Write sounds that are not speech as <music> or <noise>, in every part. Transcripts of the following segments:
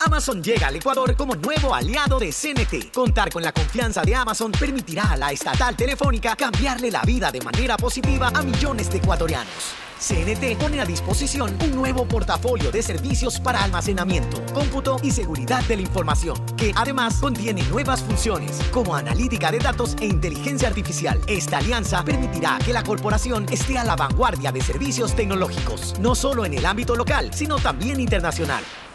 Amazon llega al Ecuador como nuevo aliado de CNT. Contar con la confianza de Amazon permitirá a la estatal telefónica cambiarle la vida de manera positiva a millones de ecuatorianos. CNT pone a disposición un nuevo portafolio de servicios para almacenamiento, cómputo y seguridad de la información, que además contiene nuevas funciones como analítica de datos e inteligencia artificial. Esta alianza permitirá que la corporación esté a la vanguardia de servicios tecnológicos, no solo en el ámbito local, sino también internacional.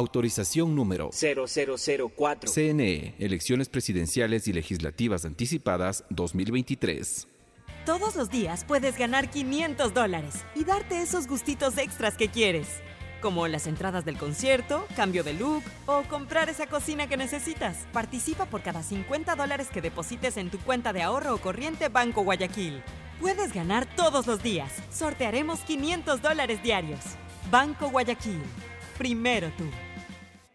Autorización número 0004. CNE, Elecciones Presidenciales y Legislativas Anticipadas 2023. Todos los días puedes ganar 500 dólares y darte esos gustitos extras que quieres, como las entradas del concierto, cambio de look o comprar esa cocina que necesitas. Participa por cada 50 dólares que deposites en tu cuenta de ahorro o corriente Banco Guayaquil. Puedes ganar todos los días. Sortearemos 500 dólares diarios. Banco Guayaquil. Primero tú.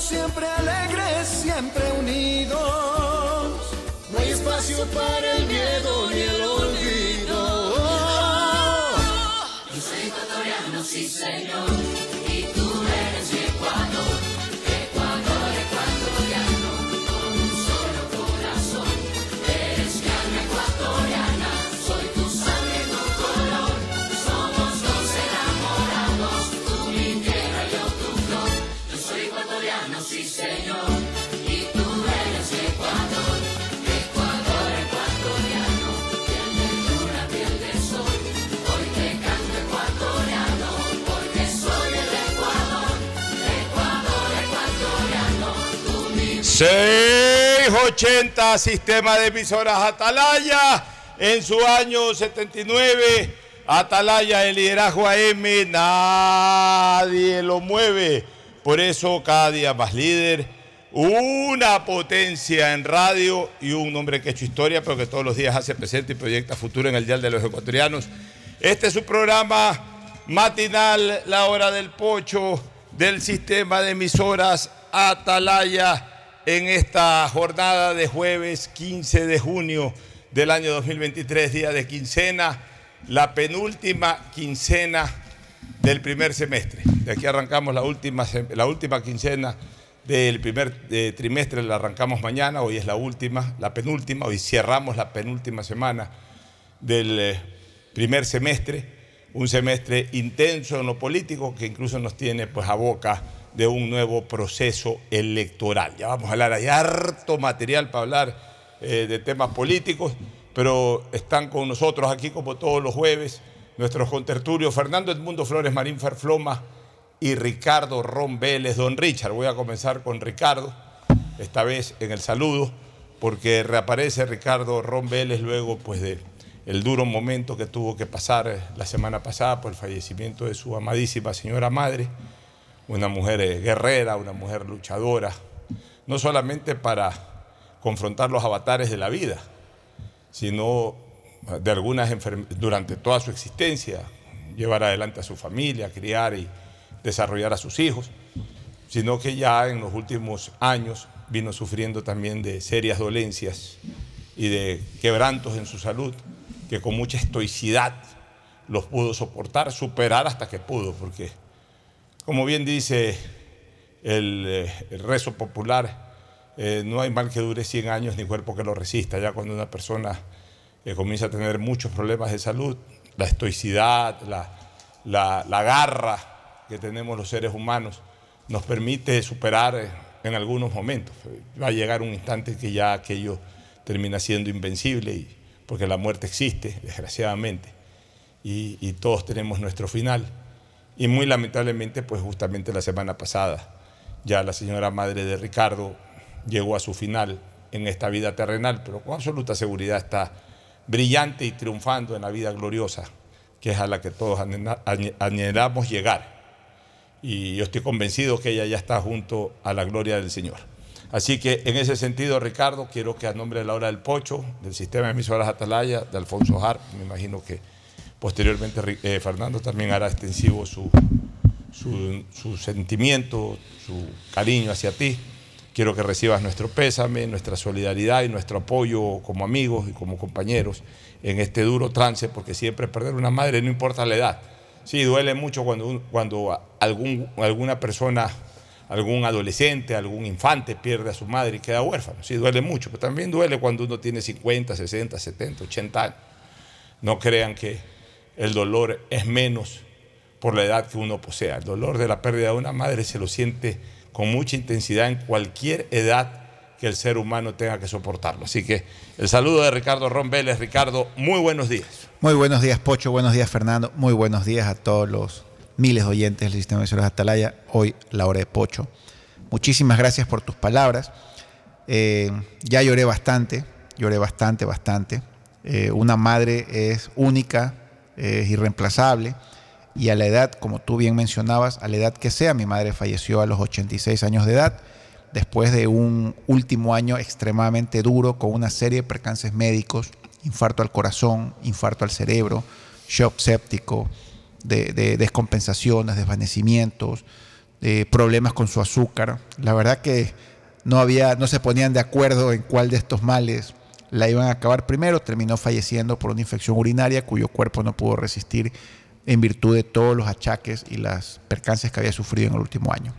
siempre alegres, siempre unidos. No hay espacio para el miedo ni el olvido. Yo soy ecuatoriano, sí señor, 680 Sistema de Emisoras Atalaya. En su año 79, Atalaya, el liderazgo AM, nadie lo mueve. Por eso cada día más líder, una potencia en radio y un hombre que ha hecho historia, pero que todos los días hace presente y proyecta futuro en el Dial de los Ecuatorianos. Este es su programa matinal, la hora del pocho del sistema de emisoras Atalaya en esta jornada de jueves 15 de junio del año 2023, día de quincena, la penúltima quincena del primer semestre. De aquí arrancamos la última, la última quincena del primer eh, trimestre, la arrancamos mañana, hoy es la última, la penúltima, hoy cerramos la penúltima semana del eh, primer semestre, un semestre intenso en lo político que incluso nos tiene pues a boca de un nuevo proceso electoral. Ya vamos a hablar, hay harto material para hablar eh, de temas políticos, pero están con nosotros aquí como todos los jueves nuestros contertulios Fernando Edmundo Flores Marín Ferfloma y Ricardo Ron Vélez, don Richard. Voy a comenzar con Ricardo, esta vez en el saludo, porque reaparece Ricardo Ron Vélez luego pues de duro momento que tuvo que pasar la semana pasada por el fallecimiento de su amadísima señora madre, una mujer guerrera, una mujer luchadora, no solamente para confrontar los avatares de la vida, sino de algunas durante toda su existencia, llevar adelante a su familia, criar y desarrollar a sus hijos, sino que ya en los últimos años vino sufriendo también de serias dolencias y de quebrantos en su salud, que con mucha estoicidad los pudo soportar, superar hasta que pudo, porque como bien dice el, eh, rezo popular, eh, no hay mal que dure 100 años ni cuerpo que lo resista. Ya cuando una persona eh, comienza a tener muchos problemas de salud, la estoicidad, la, la, garra que tenemos los seres humanos nos permite superar en algunos momentos. Va a llegar un instante que ya aquello termina siendo invencible, y, porque la muerte existe, desgraciadamente, y todos tenemos nuestro final. Y muy lamentablemente, pues justamente la semana pasada, ya la señora madre de Ricardo llegó a su final en esta vida terrenal, pero con absoluta seguridad está brillante y triunfando en la vida gloriosa, que es a la que todos anhelamos llegar. Y yo estoy convencido que ella ya está junto a la gloria del Señor. Así que en ese sentido, Ricardo, quiero que a nombre de la hora del Pocho, del sistema de emisoras Atalaya, de Alfonso Har, me imagino que posteriormente eh, Fernando también hará extensivo su, su, su sentimiento, su cariño hacia ti Quiero que recibas nuestro pésame, nuestra solidaridad y nuestro apoyo como amigos y como compañeros en este duro trance, porque siempre perder una madre no importa la edad. Sí, duele mucho cuando, cuando algún, alguna persona, algún adolescente, algún infante pierde a su madre y queda huérfano. Sí, duele mucho, pero también duele cuando uno tiene 50, 60, 70, 80 años. No crean que el dolor es menos por la edad que uno posea. El dolor de la pérdida de una madre se lo siente con mucha intensidad en cualquier edad que el ser humano tenga que soportarlo. Así que el saludo de Ricardo Ron. Ricardo, muy buenos días. Muy buenos días, Pocho. Buenos días, Fernando. Muy buenos días a todos los miles de oyentes del sistema de emisoras Atalaya. Hoy, la hora de Pocho. Muchísimas gracias por tus palabras. Eh, ya lloré bastante, lloré bastante, bastante. Eh, una madre es única, es irreemplazable y a la edad, como tú bien mencionabas, a la edad que sea, mi madre falleció a los 86 años de edad, después de un último año extremadamente duro con una serie de percances médicos, infarto al corazón, infarto al cerebro, shock séptico, de, descompensaciones, desvanecimientos, de problemas con su azúcar. La verdad que no, había, no se ponían de acuerdo en cuál de estos males la iban a acabar primero, terminó falleciendo por una infección urinaria cuyo cuerpo no pudo resistir en virtud de todos los achaques y las percances que había sufrido en el último año.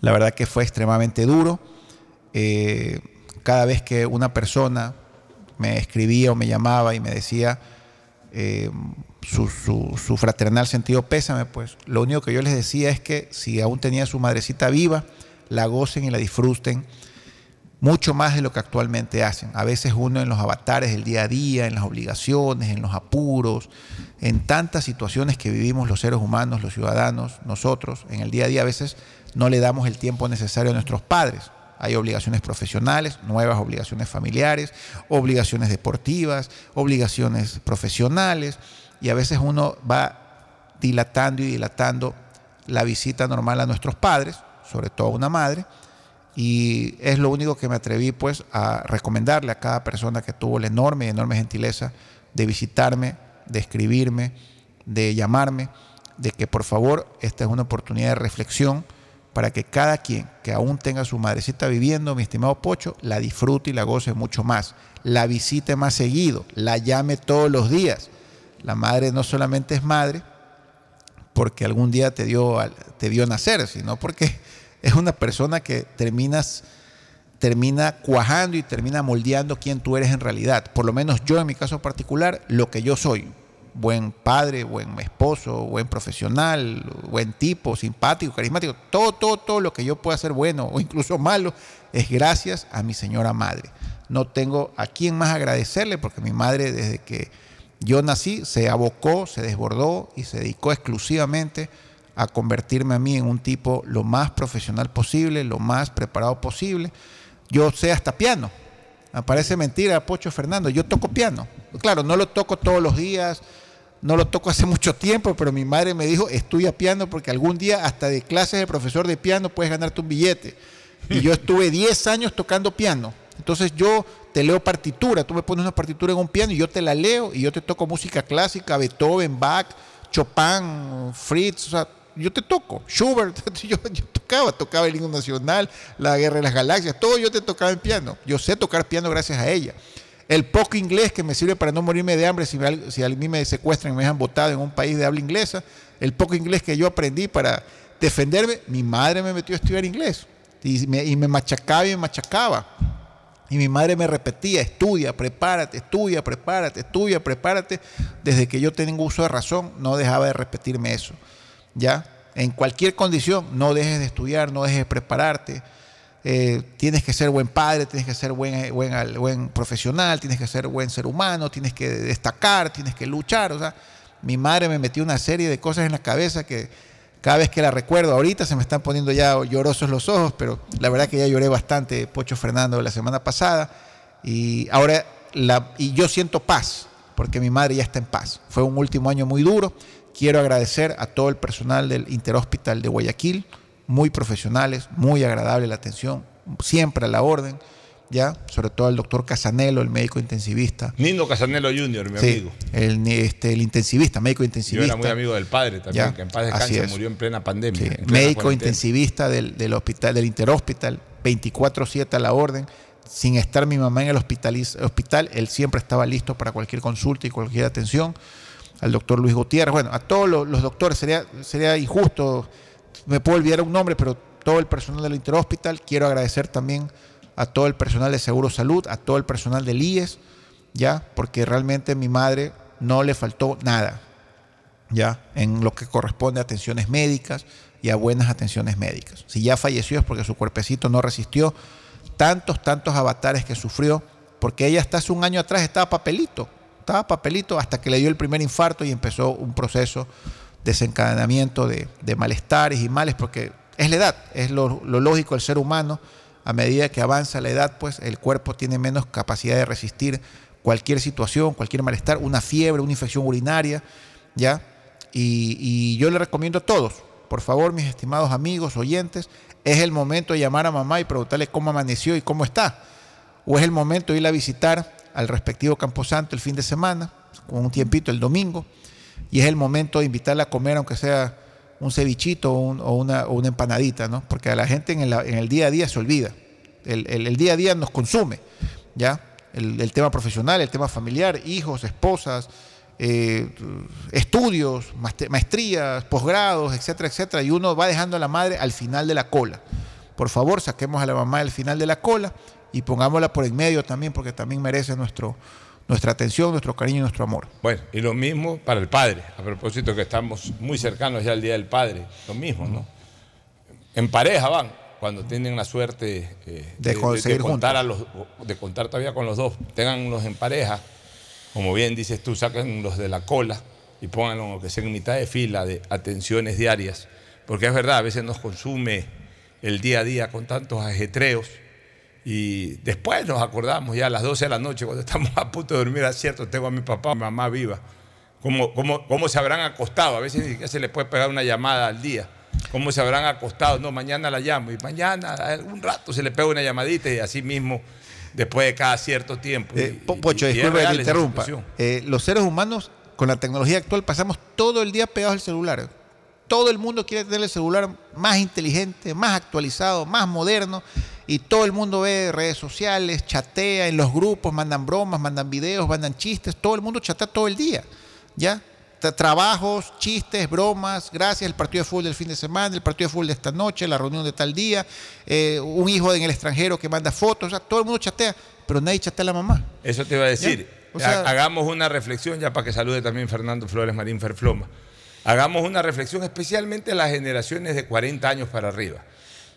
La verdad que fue extremadamente duro. Eh, cada vez que una persona me escribía o me llamaba y me decía eh, su, su, fraternal sentido pésame, pues lo único que yo les decía es que si aún tenía su madrecita viva, la gocen y la disfruten mucho más de lo que actualmente hacen. A veces uno en los avatares del día a día, en las obligaciones, en los apuros, en tantas situaciones que vivimos los seres humanos, los ciudadanos, nosotros, en el día a día a veces no le damos el tiempo necesario a nuestros padres. Hay obligaciones profesionales, nuevas obligaciones familiares, obligaciones deportivas, obligaciones profesionales, y a veces uno va dilatando y dilatando la visita normal a nuestros padres, sobre todo a una madre, y es lo único que me atreví pues a recomendarle a cada persona que tuvo la enorme y enorme gentileza de visitarme, de escribirme, de llamarme, de que por favor esta es una oportunidad de reflexión para que cada quien que aún tenga su madrecita viviendo, mi estimado Pocho, la disfrute y la goce mucho más, la visite más seguido, la llame todos los días. La madre no solamente es madre porque algún día te dio, te dio nacer, sino porque es una persona que terminas termina cuajando y termina moldeando quién tú eres en realidad. Por lo menos yo en mi caso particular, lo que yo soy. Buen padre, buen esposo, buen profesional, buen tipo, simpático, carismático. Todo, todo, todo lo que yo pueda hacer bueno o incluso malo es gracias a mi señora madre. No tengo a quién más agradecerle porque mi madre desde que yo nací se abocó, se desbordó y se dedicó exclusivamente a convertirme a mí en un tipo lo más profesional posible, lo más preparado posible. Yo sé hasta piano, Me parece mentira, Pocho Fernando. Yo toco piano. Claro, no lo toco todos los días, no lo toco hace <laughs> mucho tiempo, pero mi madre me dijo, estudia piano porque algún día hasta de clases de profesor de piano puedes ganarte un billete. Y yo estuve 10 años tocando piano. Entonces yo te leo partitura, tú me pones una partitura en un piano y yo te la leo y yo te toco música clásica, Beethoven, Bach, Chopin, Fritz, o sea, yo te toco, Schubert, <laughs> yo, tocaba, tocaba el himno nacional, la guerra de las galaxias, todo yo te tocaba en piano. Yo sé tocar piano gracias a ella. El poco inglés que me sirve para no morirme de hambre si, me- a mí me secuestran y me dejan botado en un país de habla inglesa, el poco inglés que yo aprendí para defenderme, mi madre me metió a estudiar inglés y me, y me machacaba y me machacaba. Y mi madre me repetía, estudia, prepárate, estudia, prepárate, estudia, prepárate. Desde que yo tengo uso de razón, no dejaba de repetirme eso. ¿Ya? En cualquier condición, no dejes de estudiar, no dejes de prepararte. Eh, tienes que ser buen padre, tienes que ser buen, buen, al- buen profesional, tienes que ser buen ser humano, tienes que destacar, tienes que luchar. O sea, mi madre me metió una serie de cosas en la cabeza que cada vez que la recuerdo, ahorita se me están poniendo ya llorosos los ojos, pero la verdad que ya lloré bastante, Pocho Fernando, la semana pasada. Y ahora, y yo siento paz, porque mi madre ya está en paz. Fue un último año muy duro. Quiero agradecer a todo el personal del Interhospital de Guayaquil, muy profesionales, muy agradable la atención, siempre a la orden, ya, sobre todo al doctor Casanelo, el médico intensivista. Nino Casanelo Jr., mi Sí, amigo. El, este, el intensivista, médico Yo intensivista. era muy amigo del padre también, Ya, que en paz descanse, es. murió en plena pandemia. en plena médico cuarentena. intensivista del, del hospital, del Interhospital, 24-7 a la orden. Sin estar mi mamá en el hospital, él siempre estaba listo para cualquier consulta y cualquier atención. Al doctor Luis Gutiérrez, bueno, a todos los, los doctores, sería, sería injusto, me puedo olvidar un nombre, pero todo el personal del Interhospital. Quiero agradecer también a todo el personal de Seguro Salud, a todo el personal del IES, ya, porque realmente mi madre no le faltó nada ya en lo que corresponde a atenciones médicas y a buenas atenciones médicas. Si ya falleció es porque su cuerpecito no resistió tantos, tantos avatares que sufrió, porque ella hasta hace un año atrás estaba papelito, estaba papelito hasta que le dio el primer infarto y empezó un proceso de desencadenamiento de, malestares y males, porque es la edad, es lo, lo lógico del ser humano, a medida que avanza la edad, pues el cuerpo tiene menos capacidad de resistir cualquier situación, cualquier malestar, una fiebre, una infección urinaria, ¿ya? Y, y yo le recomiendo a todos, por favor, mis estimados amigos, oyentes, es el momento de llamar a mamá y preguntarle cómo amaneció y cómo está. O es el momento de ir a visitar al respectivo Camposanto el fin de semana, con un tiempito el domingo, y es el momento de invitarla a comer, aunque sea un cevichito o, un- o una, o una empanadita, ¿no? Porque a la gente en el, en el día a día se olvida. El, el- día a día nos consume, ¿ya? El, tema profesional, el tema familiar, hijos, esposas, eh, estudios, maestrías, posgrados, etcétera, etcétera, y uno va dejando a la madre al final de la cola. Por favor, saquemos a la mamá al final de la cola y pongámosla por en medio también, porque también merece nuestro, nuestra atención, nuestro cariño y nuestro amor. Bueno, y lo mismo para el padre, a propósito que estamos muy cercanos ya al Día del Padre, lo mismo, ¿no? En pareja van, cuando tienen la suerte eh, De contar a los, de contar todavía con los dos, tenganlos en pareja, como bien dices tú, saquen los de la cola y pónganlo lo que sea en mitad de fila de atenciones diarias, porque es verdad, a veces nos consume el día a día con tantos ajetreos y después nos acordamos ya a las 12 de la noche, cuando estamos a punto de dormir, es cierto, tengo a mi papá, a mi mamá viva. ¿Cómo, cómo, cómo se habrán acostado? A veces se le puede pegar una llamada al día. ¿Cómo se habrán acostado? No, mañana la llamo. Y mañana, algún rato, se le pega una llamadita y así mismo, después de cada cierto tiempo. Eh, Po- Pocho, y- disculpe que interrumpa. Eh, los seres humanos, con la tecnología actual, pasamos todo el día pegados al celular. Todo el mundo quiere tener el celular más inteligente, más actualizado, más moderno. Y todo el mundo ve redes sociales, chatea en los grupos, mandan bromas, mandan videos, mandan chistes. Todo el mundo chatea todo el día. ¿Ya? Tra- Trabajos, chistes, bromas, gracias, el partido de fútbol del fin de semana, el partido de fútbol de esta noche, la reunión de tal día, eh, un hijo en el extranjero que manda fotos, o sea, todo el mundo chatea, pero nadie chatea a la mamá. Eso te iba a decir. O sea- Hagamos una reflexión, ya para que salude también Fernando Flores Marín Ferfloma. Hagamos una reflexión especialmente a las generaciones de 40 años para arriba.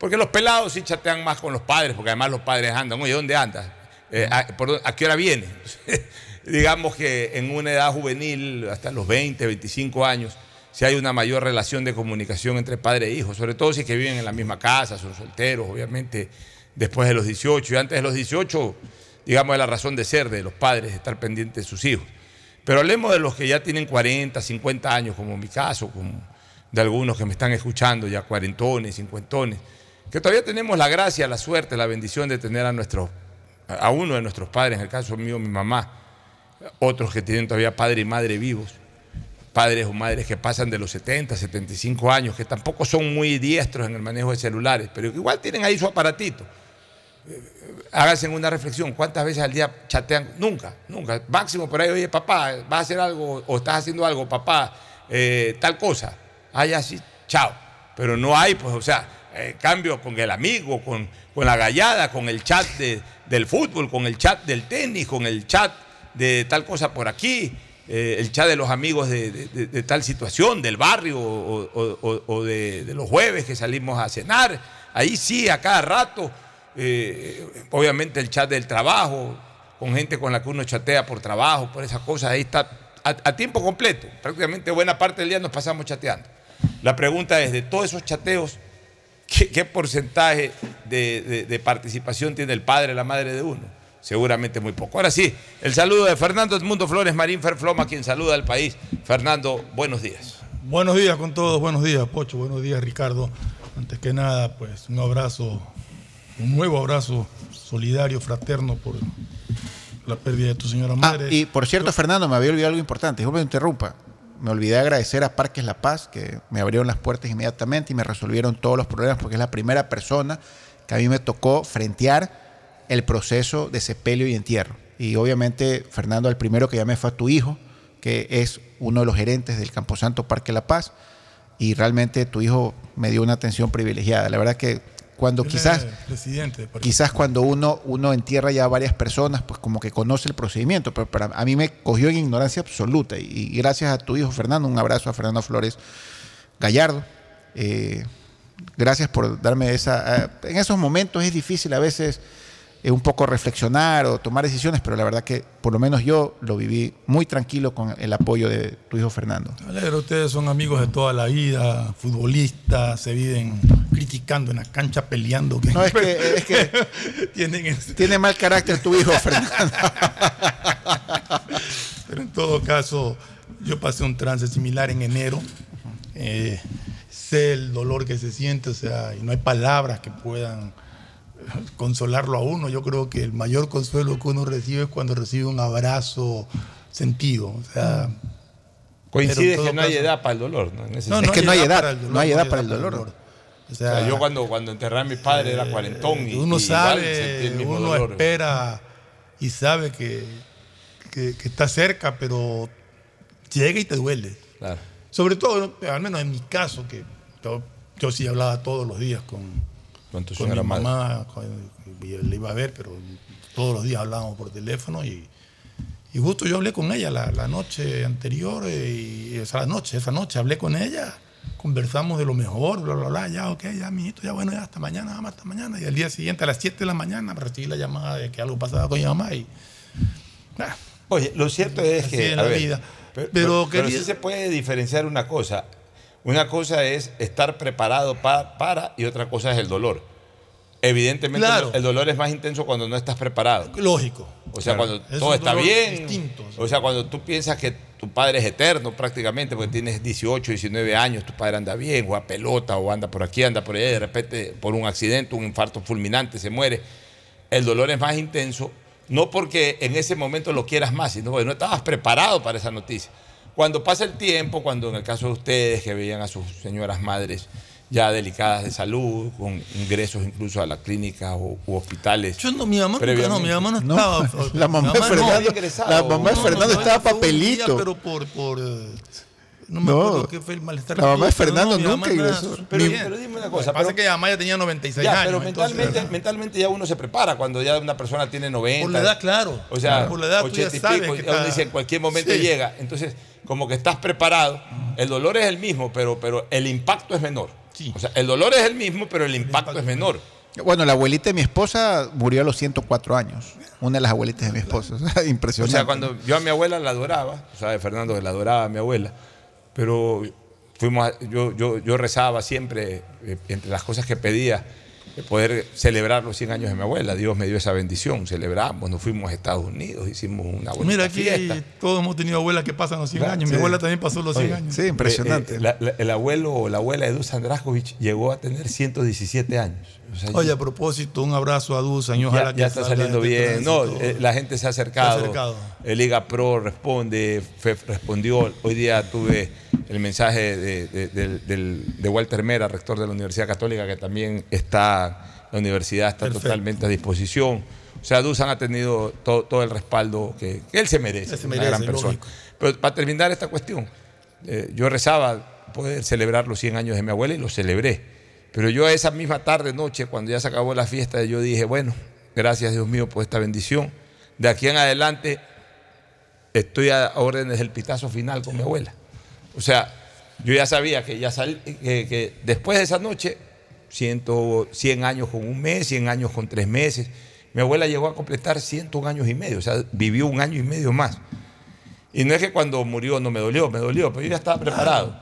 Porque los pelados sí chatean más con los padres, porque además los padres andan. Oye, ¿dónde andas? Eh, ¿a, por dónde- a qué hora viene? <laughs> Digamos que en una edad juvenil, hasta los 20, 25 años, si hay una mayor relación de comunicación entre padre e hijo, sobre todo si es que viven en la misma casa, son solteros, obviamente, después de los 18 y antes de los 18 digamos, es la razón de ser de los padres, estar pendientes de sus hijos. Pero hablemos de los que ya tienen 40, 50 años, como en mi caso, como de algunos que me están escuchando, ya cuarentones, cincuentones, que todavía tenemos la gracia, la suerte, la bendición de tener a, uno de nuestros padres, en el caso mío, mi mamá, otros que tienen todavía padre y madre vivos, padres o madres que pasan de los 70, 75 años, que tampoco son muy diestros en el manejo de celulares, pero igual tienen ahí su aparatito. Eh, Háganse una reflexión, ¿cuántas veces al día chatean? Nunca, nunca. Máximo por ahí, oye, papá, vas a hacer algo o estás haciendo algo, papá, eh, tal cosa. Ah, ya sí, chao. Pero no hay, pues, o sea, eh, cambio con el amigo, con, con la gallada, con el chat de- del fútbol, con el chat del tenis, con el chat de tal cosa por aquí, eh, el chat de los amigos de, de- tal situación, del barrio o, de, los jueves que salimos a cenar. Ahí sí, a cada rato. eh, obviamente el chat del trabajo, con gente con la que uno chatea por trabajo, por esas cosas, ahí está a tiempo completo. Prácticamente buena parte del día nos pasamos chateando. La pregunta es, de todos esos chateos, ¿qué, qué porcentaje de, de- de participación tiene el padre, la madre de uno? Seguramente muy poco. Ahora sí, el saludo de Fernando Edmundo Flores Marín Ferfloma, quien saluda al país. Fernando, buenos días. Buenos días con todos, buenos días Pocho, buenos días Ricardo. Antes que nada, pues un abrazo, un nuevo abrazo solidario, fraterno por la pérdida de tu señora Ah, madre. y por cierto, Fernando, me había olvidado algo importante. Disculpe que interrumpa. Me olvidé agradecer a Parques La Paz, que me abrieron las puertas inmediatamente y me resolvieron todos los problemas, porque es la primera persona que a mí me tocó frentear el proceso de sepelio y entierro. Y obviamente, Fernando, el primero que llamé fue a tu hijo, que es uno de los gerentes del Camposanto Parque La Paz. Y realmente tu hijo me dio una atención privilegiada. La verdad que cuando quizás presidente. quizás cuando uno, uno entierra ya a varias personas, pues como que conoce el procedimiento, pero para, a mí me cogió en ignorancia absoluta. Y, y gracias a tu hijo Fernando, un abrazo a Fernando Flores Gallardo. eh, gracias por darme esa... eh, en esos momentos es difícil a veces eh, un poco reflexionar o tomar decisiones, pero la verdad que por lo menos yo lo viví muy tranquilo con el apoyo de tu hijo Fernando. Me alegro, ustedes son amigos de toda la vida, futbolistas, se viven criticando en la cancha, peleando. No, es que, es que <laughs> tienen tiene mal carácter tu hijo <laughs> Fernando. Pero en todo caso, yo pasé un trance similar en enero. Eh, sé el dolor que se siente, o sea, y no hay palabras que puedan consolarlo a uno. Yo creo que el mayor consuelo que uno recibe es cuando recibe un abrazo sentido. O sea, Coincide que no hay edad para el dolor. ¿no? No, sentido. es que no hay edad, para el dolor, no hay no edad para el edad para el dolor. dolor. O O sea, yo cuando, cuando enterré a mi padre era cuarentón y, uno y igual sentí sabe, el mismo uno dolor. espera y sabe que, que- que está cerca, pero llega y te duele. Claro. Sobre todo, al menos en mi caso, que yo, yo sí hablaba todos los días con, Con tu con señora mi madre. mamá, con- le iba a ver, pero todos los días hablábamos por teléfono y, y justo yo hablé con ella la, la noche anterior, eh, y, esa noche, esa noche hablé con ella, conversamos de lo mejor, bla, bla, bla, ya, ok, ya, mijito, ya, bueno, ya, hasta mañana, mamá, hasta mañana. Y al día siguiente, a las 7 de la mañana, recibí la llamada de que algo pasaba con mi mamá y... ah, Oye, lo cierto es que. a la ver, vida. Pero, Pero pero- pero sí se puede diferenciar una cosa. Una cosa es estar preparado pa- para y otra cosa es el dolor. Evidentemente, Claro. el dolor es más intenso cuando no estás preparado. Lógico. O sea, Claro. cuando Es todo está bien. distinto. O sea, cuando tú piensas que tu padre es eterno prácticamente, porque tienes 18, 19 años, tu padre anda bien, juega pelota o anda por aquí, anda por allá, y de repente por un accidente, un infarto fulminante, se muere. El dolor es más intenso, no porque en ese momento lo quieras más, sino porque no estabas preparado para esa noticia. Cuando pasa el tiempo, cuando en el caso de ustedes que veían a sus señoras madres ya delicadas de salud, con ingresos incluso a la clínica o, u hospitales. Yo no, mi mamá nunca, no, mi mamá no No, estaba. <laughs> la mamá de no. Fernando, la mamá de No, Fernando no, estaba un día, papelito. pero por, por eh, no me No, acuerdo qué fue el malestar. la que mamá de Fernando nunca ingresó. Pero, pero dime una Lo que cosa. pasa pero- es que mamá ya tenía 96 Ya, años. pero entonces, mentalmente, mentalmente ya uno se prepara cuando ya una persona tiene 90. Por la edad, claro. O sea, Por la edad tú ya 80 y sabes pico, que ya uno está- dice en cualquier momento Sí. llega. Entonces, como que estás preparado. El dolor es el mismo, pero, pero el impacto es menor. O sea, el dolor es el mismo, pero el impacto es menor. Bueno, la abuelita de mi esposa murió a los 104 años. Una de las abuelitas de mi esposa. <laughs> Sea, O impresionante. sea, cuando yo a mi abuela la adoraba, o sea, de Fernando que la adoraba a mi abuela, pero fuimos a- yo, yo, yo rezaba siempre, eh, entre las cosas que pedía, de poder celebrar los 100 años de mi abuela. Dios me dio esa bendición, celebramos, nos fuimos a Estados Unidos, hicimos una bonita Mira, aquí fiesta. todos hemos tenido abuelas que pasan los 100 Claro, años. sí. Mi abuela también pasó los 100 Oye, años. Sí, impresionante. Eh, eh, la- la- el abuelo o la abuela de Dusan Draskovic llegó a tener 117 años. O sea, Oye, a propósito, un abrazo a Dusan y ya, ojalá ya que está salga saliendo bien. No, eh, la gente se ha acercado. Se ha acercado. El Liga Pro responde, FEF respondió. Hoy día tuve el mensaje de, Walter Mera, rector de la Universidad Católica, que también está, la universidad está Perfecto. totalmente a disposición. O sea, Dusan ha tenido todo, todo el respaldo que, que él se merece, Se una merece, gran persona. lógico. Pero para terminar esta cuestión, eh, yo rezaba poder celebrar los 100 años de mi abuela y los celebré. Pero yo esa misma tarde, noche, cuando ya se acabó la fiesta, yo dije, bueno, gracias Dios mío por esta bendición. De aquí en adelante estoy a órdenes del pitazo final con mi abuela. O sea, yo ya sabía que ya sal- que, después de esa noche, ciento, 100 años con un mes, 100 años con tres meses, mi abuela llegó a completar 101 años y medio, o sea, vivió un año y medio más. Y no es que cuando murió no me dolió, me dolió, pero yo ya estaba preparado.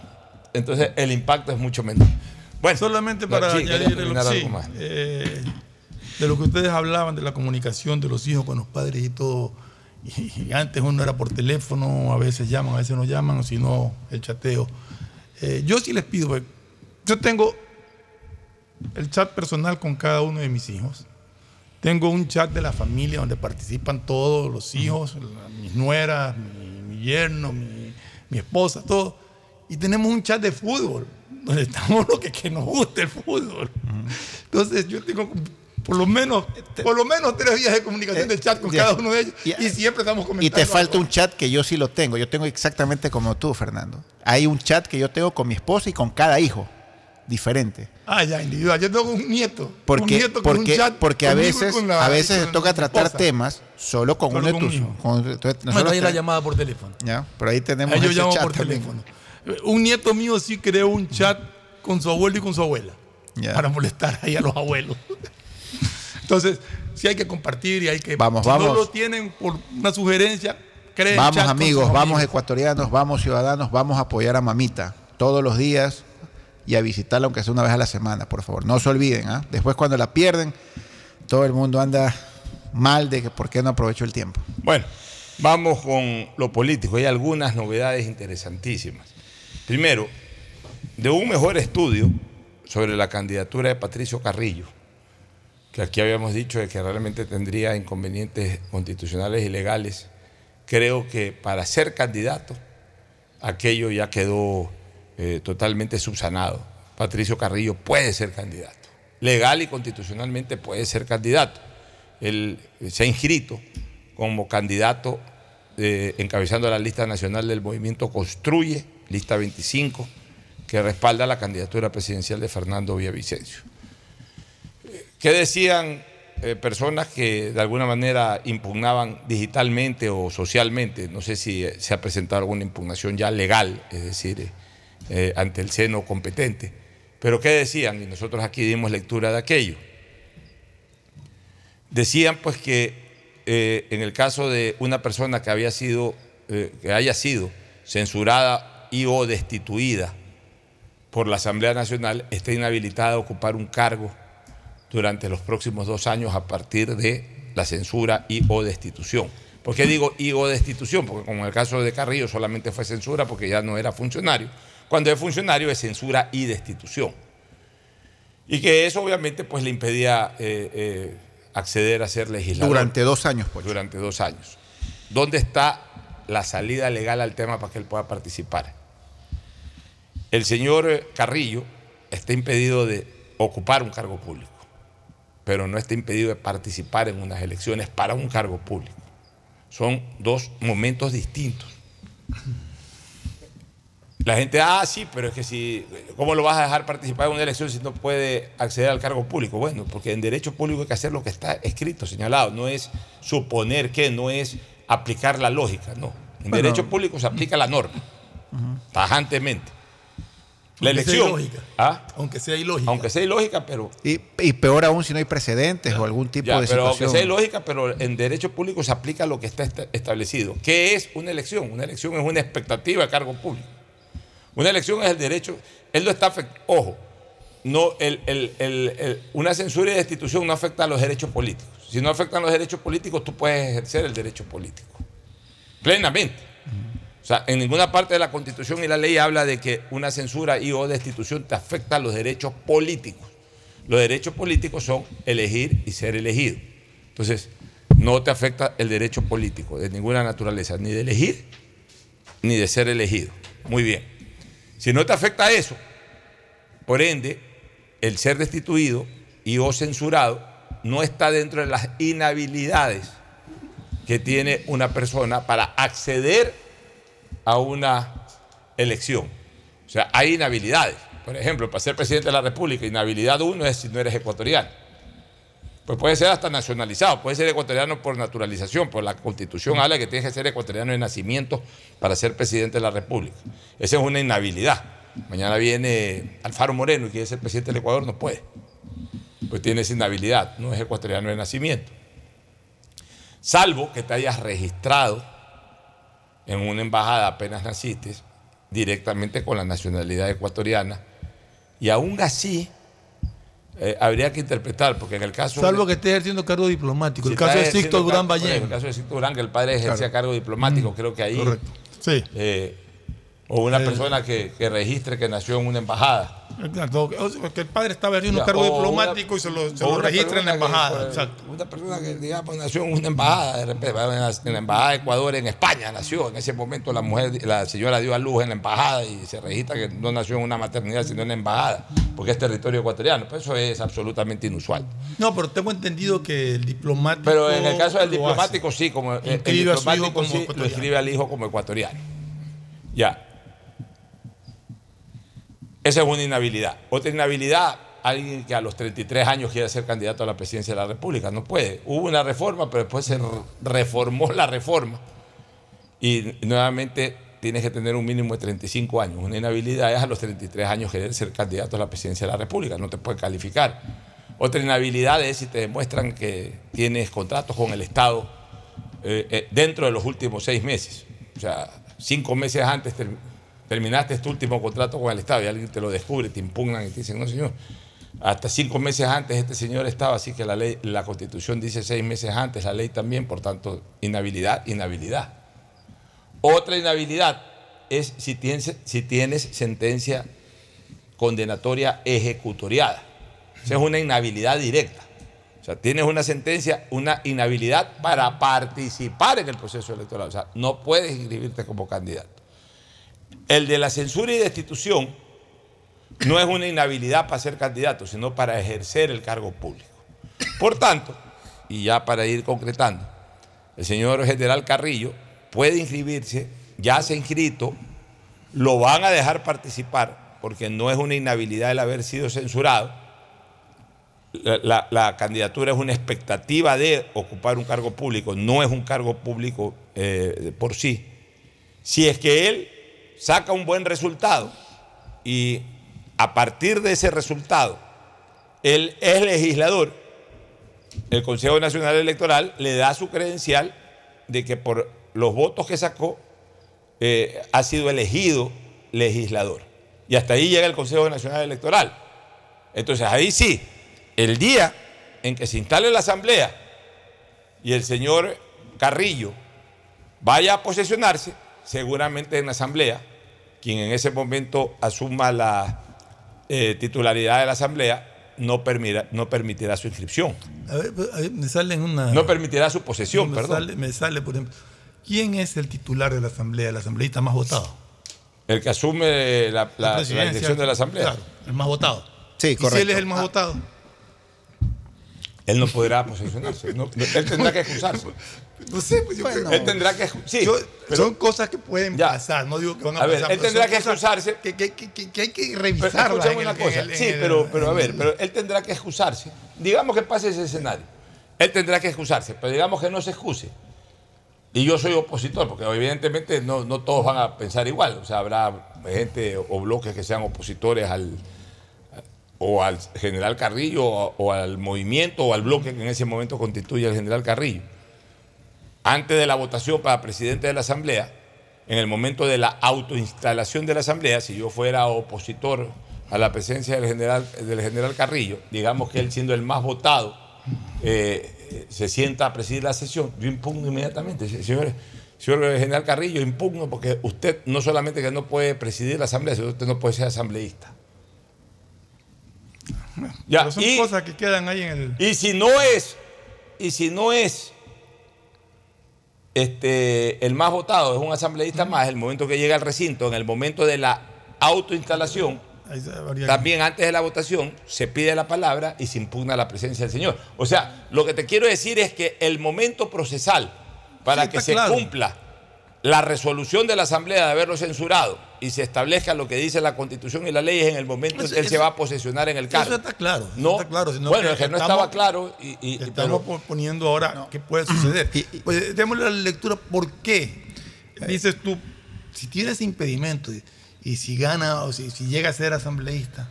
Entonces el impacto es mucho menor. Bueno, Solamente no, para sí, añadir lo, sí, algo más. eh, de lo que ustedes hablaban de la comunicación de los hijos con los padres y todo. Y, antes uno era por teléfono, a veces llaman, a veces no llaman, o si no, el chateo. Eh, yo sí les pido, pues, yo tengo el chat personal con cada uno de mis hijos. Tengo un chat de la familia donde participan todos los hijos, mis nueras, mi, mi yerno, mi, mi esposa, todo. Y tenemos un chat de fútbol, donde estamos los que, que nos gusta el fútbol. Entonces yo tengo por lo menos, por lo menos tres días de comunicación de chat con ya. cada uno de ellos. Y, siempre estamos comentando. Y te falta algo. un chat que yo sí lo tengo. Yo tengo exactamente como tú, Fernando. Hay un chat que yo tengo con mi esposa y con cada hijo. Diferente. Ah, ya, individual. Yo tengo un nieto. un Porque, nieto con porque, un chat porque a veces, con la- a veces te con toca tratar esposa. temas solo con Solo uno de tus con- entonces, Bueno, ahí la llamada por teléfono. Ya, pero ahí tenemos Ahí yo ese llamo chat por también. Un nieto mío sí creó un chat con su abuelo y con su abuela. Para molestar ahí a los abuelos. <laughs> Entonces, sí hay que compartir y hay que. Vamos, si no vamos. lo tienen por una sugerencia, creen Vamos chat amigos, vamos amigos. ecuatorianos, vamos ciudadanos, vamos a apoyar a mamita todos los días y a visitarla aunque sea una vez a la semana, por favor. No se olviden, ¿ah? Después cuando la pierden, todo el mundo anda mal de que por qué no aprovechó el tiempo. Bueno, vamos con lo político. Hay algunas novedades interesantísimas. Primero, de un mejor estudio sobre la candidatura de Patricio Carrillo, que aquí habíamos dicho de que realmente tendría inconvenientes constitucionales y legales, creo que para ser candidato, aquello ya quedó eh, totalmente subsanado. Patricio Carrillo puede ser candidato. Legal y constitucionalmente puede ser candidato. Él se ha inscrito como candidato eh, encabezando la lista nacional del movimiento Construye, lista 25, que respalda la candidatura presidencial de Fernando Villavicencio. ¿Qué decían eh, personas que de alguna manera impugnaban digitalmente o socialmente? No sé si eh, se ha presentado alguna impugnación ya legal, es decir, eh, ante el seno competente. Pero ¿qué decían? Y nosotros aquí dimos lectura de aquello. Decían pues que en el caso de una persona que había sido, que haya sido censurada y o destituida por la Asamblea Nacional, está inhabilitada a ocupar un cargo durante los próximos dos años a partir de la censura y o destitución. ¿Por qué digo y o destitución? Porque como en el caso de Carrillo solamente fue censura porque ya no era funcionario. Cuando es funcionario es censura y destitución. Y que eso obviamente pues le impedía eh, eh, acceder a ser legislador. Durante dos años, pues. Durante dos años. ¿Dónde está la salida legal al tema para que él pueda participar? El señor eh, Carrillo está impedido de ocupar un cargo público, pero no está impedido de participar en unas elecciones para un cargo público. Son dos momentos distintos. La gente, ah, sí, pero es que si, ¿cómo lo vas a dejar participar en una elección si no puede acceder al cargo público? Bueno, porque en derecho público hay que hacer lo que está escrito, señalado, no es suponer que, no es aplicar la lógica, no. En Bueno. derecho público se aplica la norma, tajantemente. La Aunque sea elección. ilógica. ¿Ah? Aunque sea ilógica. Aunque sea ilógica, pero. Y, y peor aún si no hay precedentes o algún tipo Ya, de pero aunque situación. sea ilógica, pero en derecho público se aplica lo que está est- establecido. ¿Qué es una elección? Una elección es una expectativa de cargo público. Una elección es el derecho. Él no está. Ojo, no, el- el- el- el- una censura y destitución no afecta a los derechos políticos. Si no afectan los derechos políticos, tú puedes ejercer el derecho político. Plenamente. En ninguna parte de la Constitución y la ley habla de que una censura y o destitución te afecta a los derechos políticos. Los derechos políticos son elegir y ser elegido. Entonces, no te afecta el derecho político de ninguna naturaleza, ni de elegir ni de ser elegido. Muy bien. Si no te afecta eso, por ende, el ser destituido y o censurado no está dentro de las inhabilidades que tiene una persona para acceder a una elección. O sea, hay inhabilidades. Por ejemplo, para ser presidente de la República, inhabilidad uno es si no eres ecuatoriano. Pues puede ser hasta nacionalizado, puede ser ecuatoriano por naturalización, por la constitución habla que tienes que ser ecuatoriano de nacimiento para ser presidente de la República. Esa es una inhabilidad. Mañana viene Alfaro Moreno y quiere ser presidente del Ecuador, no puede. Pues tiene esa inhabilidad, no es ecuatoriano de nacimiento. Salvo que te hayas registrado en una embajada apenas naciste, directamente con la nacionalidad ecuatoriana, y aún así eh, habría que interpretar, porque en el caso... Salvo que esté ejerciendo cargo diplomático. Si el caso de Sixto Durán Ballén. El caso de Sixto Durán, que el padre ejercía Claro. cargo diplomático, Mm, creo que ahí. correcto. Sí. eh, o una Eh. persona que, que registre que nació en una embajada. Exacto, sea, que el padre estaba Ya, un cargo diplomático una- y se lo, se registra en la que, embajada. pues, exacto. Una persona que, digamos, nació en una embajada, de repente, en la, en embajada de Ecuador, en España nació. En ese momento la mujer, la señora dio a luz en la embajada y se registra que no nació en una maternidad, sino en la embajada, porque es territorio ecuatoriano. Pues eso es absolutamente inusual. No, pero tengo entendido que el diplomático. Pero en el caso del lo diplomático, sí, como el- el hijo diplomático como sí, lo ecuatoriano. escribe al hijo como ecuatoriano. Ya. Esa es una inhabilidad. Otra inhabilidad, alguien que a los 33 años quiere ser candidato a la presidencia de la República. No puede. Hubo una reforma, pero después se re- reformó la reforma. Y nuevamente tienes que tener un mínimo de 35 años. Una inhabilidad es a los 33 años querer ser candidato a la presidencia de la República. No te puede calificar. Otra inhabilidad es si te demuestran que tienes contratos con el Estado eh, eh, dentro de los últimos seis meses. O sea, cinco meses antes terminaste este último contrato con el Estado y alguien te lo descubre, te impugnan y te dicen, no señor, hasta cinco meses antes este señor estaba, así que la ley, la constitución dice seis meses antes, la ley también, por tanto, inhabilidad, inhabilidad. Otra inhabilidad es si tienes, si tienes sentencia condenatoria ejecutoriada. Esa es una inhabilidad directa. O sea, tienes una sentencia, una inhabilidad para participar en el proceso electoral. O sea, no puedes inscribirte como candidato. El de la censura y destitución no es una inhabilidad para ser candidato, sino para ejercer el cargo público. Por tanto, y ya para ir concretando, el señor general Carrillo puede inscribirse, ya se ha inscrito, lo van a dejar participar, porque no es una inhabilidad el haber sido censurado. La, candidatura es una expectativa de ocupar un cargo público, no es un cargo público eh, por sí. Si es que él saca un buen resultado y a partir de ese resultado él es legislador, el Consejo Nacional Electoral le da su credencial de que por los votos que sacó eh, ha sido elegido legislador. Y hasta ahí llega el Consejo Nacional Electoral. Entonces ahí sí, el día en que se instale la asamblea y el señor Carrillo vaya a posesionarse, seguramente en la asamblea, quien en ese momento asuma la eh, titularidad de la asamblea, no, permira- no permitirá su inscripción. A ver, a ver, me sale en una. No permitirá su posesión, me perdón. Sale, me sale, por ejemplo. ¿Quién es el titular de la asamblea, el asambleísta más votado? El que asume la, la- la presidencia, dirección de la asamblea. Claro, el más votado. Sí, ¿Y si correcto. él es el más votado? Él no podrá posesionarse. no- él tendrá que excusarse. <laughs> No sé, pues yo Bueno. creo- Él tendrá que sí, Yo- pero- son cosas que pueden Ya. pasar, no digo que van a, A ver, pasar. él tendrá que excusarse. Que, que- que- que- que hay que en una el- cosa. el- sí, el- pero, pero a ver, pero él tendrá que excusarse. Digamos que pase ese escenario. Él tendrá que excusarse, pero digamos que no se excuse. Y yo soy opositor, porque evidentemente no, no todos van a pensar igual. O sea, habrá gente o bloques que sean opositores al o al general Carrillo o, o al movimiento o al bloque que en ese momento constituye el general Carrillo. Antes de la votación para presidente de la Asamblea, en el momento de la autoinstalación de la Asamblea, si yo fuera opositor a la presencia del general, del general Carrillo, digamos que él siendo el más votado, eh, se sienta a presidir la sesión, yo impugno inmediatamente. Señor, señor general Carrillo, impugno porque usted no solamente que no puede presidir la asamblea, sino que usted no puede ser asambleísta. Ya, Pero son y- cosas que quedan ahí en el. y si no es, y si no es este, el más votado, es un asambleísta más, el momento que llega al recinto, en el momento de la autoinstalación, también antes de la votación se pide la palabra y se impugna la presencia del Señor. O sea, lo que te quiero decir es que el momento procesal para Sí, que se claro. cumpla la resolución de la Asamblea de haberlo censurado y se establezca lo que dice la Constitución y la ley es en el momento en Eso- que él se va a posesionar en el cargo. Eso está claro. eso No, está claro. sino bueno, es que no estamos- estaba claro y, y- Estamos pero- poniendo ahora qué puede suceder. Pues démosle la lectura. ¿Por qué? Dices tú, si tienes impedimento y, y si gana o si, si llega a ser asambleísta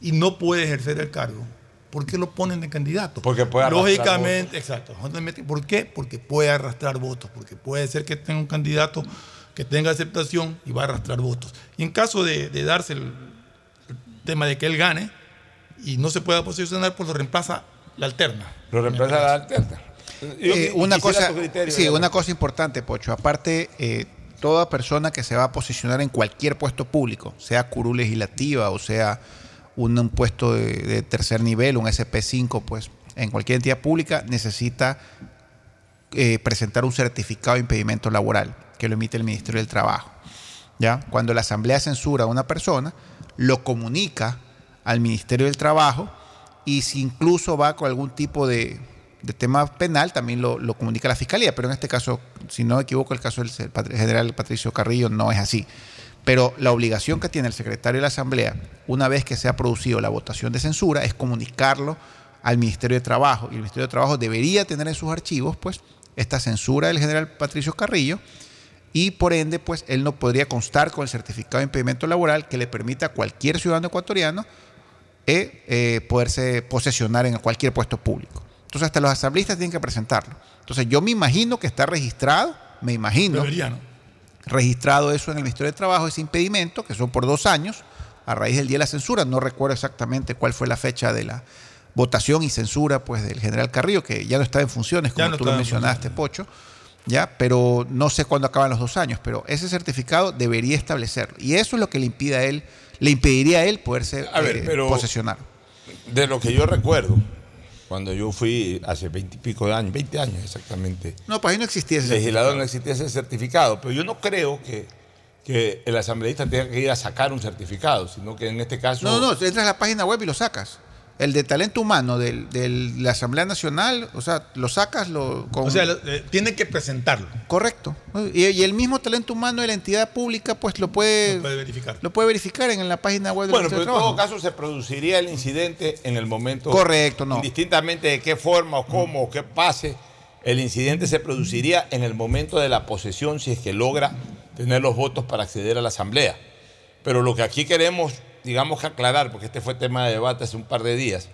y no puede ejercer el cargo, ¿por qué lo ponen de candidato? Porque puede arrastrar Lógicamente, exacto. justamente, ¿Por qué? Porque puede arrastrar votos, porque puede ser que tenga un candidato que tenga aceptación y va a arrastrar votos. Y en caso de, de darse el, el tema de que él gane y no se pueda posicionar, pues lo reemplaza la alterna. Lo reemplaza la alterna. Yo Eh, una cosa, criterio, sí, una cosa importante, Pocho. Aparte, eh, toda persona que se va a posicionar en cualquier puesto público, sea curul legislativa o sea un, un puesto de, tercer nivel, un SP5, pues en cualquier entidad pública necesita eh, presentar un certificado de impedimento laboral que lo emite el Ministerio del Trabajo. ¿ya? Cuando la Asamblea censura a una persona, lo comunica al Ministerio del Trabajo y si incluso va con algún tipo de, de tema penal, también lo, lo comunica la Fiscalía. Pero en este caso, si no me equivoco, el caso del general Patricio Carrillo no es así. Pero la obligación que tiene el secretario de la Asamblea, una vez que se ha producido la votación de censura, es comunicarlo al Ministerio de Trabajo. Y el Ministerio de Trabajo debería tener en sus archivos, pues, esta censura del general Patricio Carrillo y por ende, pues él no podría constar con el certificado de impedimento laboral que le permita a cualquier ciudadano ecuatoriano eh, eh, poderse posesionar en cualquier puesto público. Entonces, hasta los asambleístas tienen que presentarlo. Entonces, yo me imagino que está registrado, me imagino, Debería, ¿no? Registrado eso en el Ministerio de Trabajo, ese impedimento, que son por dos años, a raíz del día de la censura. No recuerdo exactamente cuál fue la fecha de la votación y censura pues del general Carrillo, que ya no está en funciones, como no tú lo mencionaste, Pocho. Ya, pero no sé cuándo acaban los dos años, pero ese certificado debería establecerlo. Y eso es lo que le impide a él, le impediría a él poderse A ver, eh, pero- posesionar. De lo que yo recuerdo, cuando yo fui hace veintipico de años, 20 años exactamente, No, pues ahí no existía ese legislador no existía ese certificado, pero yo no creo que, que el asambleísta tenga que ir a sacar un certificado, sino que en este caso... No, no, entras a la página web y lo sacas. El de talento humano del- de la Asamblea Nacional, o sea, lo sacas lo, con... O sea, lo- eh, tiene que presentarlo. Correcto. Y, y el mismo talento humano de la entidad pública, pues lo puede, Lo puede verificar. lo puede verificar en la página web del Bueno, pero en de todo caso se produciría el incidente en el momento. Correcto, no. Indistintamente de qué forma o cómo o qué pase, el incidente se produciría en el momento de la posesión si es que logra tener los votos para acceder a la asamblea. Pero lo que aquí queremos, digamos que aclarar, porque este fue tema de debate hace un par de días,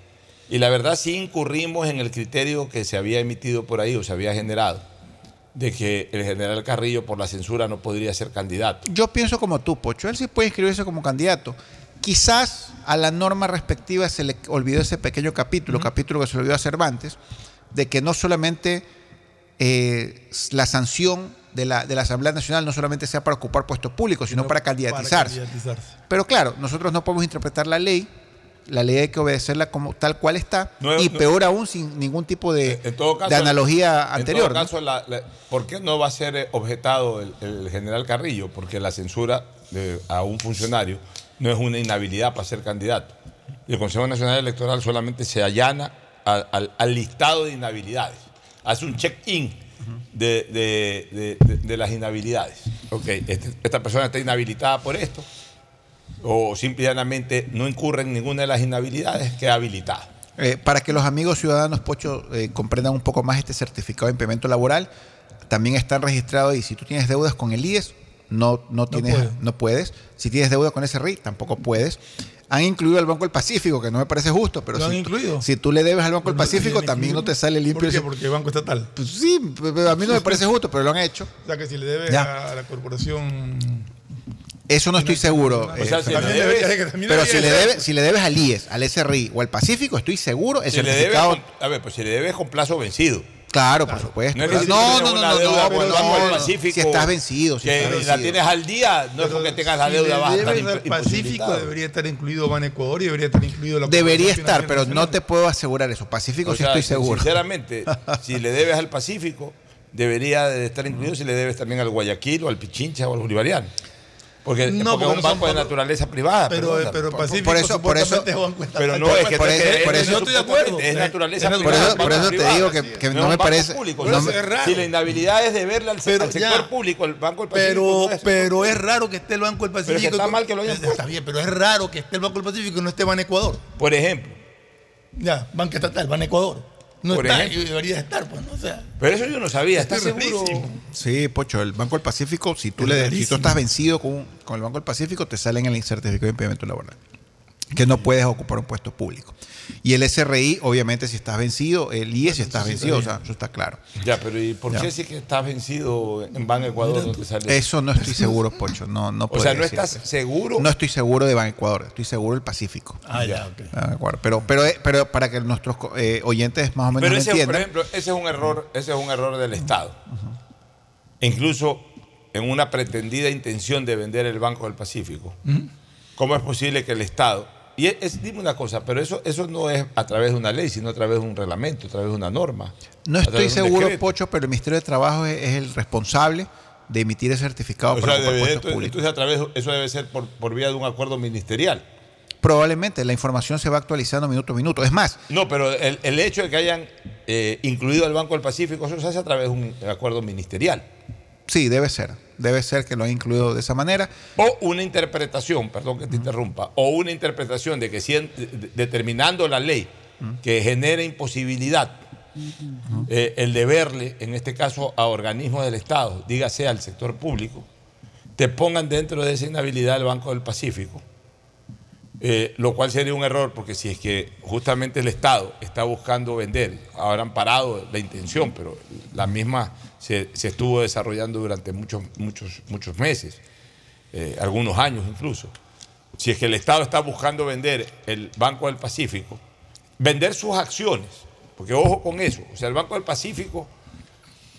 y la verdad sí incurrimos en el criterio que se había emitido por ahí o se había generado, de que el general Carrillo por la censura no podría ser candidato. Yo pienso como tú, Pocho. Él sí puede inscribirse como candidato. Quizás a la norma respectiva se le olvidó ese pequeño capítulo, capítulo que se le olvidó a Cervantes, de que no solamente eh, la sanción de la, de la Asamblea Nacional no solamente sea para ocupar puestos públicos, sino para candidatizarse. candidatizarse. Pero claro, nosotros no podemos interpretar la ley. La ley hay que obedecerla como tal cual está. No, y no. peor aún sin ningún tipo de, En todo caso, de analogía en anterior. todo ¿no? caso, la- la- ¿por qué no va a ser eh, objetado el, el general Carrillo? Porque la censura de- a un funcionario no es una inhabilidad para ser candidato. Y el Consejo Nacional Electoral solamente se allana a- al, al listado de inhabilidades. Hace un check-in de, de- de- las inhabilidades. Ok, este- esta persona está inhabilitada por esto, o simplemente no incurre en ninguna de las inhabilidades, queda habilitada. Eh, para que los amigos ciudadanos Pocho eh, comprendan un poco más este certificado de impedimento laboral, también están registrados y si tú tienes deudas con el IES, no, no, tienes, puedo. no puedes. Si tienes deuda con SRI, tampoco puedes. Han incluido al Banco del Pacífico, que no me parece justo, pero ¿Lo han si, incluido? si tú le debes al Banco del ¿Lo Pacífico, también no te sale limpio. ¿Por qué? Porque el Banco Estatal. Pues sí, pero a mí no me parece justo, pero lo han hecho. O sea que si le debe Ya. a la corporación Eso no estoy seguro. O sea, si debes- pero si le, debes, si le debes al IES, al SRI o al Pacífico, estoy seguro, el Si le debes certificado. a ver, pues si le debes con plazo vencido. Claro, por supuesto. No es que si no, no, no, no, deuda no, el Si estás vencido, si que estás la tienes al día, no es porque tengas la Si deuda le vas a estar debes al imp- Pacífico debería estar incluido Ban Ecuador y debería estar incluido la Debería estar, pero no te puedo asegurar eso. Pacífico O sí sea, estoy seguro. Sinceramente, <laughs> si le debes al Pacífico, debería de estar incluido si le debes también al Guayaquil o al Pichincha o al Bolivariano. Porque, No, porque porque es un no son banco de por- naturaleza privada. Pero- perdona. pero Por- Pacífico por eso- por eso- banco. Pero no, es que por eso- por es- eso- es Yo estoy de acuerdo. Es naturaleza Por eso, privada, por eso banco te digo que, que No no, me banco parece. público. no me- es raro. Si la inhabilidad es deberle al, Pero al sector ya. público, el Banco del Pacífico. Pero, no es- pero es raro que esté el Banco del Pacífico. Pero es que está mal que lo hayan Está- Está bien, pero es raro que esté el Banco del Pacífico y no esté Ban Ecuador. Por ejemplo. Ya, Banca Estatal, Ban Ecuador. No Por está ejemplo. debería estar, pues, no o sea. Pero eso yo no sabía. ¿Estás seguro? Sí, Pocho, el Banco del Pacífico, si tú, Es le, si tú estás vencido con, con el Banco del Pacífico, te sale en el certificado de impedimento laboral. Que no puedes ocupar un puesto público. Y el SRI, obviamente, si estás vencido, el IES si estás vencido, o sea, eso está claro. Ya, pero ¿y por Ya. qué si que estás vencido en Ban Ecuador no te sale? Eso no estoy seguro, Pocho. No, no O sea, ¿no estás seguro? No estoy seguro de Ban Ecuador, estoy seguro del Pacífico. Ah, ya, ok. Ah. Pero, pero, eh, pero para que nuestros eh, oyentes más o menos Pero ese, por entiendan. ejemplo, ese es un error, ese es un error del Estado. E incluso en una pretendida intención de vender el Banco del Pacífico. ¿Cómo es posible que el Estado y es, dime una cosa, pero eso eso no es a través de una ley, sino a través de un reglamento, a través de una norma. No estoy seguro, decreto. Pocho, pero el Ministerio de Trabajo es, es el responsable de emitir el certificado O para sea, debe- puestos entonces, públicos. entonces a través eso debe ser por, por vía de un acuerdo ministerial. Probablemente la información se va actualizando minuto a minuto. Es más, No, pero el, el hecho de que hayan eh, incluido al Banco del Pacífico, eso se hace a través de un acuerdo ministerial. sí, debe ser. Debe ser que lo han incluido de esa manera. O una interpretación, perdón que te interrumpa, o una interpretación de que si en- de- de- determinando la ley que genere imposibilidad eh, el deberle, en este caso a organismos del Estado, dígase al sector público, te pongan dentro de esa inhabilidad el Banco del Pacífico. Eh, lo cual sería un error porque si es que justamente el Estado está buscando vender, habrán parado la intención, pero la misma se, se estuvo desarrollando durante muchos, muchos, muchos meses, eh, algunos años incluso. Si es que el Estado está buscando vender el Banco del Pacífico, vender sus acciones, porque ojo con eso, o sea, el Banco del Pacífico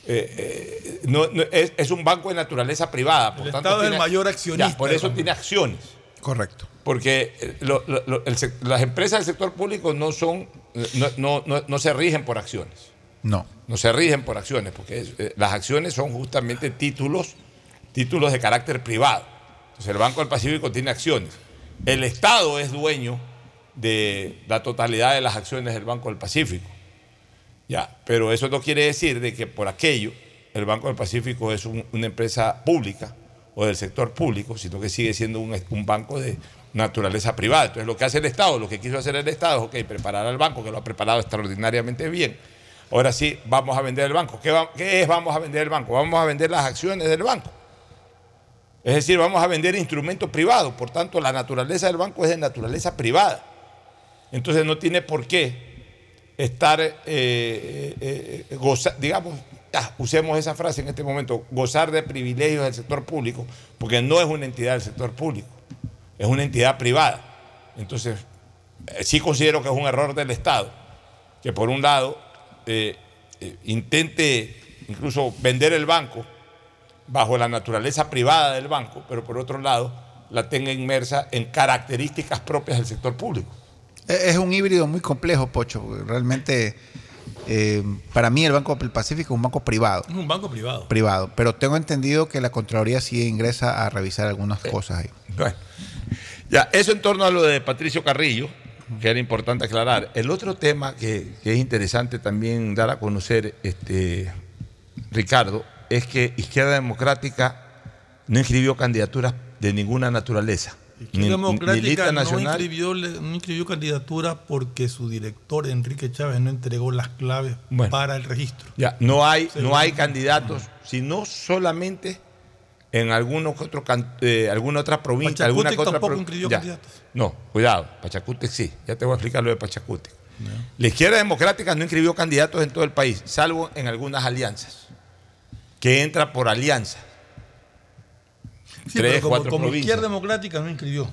eh, eh, no- no- es, es un banco de naturaleza privada. Por El tanto, Estado es el tiene- mayor accionista Ya, por eso tiene acciones. Correcto. Porque eh, lo- lo- lo- el sec- las empresas del sector público no son, no, no- no- no se rigen por acciones. No. No se rigen por acciones, porque es- eh, las acciones son justamente títulos, títulos de carácter privado. Entonces el Banco del Pacífico tiene acciones. El Estado es dueño de la totalidad de las acciones del Banco del Pacífico. Ya, pero eso no quiere decir de que por aquello el Banco del Pacífico es un- una empresa pública o del sector público, sino que sigue siendo un, un banco de naturaleza privada. Entonces lo que hace el Estado, lo que quiso hacer el Estado es, ok, preparar al banco, que lo ha preparado extraordinariamente bien. Ahora sí, vamos a vender el banco. ¿Qué, es vamos a vender el banco? Vamos a vender las acciones del banco. Es decir, vamos a vender instrumentos privados. Por tanto, la naturaleza del banco es de naturaleza privada. Entonces no tiene por qué estar, eh, eh, eh, digamos, ah, usemos esa frase en este momento, gozar de privilegios del sector público, porque no es una entidad del sector público, es una entidad privada. Entonces, eh, sí considero que es un error del Estado, que por un lado eh, eh, intente incluso vender el banco bajo la naturaleza privada del banco, pero por otro lado la tenga inmersa en características propias del sector público. Es es un híbrido muy complejo, Pocho. Realmente, eh, para mí el Banco del Pacífico es un banco privado. Es un banco privado. Privado. Pero tengo entendido que la Contraloría sí ingresa a revisar algunas cosas ahí. Bueno, ya, eso en torno a lo de Patricio Carrillo, que era importante aclarar. El otro tema que, que es interesante también dar a conocer, este, Ricardo, es que Izquierda Democrática no inscribió candidaturas de ninguna naturaleza. Ni, Izquierda ni Democrática lista no inscribió, no inscribió candidatura porque su director, Enrique Chávez, no entregó las claves Bueno. para el registro. Ya, no hay, no hay candidatos, sino solamente en algunos otro eh, alguna otra provincia, alguna otra tampoco pro- candidatos. No, cuidado, Pachacútec sí, ya te voy a explicar lo de Pachacútec. La izquierda democrática no inscribió candidatos en todo el país, salvo en algunas alianzas, que entra por alianza. Sí, tres, pero como, cuatro como provincias. Izquierda Democrática no inscribió.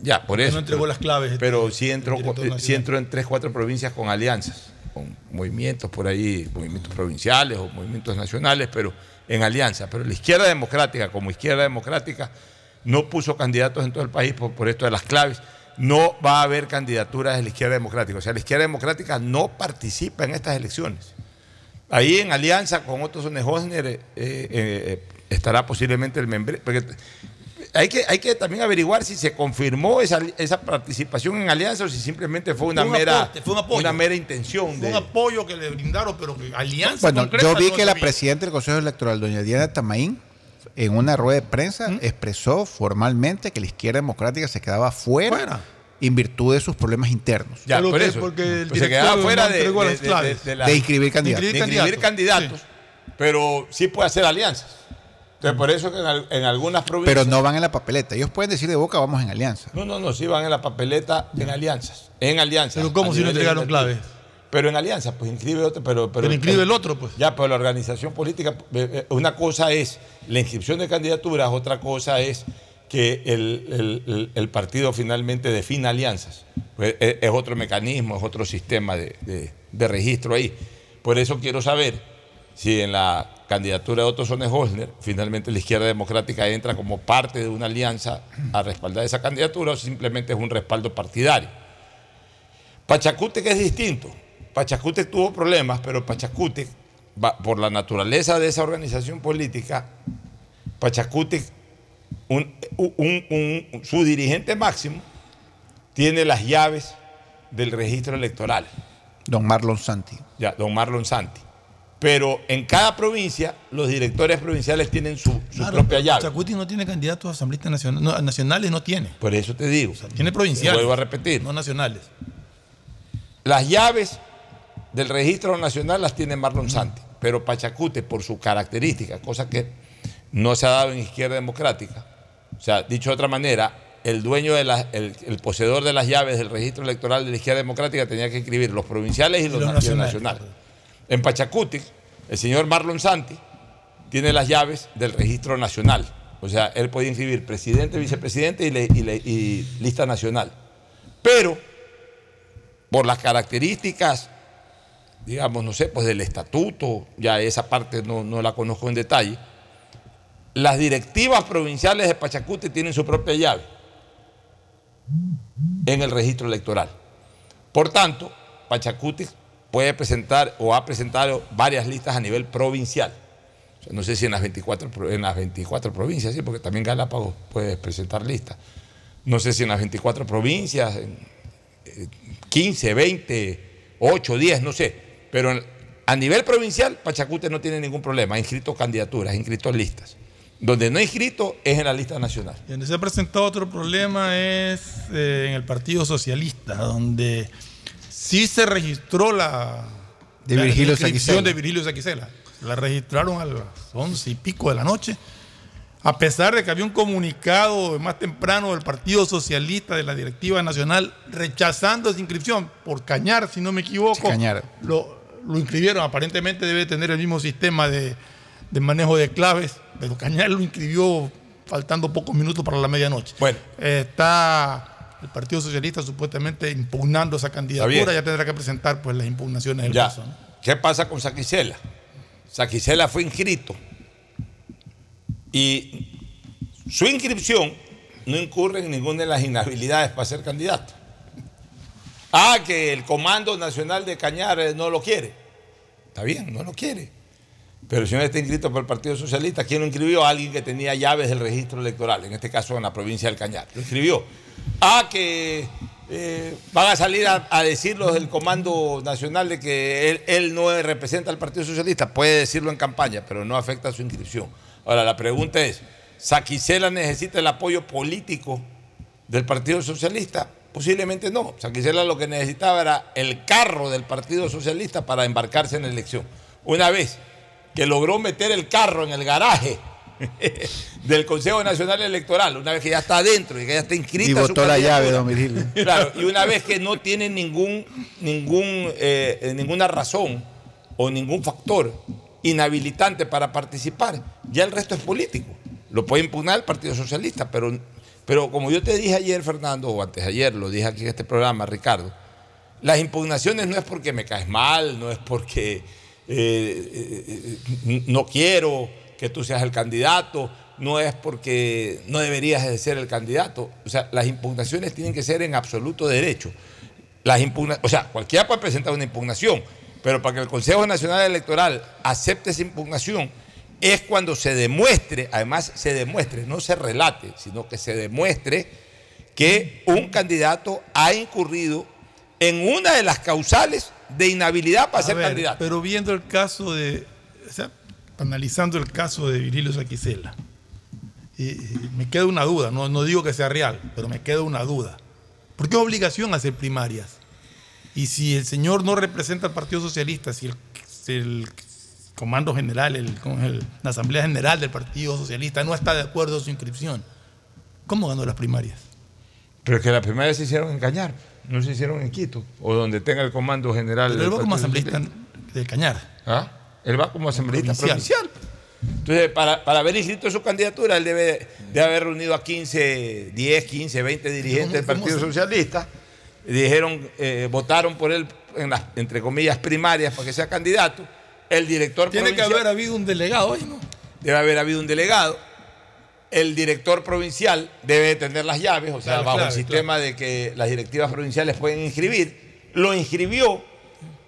Ya, por No eso. entregó pero- las claves, este, Pero sí entró, eh, sí entró en tres, cuatro provincias con alianzas, con movimientos por ahí, movimientos provinciales o movimientos nacionales, pero en alianza. Pero la izquierda democrática, como izquierda democrática, no puso candidatos en todo el país por, por esto de las claves. No va a haber candidaturas de la izquierda democrática. O sea, la izquierda democrática no participa en estas elecciones. Ahí en alianza con Otto Sonnenhosner eh, eh, eh, estará posiblemente el membre. Porque hay que, hay que también averiguar si se confirmó esa, esa participación en alianza o si simplemente fue una, Fue un mera, aporte, fue un apoyo. una mera intención. Fue de- un apoyo que le brindaron, pero que alianza Bueno, concreta yo vi no que la presidenta del Consejo Electoral, doña Diana Tamaín, en una rueda de prensa expresó formalmente que la izquierda democrática se quedaba fuera, en virtud de sus problemas internos. Ya, Pero por eso. porque el Pues se director quedaba fuera de, de- la- De inscribir candidatos. de inscribir candidatos, pero sí puede hacer alianzas. Entonces, por eso que en, al- en algunas provincias. Pero no van en la papeleta. Ellos pueden decir de boca, vamos en alianza. No, no, no, sí van en la papeleta en alianzas. En alianzas. Pero ¿cómo si no entregaron claves? Pero en alianza, pues inscribe otro, pero. Pero inscribe el otro, pues. Ya, pero la organización política, eh, eh, una cosa es la inscripción de candidaturas, otra cosa es que el, el- el- el partido finalmente defina alianzas. Pues, es, es otro mecanismo, es otro sistema de, de- de registro ahí. Por eso quiero saber si en la candidatura de Otto Sonnenhosner, finalmente la izquierda democrática entra como parte de una alianza a respaldar esa candidatura o simplemente es un respaldo partidario. Pachacútec es distinto. Pachacútec tuvo problemas, pero Pachacútec, por la naturaleza de esa organización política, Pachacútec, un- un- un- su dirigente máximo, tiene las llaves del registro electoral. Don Marlon Santi. Ya, don Marlon Santi. Pero en cada provincia, los directores provinciales tienen su, su Claro, propia llave. Chacuti no tiene candidatos a asambleístas nacionales, no, nacionales, no tiene. Por eso te digo. Tiene provinciales. Vuelvo a repetir. No nacionales. Las llaves del registro nacional las tiene Marlon Santi, pero Pachacute, por su característica, cosa que no se ha dado en izquierda democrática, o sea, dicho de otra manera, el dueño, de la- el, el poseedor de las llaves del registro electoral de la izquierda democrática tenía que escribir los provinciales y los, y los nacionales. nacionales. En Pachacute, el señor Marlon Santi tiene las llaves del registro nacional. O sea, él podía inscribir presidente, vicepresidente y, lista nacional. Pero por las características, digamos, no sé, pues del estatuto, ya esa parte no, no la conozco en detalle, las directivas provinciales de Pachacute tienen su propia llave en el registro electoral. Por tanto, Pachacute puede presentar o ha presentado varias listas a nivel provincial. No sé si en las 24, pro- en las 24 provincias, sí, porque también Galápagos puede presentar listas. No sé si en las 24 provincias, en, 15, 20, 8, 10, no sé. Pero a nivel provincial, Pachacute no tiene ningún problema. Ha inscrito candidaturas, ha inscrito listas. Donde no ha inscrito es en la lista nacional. Y donde se ha presentado otro problema es eh, en el Partido Socialista, donde sí se registró la, De la Virgilio inscripción de Virgilio Saquicela. La registraron a las once y pico de la noche, a pesar de que había un comunicado más temprano del Partido Socialista de la Directiva Nacional rechazando esa inscripción por Cañar, si no me equivoco. Cañar. Lo, lo inscribieron, aparentemente debe tener el mismo sistema de, de manejo de claves, pero Cañar lo inscribió faltando pocos minutos para la medianoche. Bueno. Está el Partido Socialista supuestamente impugnando esa candidatura, ya tendrá que presentar pues las impugnaciones del Ya. caso. ¿no? ¿Qué pasa con Saquicela? Saquicela fue inscrito y su inscripción no incurre en ninguna de las inhabilidades para ser candidato. Ah, que el Comando Nacional de Cañares no lo quiere. Está bien, no lo quiere. Pero el señor está inscrito por el Partido Socialista. ¿Quién lo inscribió? Alguien que tenía llaves del registro electoral, en este caso en la provincia del Cañar. Lo inscribió. Ah, que eh, van a salir a, a decir los del Comando Nacional de que él, él no representa al Partido Socialista. Puede decirlo en campaña, pero no afecta a su inscripción. Ahora, la pregunta es, ¿Saquicela necesita el apoyo político del Partido Socialista? Posiblemente no. Saquicela lo que necesitaba era el carro del Partido Socialista para embarcarse en la elección. Una vez que logró meter el carro en el garaje del Consejo Nacional Electoral, una vez que ya está adentro y que ya está inscrita Y su botó la llave, don Virgilio. Claro, y una vez que no tiene ningún, ningún, eh, eh, ninguna razón o ningún factor inhabilitante para participar, ya el resto es político. Lo puede impugnar el Partido Socialista, pero, pero como yo te dije ayer, Fernando, o antes ayer, lo dije aquí en este programa, Ricardo, las impugnaciones no es porque me caes mal, no es porque eh, no quiero que tú seas el candidato, no es porque no deberías de ser el candidato. O sea, las impugnaciones tienen que ser en absoluto derecho. Las impugna- o sea, cualquiera puede presentar una impugnación, pero para que el Consejo Nacional Electoral acepte esa impugnación es cuando se demuestre, además se demuestre, no se relate, sino que se demuestre que un candidato ha incurrido en una de las causales de inhabilidad para A ser ver, candidato. Pero viendo el caso de, o sea, analizando el caso de Virilio Saquicela, y- y me queda una duda, no, no digo que sea real, pero me queda una duda. ¿Por qué es obligación hacer primarias? Y si el señor no representa al Partido Socialista, si el, si el comando general, el, la Asamblea General del Partido Socialista no está de acuerdo en su inscripción, ¿cómo ganó las primarias? Pero es que las primarias se hicieron en Cañar, no se hicieron en Quito, o donde tenga el comando general. Pero va como asambleísta de Cañar. ¿Ah? Él va como asambleísta Provincial. provincial. Entonces, para, para haber inscrito su candidatura, él debe de haber reunido a 15, 10, 15, 20 dirigentes del ¿Cómo- cómo Partido se- Socialista. Dijeron, eh, votaron por él en las, entre comillas, primarias para que sea candidato. El director Tiene que provincial- haber habido un delegado hoy, ¿no? debe haber habido un delegado. El director provincial debe tener las llaves, o sea, Claro, bajo claro, el sistema de que las directivas provinciales pueden inscribir. Lo inscribió.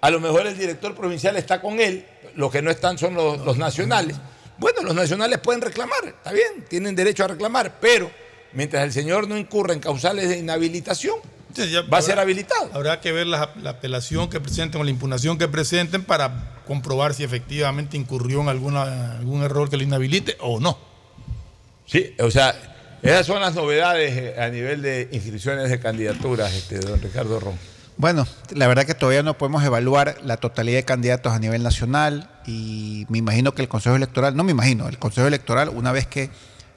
A lo mejor el director provincial está con él. Los que no están son los, los nacionales. Bueno, los nacionales pueden reclamar, está bien, tienen derecho a reclamar, pero mientras el señor no incurra en causales de inhabilitación, va a ser habilitado. Habrá que ver la, la apelación que presenten o la impugnación que presenten para comprobar si efectivamente incurrió en alguna, algún error que lo inhabilite o no. Sí, o sea, esas son las novedades eh, a nivel de inscripciones de candidaturas, este, don Ricardo Ron. Bueno, la verdad que todavía no podemos evaluar la totalidad de candidatos a nivel nacional y me imagino que el Consejo Electoral, no me imagino, el Consejo Electoral una vez que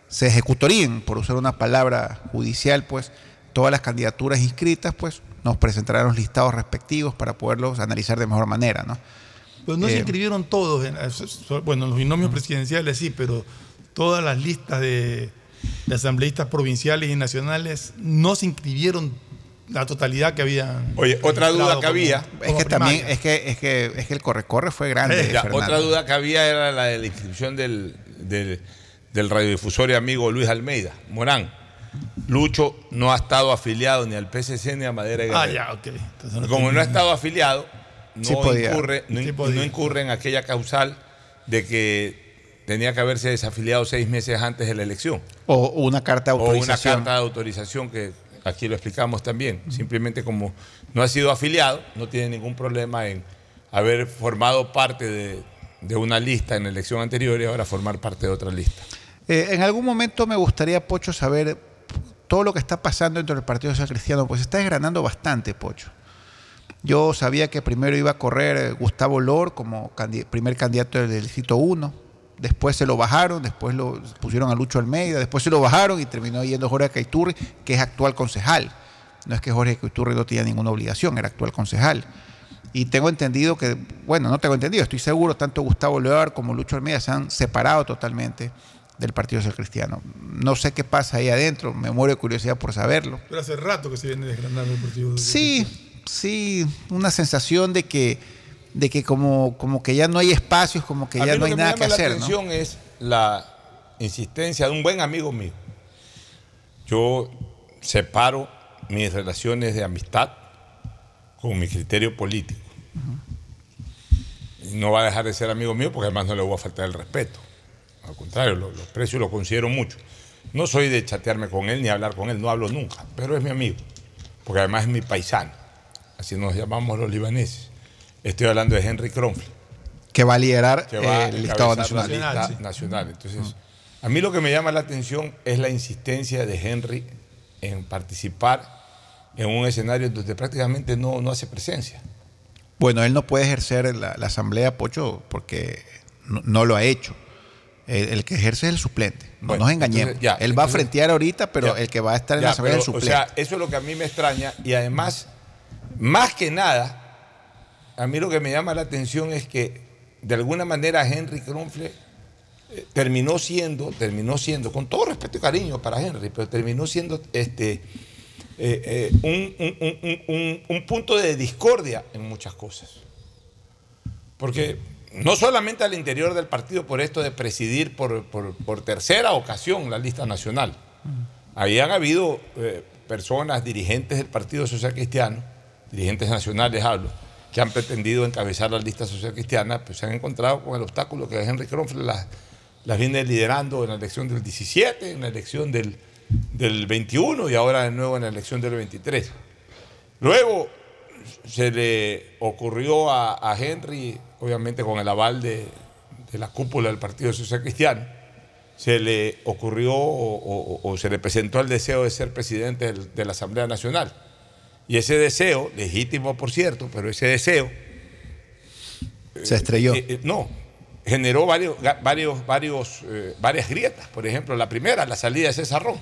se ejecutorían, por usar una palabra judicial, pues todas las candidaturas inscritas, pues nos presentarán los listados respectivos para poderlos analizar de mejor manera, ¿no? Pues no se Eh, inscribieron todos, en- bueno, en los binomios presidenciales sí, pero todas las listas de, de asambleístas provinciales y nacionales no se inscribieron la totalidad que habían. Oye, otra duda que como- había. Es que también, es que, es que, es que el corre-corre fue grande. Eh, otra duda que había era la de la inscripción del, del, del radiodifusor y amigo Luis Almeida, Morán. Lucho no ha estado afiliado ni al PSC ni a Madera y Ah, Guerrero. ya, ok. Entonces no Como tiene- no ha estado afiliado, no, Sí incurre, no, Sí no incurre en aquella causal de que tenía que haberse desafiliado seis meses antes de la elección. O una carta de O una autorización. carta de autorización que aquí lo explicamos también. Simplemente como no ha sido afiliado, no tiene ningún problema en haber formado parte de, de una lista en la elección anterior y ahora formar parte de otra lista. Eh, en algún momento me gustaría, Pocho, saber todo lo que está pasando dentro del Partido Social Cristiano, pues está desgranando bastante, Pocho. Yo sabía que primero iba a correr eh, Gustavo Lor como primer candidato del Distrito 1, después se lo bajaron, después lo pusieron a Lucho Almeida, después se lo bajaron y terminó yendo Jorge Caiturri, que es actual concejal. No es que Jorge Caiturri no tenía ninguna obligación, era actual concejal. Y tengo entendido que, bueno, no tengo entendido, estoy seguro, tanto Gustavo Lear como Lucho Almeida se han separado totalmente del Partido Social Cristiano. No sé qué pasa ahí adentro, me muero de curiosidad por saberlo. Pero hace rato que se viene desgranando el partido. Sí, sí, una sensación de que, de que como, como que ya no hay espacios, como que A ya no hay que me nada llama que la hacer. ¿no? atención es la insistencia de un buen amigo mío. Yo separo mis relaciones de amistad con mi criterio político. No va a dejar de ser amigo mío porque además no le voy a faltar el respeto. Al contrario, lo, lo aprecio y lo considero mucho. No soy de chatearme con él ni hablar con él, no hablo nunca, pero es mi amigo, porque además es mi paisano. Así nos llamamos los libaneses. Estoy hablando de Henry Kronfle Que va a liderar que va eh, el listado nacional. lista nacional. Entonces, a mí lo que me llama la atención es la insistencia de Henry en participar en un escenario donde prácticamente no, no hace presencia. Bueno, él no puede ejercer la, la asamblea, Pocho, porque no, no lo ha hecho. El, el que ejerce es el suplente. No Bueno, nos engañemos. entonces, ya, él va a entonces- frentear ahorita, pero Ya. el que va a estar en Ya, la asamblea es el pero, suplente. O sea, eso es lo que a mí me extraña y además, más que nada, a mí lo que me llama la atención es que de alguna manera Henry Kronfle eh, terminó siendo, terminó siendo, con todo respeto y cariño para Henry, pero terminó siendo este, eh, eh, un, un- un- un- un punto de discordia en muchas cosas. Porque no solamente al interior del partido por esto de presidir por, por- por tercera ocasión la lista nacional. Ahí han habido personas, dirigentes del Partido Social Cristiano, dirigentes nacionales hablo, que han pretendido encabezar la lista social cristiana, pues se han encontrado con el obstáculo que Henry Kronfeld las, viene liderando en la elección del 17, en la elección del, del 21 y ahora de nuevo en la elección del 23. Luego se le ocurrió a, Henry, obviamente con el aval de, de la cúpula del Partido Social Cristiano, se le ocurrió o, se le presentó el deseo de ser presidente de la Asamblea Nacional. Y ese deseo, legítimo por cierto, pero ese deseo... Se estrelló. eh, eh, no, generó varios, varios, varios, eh, varias grietas. Por ejemplo, la primera, la salida de César Ron.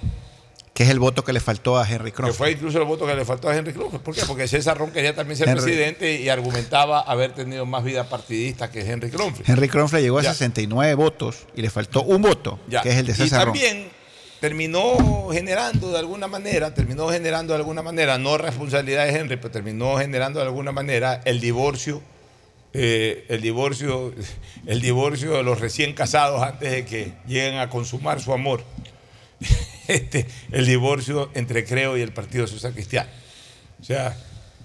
Que es el voto que le faltó a Henry Que Cronfeld. fue incluso el voto que le faltó a Henry Cruz. ¿Por qué? Porque César Ron quería también ser Henry- presidente y argumentaba haber tenido más vida partidista que Henry Kronfeld. Henry Cronfeld llegó a Ya. 69 votos y le faltó un voto, Ya. que es el de y César Ron. también terminó generando de alguna manera, terminó generando de alguna manera, no responsabilidad de Henry, pero terminó generando de alguna manera el divorcio, eh, el divorcio, el divorcio de los recién casados antes de que lleguen a consumar su amor. <laughs> Este, el divorcio entre Creo y el Partido Social Cristiano. O sea,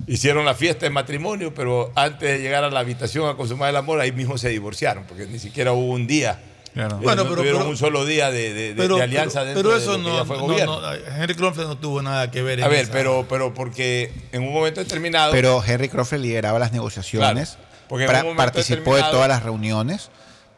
hicieron la fiesta de matrimonio, pero antes de llegar a la habitación a consumar el amor, ahí mismo se divorciaron, porque ni siquiera hubo un día. Eh, Bueno, no pero- tuvieron pero- un solo día de, de- de- Pero, de alianza pero- dentro pero de eso lo que no, ya fue no, gobierno. no, Henry Cronfeld no tuvo nada que ver en a ver, esa- pero, pero porque en un momento determinado. Pero Henry Cronfeld lideraba las negociaciones, Claro, porque participó de todas las reuniones,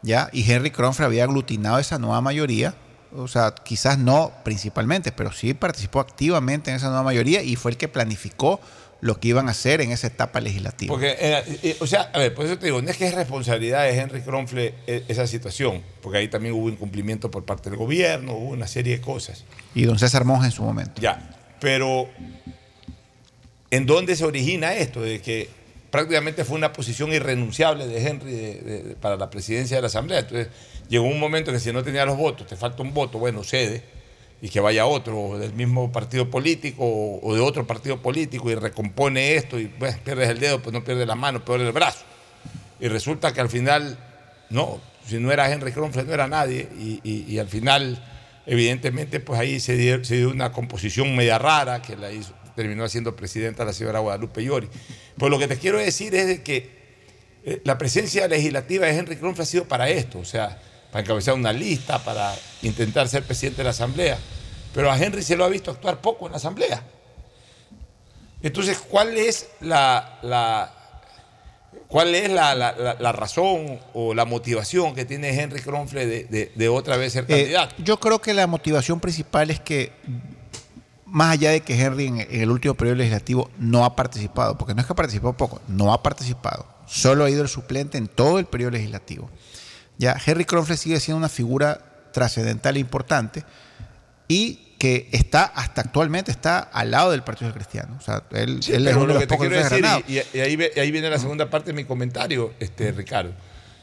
¿ya? Y Henry Cronfeld había aglutinado esa nueva mayoría, o sea, quizás no principalmente, pero sí participó activamente en esa nueva mayoría y fue el que planificó lo que iban a hacer en esa etapa legislativa. Porque, eh, eh, o sea, a ver, por eso te digo, no es que es responsabilidad de Henry Kronfle eh, esa situación, porque ahí también hubo incumplimiento por parte del gobierno, hubo una serie de cosas. Y don César Monge en su momento. Ya, pero ¿en dónde se origina esto? De que prácticamente fue una posición irrenunciable de Henry de- de- de- para la presidencia de la Asamblea. Entonces llegó un momento en que si no tenía los votos, te falta un voto, bueno, cede y que vaya otro del mismo partido político o, de otro partido político y recompone esto y pues, pierdes el dedo, pues no pierdes la mano, pierdes el brazo. Y resulta que al final, no, si no era Henry Kronfeld, no era nadie. Y, y- al final, evidentemente, pues ahí se dio, se dio una composición media rara que la hizo, terminó siendo presidenta la señora Guadalupe Llori. Pues lo que te quiero decir es que eh, la presencia legislativa de Henry Kronfeld ha sido para esto, o sea, para encabezar una lista, para intentar ser presidente de la Asamblea. Pero a Henry se lo ha visto actuar poco en la Asamblea. Entonces, ¿cuál es la, la- cuál es la, la- la- razón o la motivación que tiene Henry Kronfeld de, de- de otra vez ser Eh, candidato? yo creo que la motivación principal es que, más allá de que Henry en, en el último periodo legislativo no ha participado, porque no es que ha participado poco, no ha participado, solo ha ido el suplente en todo el periodo legislativo. Ya, Henry Kronfeld sigue siendo una figura trascendental e importante y que está hasta actualmente está al lado del Partido Cristiano. O sea, él, Sí, él es uno lo de que los te pocos quiero decir, y, y ahí, ve- y ahí viene la segunda parte de mi comentario, este, Ricardo.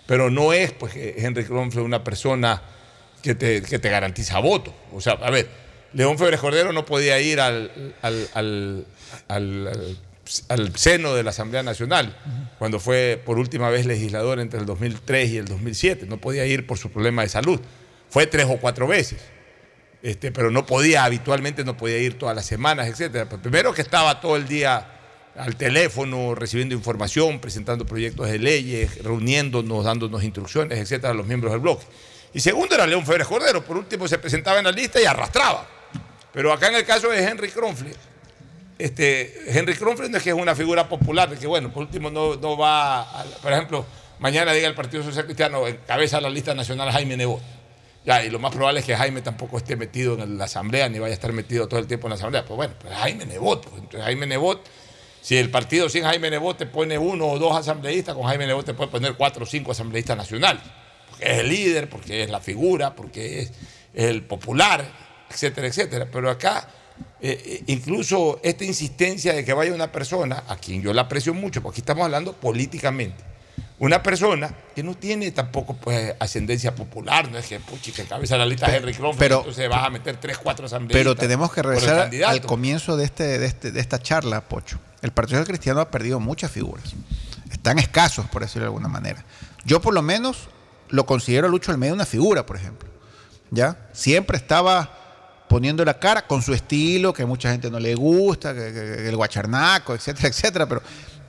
Pero no es pues que Henry Kronfeld una persona que te, que te garantiza voto. O sea, a ver, León Febres Cordero no podía ir al, al, al- al- al- al seno de la Asamblea Nacional cuando fue por última vez legislador entre el 2003 y el 2007. No podía ir por su problema de salud. Fue tres o cuatro veces. Este, pero no podía, habitualmente no podía ir todas las semanas. Pues Primero que estaba todo el día al teléfono, recibiendo información, presentando proyectos de leyes, reuniéndonos, dándonos instrucciones, etcétera, a los miembros del bloque. Y segundo era León Febres Cordero, por último se presentaba en la lista y arrastraba. Pero acá en el caso de Henry Kronfeld, este, Henry Kronfeld no es que es una figura popular, que bueno, por último no, no va, a- por ejemplo, mañana diga el Partido Social Cristiano, encabeza la lista nacional Jaime Nebot. Ya, y lo más probable es que Jaime tampoco esté metido en la asamblea, ni vaya a estar metido todo el tiempo en la asamblea. Pues bueno, pues Jaime Nebot. pues, entonces Jaime Nebot, si el partido sin Jaime Nebot te pone uno o dos asambleístas, con Jaime Nebot te puede poner cuatro o cinco asambleístas nacionales. Porque es el líder, porque es la figura, porque es el popular, etcétera, etcétera. Pero acá, eh, eh, incluso esta insistencia de que vaya una persona, a quien yo la aprecio mucho, porque aquí estamos hablando políticamente, Una persona que no tiene tampoco pues, ascendencia popular, no es que puchi, que cabeza la lista Henry Cronfeld, pero- entonces vas a meter tres, cuatro asambleístas. Pero tenemos que regresar al comienzo de, este, de, este- de esta charla, Pocho. El Partido Social Cristiano ha perdido muchas figuras. Están escasos, por decirlo de alguna manera. Yo por lo menos lo considero a Lucho Almeida una figura, por ejemplo. ¿Ya? Siempre estaba poniendo la cara con su estilo, que a mucha gente no le gusta, que, que- que el guacharnaco, etcétera, etcétera. Pero,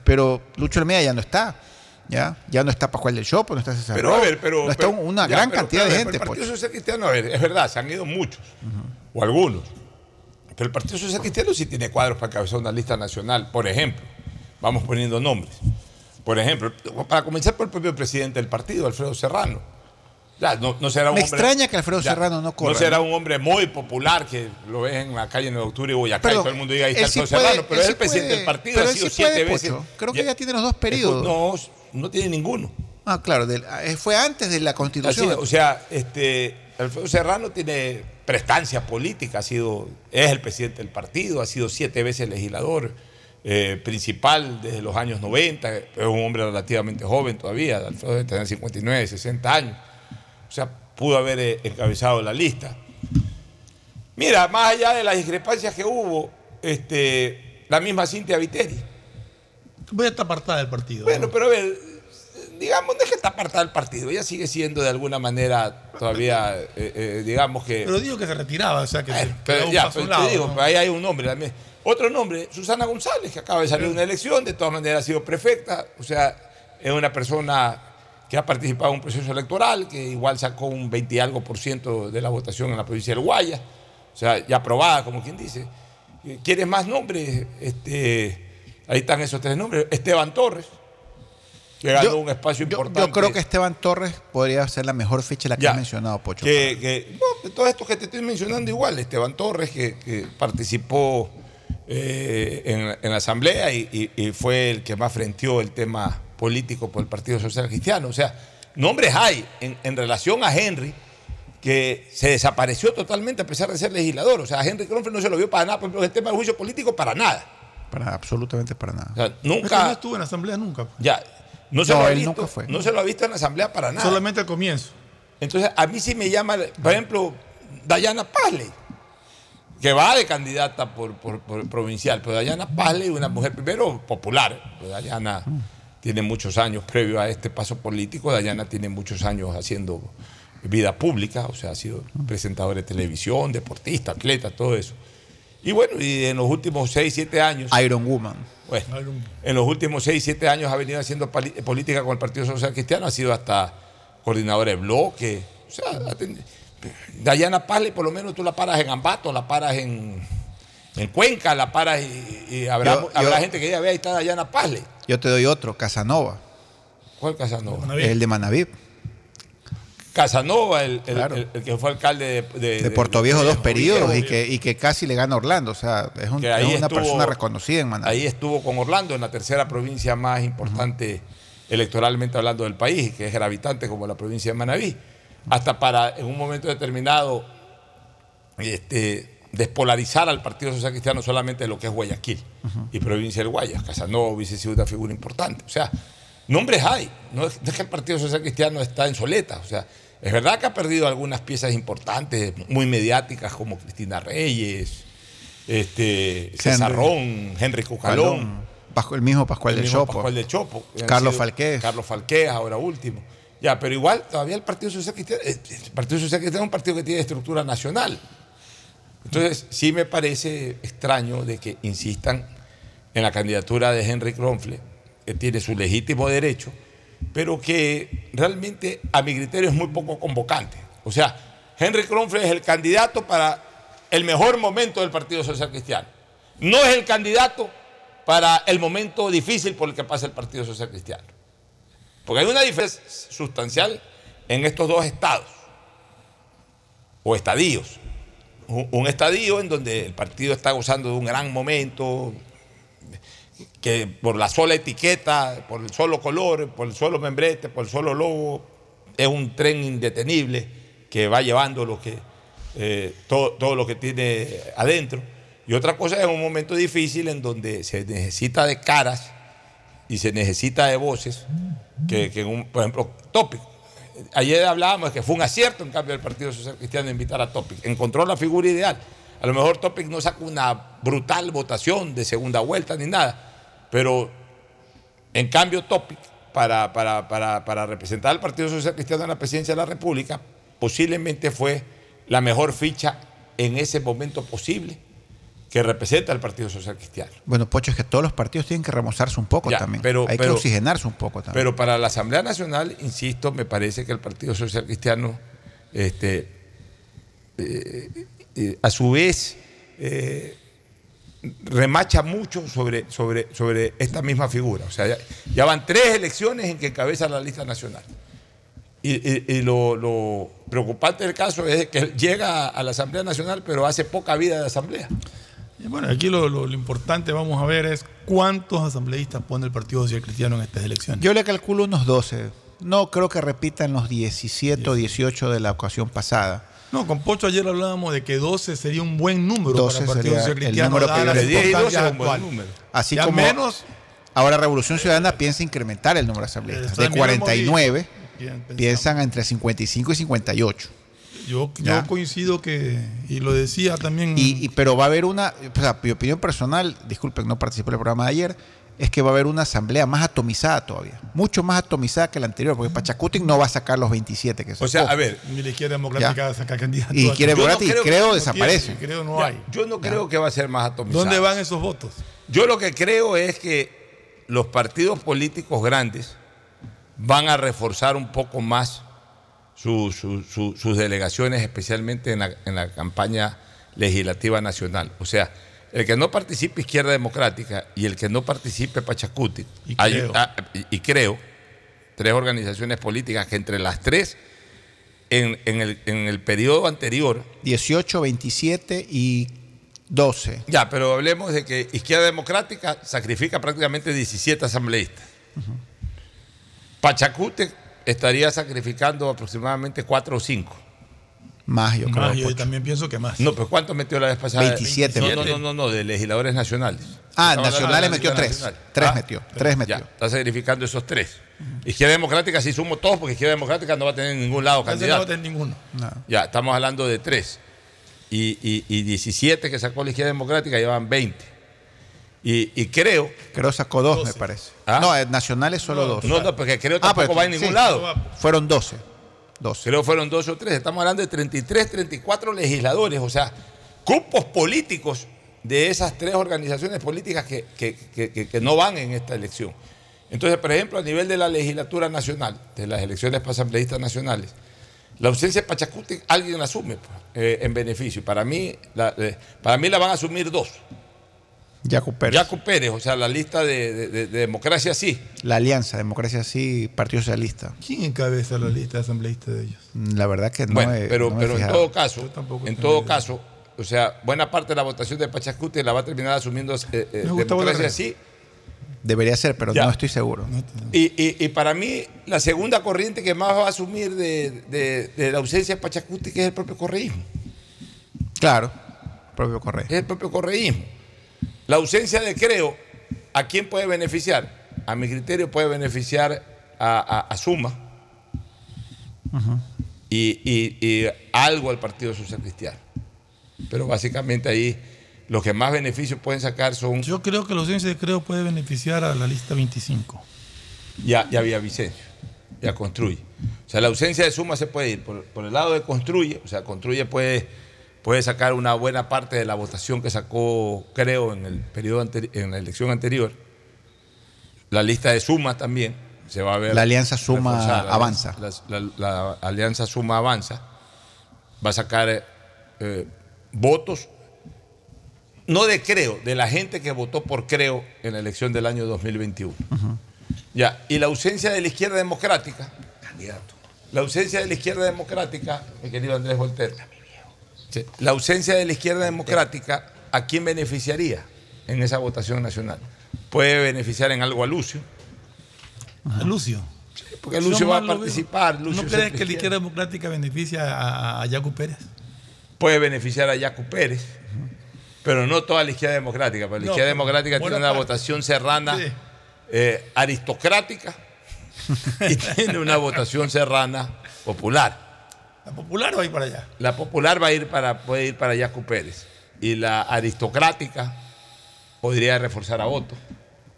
pero Lucho Almeida ya no está. ¿Ya? Ya no está Pascual del Chopo, no está César Pero a ver, pero. no está pero- una ya, gran pero- cantidad pero, de gente, El Partido Pocho. Social Cristiano, a ver, es verdad, se han ido muchos, o algunos. Pero el Partido Social Cristiano sí tiene cuadros para encabezar una lista nacional. Por ejemplo, vamos poniendo nombres. Por ejemplo, para comenzar por el propio presidente del partido, Alfredo Serrano. Ya, no, no será un Me hombre- extraña que Alfredo ya, Serrano no corra, No será un hombre muy popular que lo ves en la calle 9 de octubre y Boyacá y todo el mundo diga ahí está sí Alfredo puede- Serrano, pero él es sí el presidente puede- del partido, pero ha sido sí siete puede, veces. Pocho. Creo que ya tiene los dos periodos. No, no tiene ninguno. Ah, claro, del- eh, fue antes de la constitución. Así, o sea, este, Alfredo Serrano tiene prestancia política, ha sido, es el presidente del partido, ha sido siete veces legislador eh, principal desde los años 90, es un hombre relativamente joven todavía, Alfredo debe tener 59, 60 años. O sea, pudo haber eh, encabezado la lista. Mira, más allá de las discrepancias que hubo, este, la misma Cintia Viteri. Voy a estar apartada del partido. Bueno, pero a ver, digamos, no es que está apartada del partido, ella sigue siendo de alguna manera todavía, eh, eh, digamos que... Pero digo que se retiraba, o sea, que, que Pero ya, pero un te digo, ¿no? ahí hay un nombre también. Otro nombre, Susana González, que acaba de salir de una elección, de todas maneras ha sido prefecta, o sea, es una persona que ha participado en un proceso electoral, que igual sacó un 20 y algo por ciento de la votación en la provincia del Guaya, o sea, ya aprobada, como quien dice. ¿Quieres más nombres? Este, ahí están esos tres nombres. Esteban Torres, que ganó un espacio importante. Yo creo que Esteban Torres podría ser la mejor ficha la que Ya. has mencionado, Pocho. Que, que- no, de todos estos que te estoy mencionando igual, Esteban Torres, que, que participó eh, en, en la asamblea y, y- y fue el que más frenteó el tema político por el Partido Social Cristiano. O sea, nombres hay en, en relación a Henry, que se desapareció totalmente a pesar de ser legislador. O sea, a Henry Cronfeld no se lo vio para nada, por ejemplo, el tema del juicio político para nada. Para, absolutamente para nada. O sea, Es que no nunca, estuvo en la asamblea nunca. ya, no se No, lo ha visto, nunca fue. no se lo ha visto en la asamblea para nada. Solamente al comienzo. Entonces, a mí sí me llama, por ejemplo, Dayana Pazley, que va de candidata por, por- por provincial, pero Dayana Pazley, una mujer primero popular, pues Dayana tiene muchos años previo a este paso político, Dayana tiene muchos años haciendo vida pública, o sea, ha sido presentadora de televisión, deportista, atleta, todo eso. Y bueno, y en los últimos 6, 7 años... Iron Woman. Bueno, en los últimos 6, 7 años ha venido haciendo política con el Partido Social Cristiano, ha sido hasta coordinadora de bloque. O sea, ten- Dayana Pazley, por lo menos tú la paras en Ambato, la paras en, en Cuenca, la paras y, y habrá, Yo- habrá yo- gente que diga, ve, ahí está Dayana Pazley. Yo te doy otro, Casanova, ¿Cuál Casanova? el de Manaví. Casanova, el, el- Claro. el- el que fue alcalde de, de, De Puerto Viejo dos periodos y que, y que casi le gana a Orlando. O sea, es, un- una estuvo- persona reconocida en Manaví. Ahí estuvo con Orlando, en la tercera provincia más importante electoralmente hablando del país, que es gravitante como la provincia de Manabí. Hasta para, en un momento determinado, este, despolarizar al Partido Social Cristiano solamente de lo que es Guayaquil y provincia del Guayas. Casanova hubiese sido una figura importante. O sea, nombres hay. No es, no es que el Partido Social Cristiano está en soleta. O sea, es verdad que ha perdido algunas piezas importantes, muy mediáticas, como Cristina Reyes, este, César Ron, Henry Cucalón. Pascu- el mismo Pascual el del mismo Chopo. Pascual del Chopo. Carlos Falqués. Carlos Falqués, ahora último. Ya, pero igual todavía el Partido Social Cristiano, eh, el Partido Social Cristiano es un partido que tiene estructura nacional. Entonces, sí me parece extraño de que insistan en la candidatura de Henry Kronfle, que tiene su legítimo derecho, pero que realmente a mi criterio es muy poco convocante. O sea, Henry Kronfle es el candidato para el mejor momento del Partido Social Cristiano. No es el candidato para el momento difícil por el que pasa el Partido Social Cristiano. Porque hay una diferencia sustancial en estos dos estados o estadios. Un, estadio en donde el partido está gozando de un gran momento, que por la sola etiqueta, por el solo color, por el solo membrete, por el solo logo, es un tren indetenible que va llevando lo que, eh, todo, todo lo que tiene adentro. Y otra cosa es un momento difícil en donde se necesita de caras y se necesita de voces que, por ejemplo, Topic. Ayer hablábamos de que fue un acierto en cambio del Partido Social Cristiano invitar a Topic. Encontró la figura ideal. A lo mejor Topic no saca una brutal votación de segunda vuelta ni nada, pero en cambio Topic, para, para, para, para representar al Partido Social Cristiano en la presidencia de la República, posiblemente fue la mejor ficha en ese momento posible que representa al Partido Social Cristiano. Bueno, Pocho, es que todos los partidos tienen que remozarse un poco Ya, también. pero- Hay pero- que oxigenarse un poco también. Pero para la Asamblea Nacional, insisto, me parece que el Partido Social Cristiano, este, eh, eh, a su vez, eh, remacha mucho sobre, sobre, sobre esta misma figura. O sea, ya, ya van tres elecciones en que encabeza la lista nacional. Y, y- y lo, lo preocupante del caso es que llega a la Asamblea Nacional, pero hace poca vida de Asamblea. Y bueno, aquí lo, lo- lo importante, vamos a ver, es cuántos asambleístas pone el Partido Social Cristiano en estas elecciones. Yo le calculo unos 12. No creo que repitan los 17 o 18 de la ocasión pasada. No, con Pocho ayer hablábamos de que 12 sería un buen número 12 para el Partido sería Social el Cristiano. número dadas que yo las le- 10 y 12 circunstancias es un buen número. Así Ya como menos, ahora Revolución Ciudadana piensa incrementar el número de asambleístas. Eso De también lo hemos 49 dicho. Bien piensan entre 55 y 58. Yo, coincido que, y lo decía también. Y, y- pero va a haber una, o sea, mi opinión personal, disculpen, no participé del programa de ayer, es que va a haber una asamblea más atomizada todavía, mucho más atomizada que la anterior, porque Pachacutic no va a sacar los 27 que sacó. O sea, a ver, Ni la izquierda democrática saca candidatos. Y Izquierda Yo no Democrática, creo- creo, desaparece. tiene, creo no Ya, hay. Yo no creo que va a ser más atomizado. ¿Dónde van esos votos? Yo lo que creo es que los partidos políticos grandes van a reforzar un poco más su- su- su- sus delegaciones, especialmente en la, en la campaña legislativa nacional. O sea, el que no participe Izquierda Democrática y el que no participe Pachacuti, Y hay- creo. ah, y- y creo, tres organizaciones políticas que entre las tres, en, en el, en el periodo anterior, 18, 27 y 12. ya, pero hablemos de que Izquierda Democrática sacrifica prácticamente 17 asambleístas. Pachacute estaría sacrificando aproximadamente 4 o 5. Más, yo creo. Más, yo también pienso que más. No, pero ¿cuánto metió la vez pasada? 27 No, metió. no, no, no, no, de legisladores nacionales. Ah, Estamos nacionales metió lista 3. nacional. 3 Ah, metió. 3 metió. Ya, está sacrificando esos tres. Izquierda Democrática sí sumo todos porque Izquierda Democrática no va a tener en ningún lado Ese no va a candidato. tener ninguno. No. Ya, estamos hablando de tres. Y, y, y 17 que sacó la Izquierda Democrática llevan 20. Y, y creo Creo sacó 2, me parece. ¿Ah? No, eh, nacionales solo 2. No, no, porque creo Ah, tampoco pero va en sí, ningún lado. Fueron 12. 12. Creo fueron dos o tres. Estamos hablando de 33, 34 legisladores, o sea, grupos políticos de esas tres organizaciones políticas que, que- que- que- que no van en esta elección. Entonces, por ejemplo, a nivel de la legislatura nacional, de las elecciones para asambleístas nacionales, la ausencia de Pachacuti alguien la asume pues, eh, en beneficio. Para mí, la, eh, para mí la van a asumir dos. Jaco Pérez. Jaco Pérez, o sea, la lista de, de- de- de democracia sí. La Alianza, Democracia Sí, Partido Socialista. ¿Quién encabeza la lista de asambleístas de ellos? La verdad que no bueno, he- pero, no he en todo caso, en todo caso, o sea, buena parte de la votación de Pachacuti la va a terminar asumiendo eh, eh, democracia sí. Debería ser, pero Ya. no estoy seguro. Y, y- y para mí, la segunda corriente que más va a asumir de, de- de la ausencia de Pachacuti, que es el propio correísmo. Claro, propio Correa. Es el propio correísmo. La ausencia de Creo, ¿a quién puede beneficiar? A mi criterio puede beneficiar a, a- a Suma y, y- y algo al Partido Social Cristiano. Pero básicamente ahí los que más beneficios pueden sacar son Yo creo que la ausencia de Creo puede beneficiar a la lista 25. ya, ya había Vicencio, ya construye. O sea, la ausencia de suma se puede ir por, por el lado de construye, o sea, construye puede, puede sacar una buena parte de la votación que sacó, creo, en el periodo en la elección anterior. La lista de suma también se va a ver. La alianza Suma reforzada. Avanza. La, la- la alianza suma avanza. Va a sacar eh, votos, no de creo, de la gente que votó por creo en la elección del año 2021. Ya, y la ausencia de la izquierda democrática, candidato. La ausencia de la izquierda democrática, mi querido Andrés Volter, sí, la ausencia de la izquierda democrática, ¿a quién beneficiaría en esa votación nacional? Puede beneficiar en algo a Lucio, A Lucio. porque Lucio va a participar. Lucio ¿No es crees que la izquierda democrática beneficia a, a Yacu Pérez? puede beneficiar a Yacu Pérez, pero no toda la izquierda democrática, porque la No, izquierda pero democrática tiene una parte. votación serrana, Sí. eh, aristocrática, y <laughs> tiene una votación serrana popular. ¿La popular va a ir para allá? La popular va a ir para, puede ir para Yacu Pérez. Y la aristocrática podría reforzar a voto.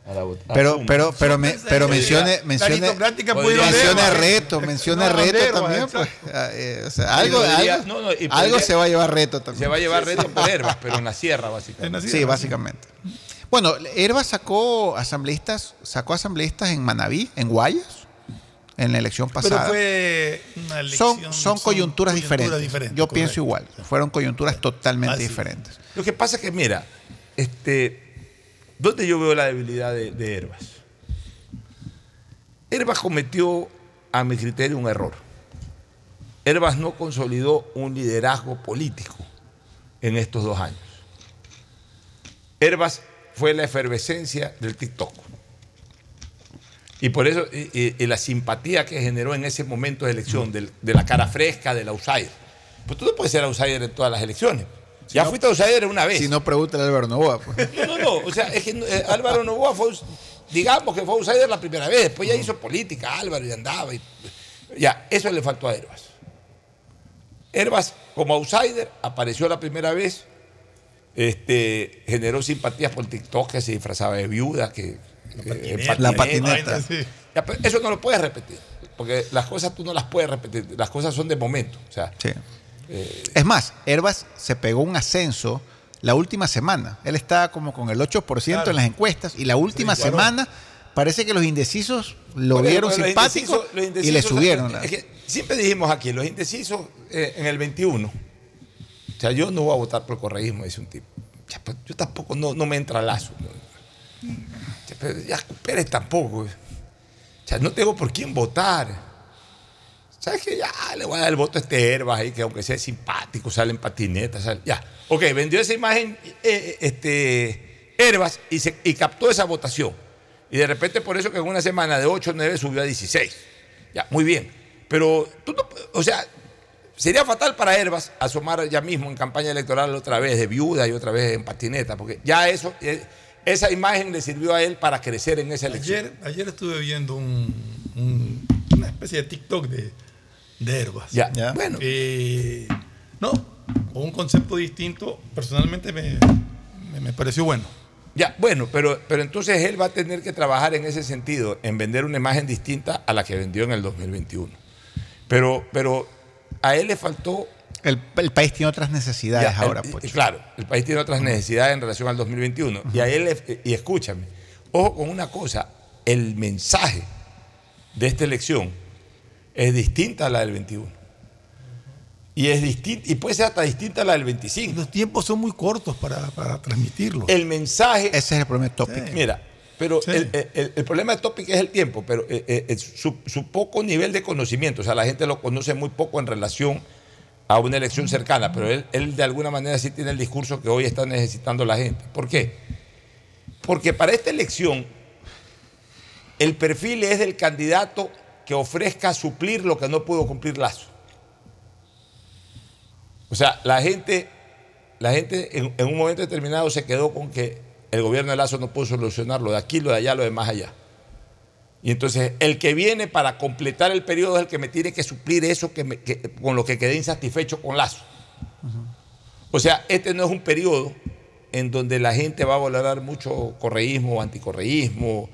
a la a Pero, Zuma. pero, pero, me- pero Podría- mencione, mencione, mencione reto, mencione No, reto también, pues. Ah, eh, o sea, algo, podría- algo, no, no, y algo podría- se va a llevar reto también. Se va a llevar reto por Herbas, pero en la sierra, básicamente. Sí, básicamente. Bueno, Herba sacó asambleístas, sacó asambleístas en Manaví, en Guayas, en la elección Pero pasada. fue una elección. son, son coyunturas, diferentes. diferentes, Yo correcto. pienso igual. Fueron coyunturas totalmente Así. diferentes. Lo que pasa es que, mira, este, ¿dónde yo veo la debilidad de, de Herbas? Herbas cometió, a mi criterio, un error. Herbas no consolidó un liderazgo político en estos dos años. Herbas fue la efervescencia del TikTok. Y por eso, y, la simpatía que generó en ese momento de elección, del- de, la cara fresca, del outsider. Pues tú no puedes ser outsider en todas las elecciones. ya fuiste outsider una vez. Si no, pregúntale a Álvaro Novoa. pues. <laughs> No, no, no. O sea, es que eh, Álvaro Novoa fue, digamos que fue outsider la primera vez, después ya hizo política, Álvaro, y andaba. y- ya, eso le faltó a Herbas. Herbas, como outsider, apareció la primera vez, este, generó simpatías por TikTok, que se disfrazaba de viuda, que. Eh, La patineta. Ya, pero eso no lo puedes repetir, porque las cosas tú no las puedes repetir, las cosas son de momento. O sea, Sí. eh, Es más, Herbas se pegó un ascenso la última semana. Él estaba como con el 8% Claro. en las encuestas y la última Sí, claro. semana parece que los indecisos lo vieron simpático indecisos- los y le subieron. la- es que siempre dijimos aquí, los indecisos eh, en el 21. O sea, yo no voy a votar por el correísmo, dice un tipo. Pues, yo tampoco, no, no me entra lazo. ¿no? Pero ya Pérez tampoco. O sea, no tengo por quién votar. ¿Sabes qué? Ya le voy a dar el voto a este Herbas ahí, que aunque sea simpático, sale en patineta, sale- Ya. Ok, vendió esa imagen eh, este, Herbas y captó esa votación. Y de repente por eso que en una semana de 8 o 9 subió a 16. Ya, muy bien. Pero tú no, o sea, sería fatal para Herbas asomar ya mismo en campaña electoral otra vez de viuda y otra vez en patineta, porque ya eso, eh, esa imagen le sirvió a él para crecer en esa elección. Ayer, ayer estuve viendo un, un- una especie de TikTok de, de herbas. Ya, Ya. bueno. Eh, no, con un concepto distinto, personalmente me, me- me pareció bueno. Ya, bueno, pero, pero entonces él va a tener que trabajar en ese sentido, en vender una imagen distinta a la que vendió en el 2021. Pero, pero a él le faltó El, el país tiene otras necesidades Ya, ahora, pues. Claro, el país tiene otras necesidades en relación al 2021. Y a él, y escúchame, ojo con una cosa, el mensaje de esta elección es distinta a la del 21. Y es distinta, y puede ser hasta distinta a la del 25. Los tiempos son muy cortos para, para transmitirlo. El mensaje. Ese es el problema de Topic. Mira, pero el, el- el problema de Topic es el tiempo, pero eh, eh, su, su poco nivel de conocimiento. O sea, la gente lo conoce muy poco en relación a una elección cercana, pero él, él de alguna manera sí tiene el discurso que hoy está necesitando la gente. ¿Por qué? Porque para esta elección el perfil es del candidato que ofrezca suplir lo que no pudo cumplir Lazo. O sea, la gente, la gente en, un momento determinado se quedó con que el gobierno de Lazo no pudo solucionar lo de aquí, lo de allá, lo de más allá. Y entonces el que viene para completar el periodo es el que me tiene que suplir eso que con lo que quedé insatisfecho con Lazo. O sea, este no es un periodo en donde la gente va a valorar mucho correísmo, anticorreísmo,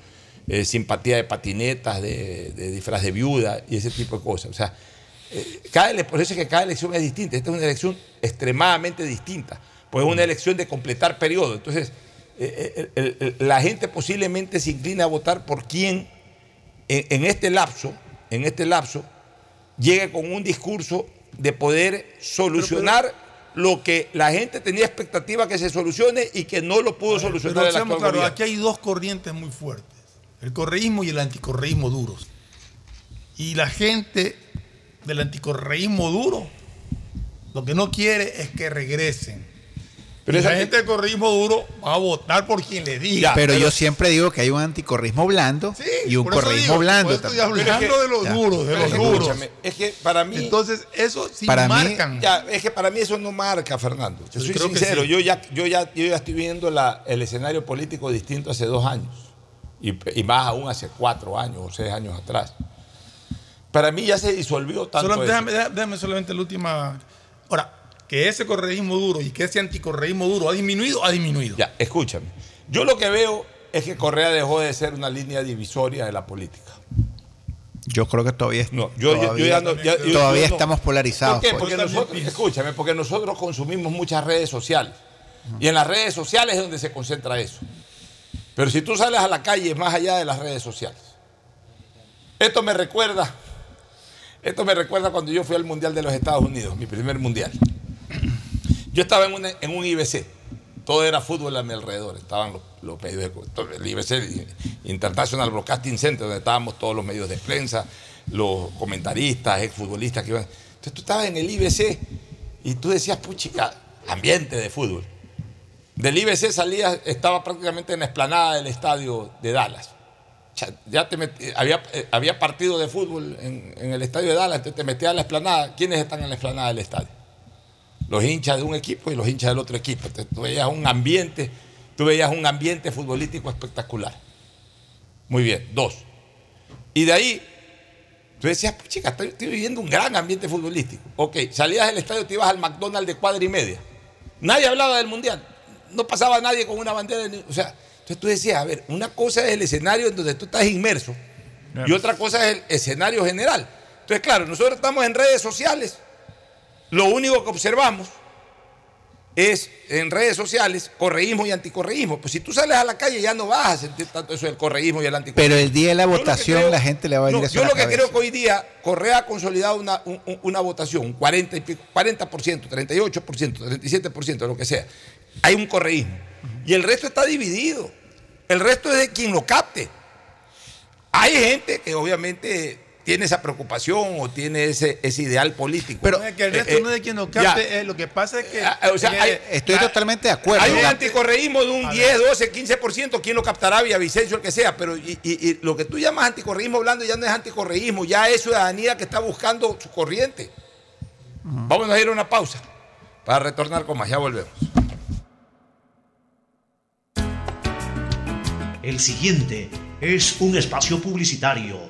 eh, simpatía de patinetas, de, disfraz de viuda y ese tipo de cosas. O sea, eh, cada por eso es que cada elección es distinta. Esta es una elección extremadamente distinta, pues es una elección de completar periodo. Entonces, eh, la gente posiblemente se inclina a votar por quien en, en este lapso, en este lapso, llegue con un discurso de poder solucionar lo que la gente tenía expectativa que se solucione y que no lo pudo solucionar Pero seamos aquí hay dos corrientes muy fuertes. El correísmo y el anticorreísmo duros. Y la gente del anticorreísmo duro lo que no quiere es que regresen. Pero esa- gente del correísmo duro va a votar por quien le diga. pero, yo siempre digo que hay un anticorrismo blando y un digo, blando también. hablando de los Ya. duros, de los es que, duros. escúchame, Es que para mí. Entonces, eso sí para mí- marcan. ya, es que para mí eso no marca, Fernando. Yo soy creo que sincero, sí. yo, ya, yo, ya, yo ya estoy viendo la- el escenario político distinto hace dos años. Y, y más aún hace cuatro años o seis años atrás. Para mí ya se disolvió tanto Solo- eso. déjame, déjame- déjame solamente la última. Ahora, que ese correísmo duro y que ese anticorreísmo duro ha disminuido, ha disminuido. Ya, escúchame. Yo lo que veo es que Correa dejó de ser una línea divisoria de la política. Yo creo que todavía, es- No, yo, todavía, ya no- ya- yo- todavía yo no. estamos polarizados. ¿Por qué? pues. Porque nosotros, escúchame, porque nosotros consumimos muchas redes sociales. Y en las redes sociales es donde se concentra eso. Pero si tú sales a la calle, más allá de las redes sociales. Esto me recuerda, esto me recuerda cuando yo fui al Mundial de los Estados Unidos, mi primer mundial. Yo estaba en, un IBC, todo era fútbol a mi alrededor, estaban los, los medios de el IBC, International Broadcasting Center, donde estábamos todos los medios de prensa, los comentaristas, exfutbolistas que iban. Entonces tú estabas en el IBC y tú decías, puchica, ambiente de fútbol. Del IBC salías, estaba prácticamente en la explanada del estadio de Dallas. Ya te había, eh, había partido de fútbol en, el estadio de Dallas, entonces te metías a la explanada. ¿Quiénes están en la explanada del estadio? Los hinchas de un equipo y los hinchas del otro equipo. Entonces, tú veías un ambiente, tú veías un ambiente futbolístico espectacular. Muy bien, dos. Y de ahí, tú decías, pues chica, estoy, estoy viviendo un gran ambiente futbolístico. Ok, salías del estadio, te ibas al McDonald's de cuadra y media. Nadie hablaba del mundial. No pasaba nadie con una bandera. ni- O sea, entonces tú decías, a ver, una cosa es el escenario en donde tú estás inmerso y otra cosa es el escenario general. Entonces, claro, nosotros estamos en redes sociales. Lo único que observamos es en redes sociales correísmo y anticorreísmo. Pues si tú sales a la calle ya no vas a sentir tanto eso del correísmo y el anticorreísmo. Pero el día de la Yo votación creo- la gente le va a venir no, Yo a la lo que cabeza. creo que hoy día Correa ha consolidado una, un- un- una votación, un 40, y pico- 40%, 38%, 37%, lo que sea. Hay un correísmo. Y el resto está dividido. El resto es de quien lo capte. Hay gente que obviamente tiene esa preocupación o tiene ese, ese ideal político. Pero es que el resto Eh, eh, no es de quien lo ya. capte, eh, lo que pasa es que. Ah, o sea, hay- Estoy totalmente de acuerdo. Hay un anticorreísmo de un A 10, 12, 15%, ¿quién lo captará? Villavicencio, el que sea, pero y, y- y lo que tú llamas anticorreísmo blando ya no es anticorreísmo, ya es ciudadanía que está buscando su corriente. Vamos a ir a una pausa para retornar con más, ya volvemos. El siguiente es un espacio publicitario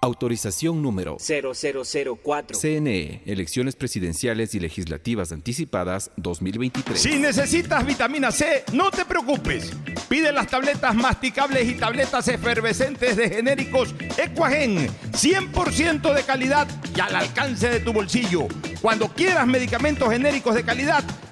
Autorización número 0004. CNE, Elecciones Presidenciales y Legislativas Anticipadas 2023. Si necesitas vitamina C, no te preocupes. Pide las tabletas masticables y tabletas efervescentes de genéricos Equagen, 100% de calidad y al alcance de tu bolsillo. Cuando quieras medicamentos genéricos de calidad,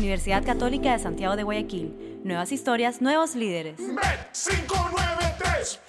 Universidad Católica de Santiago de Guayaquil. Nuevas historias, nuevos líderes. Bet593.es Tu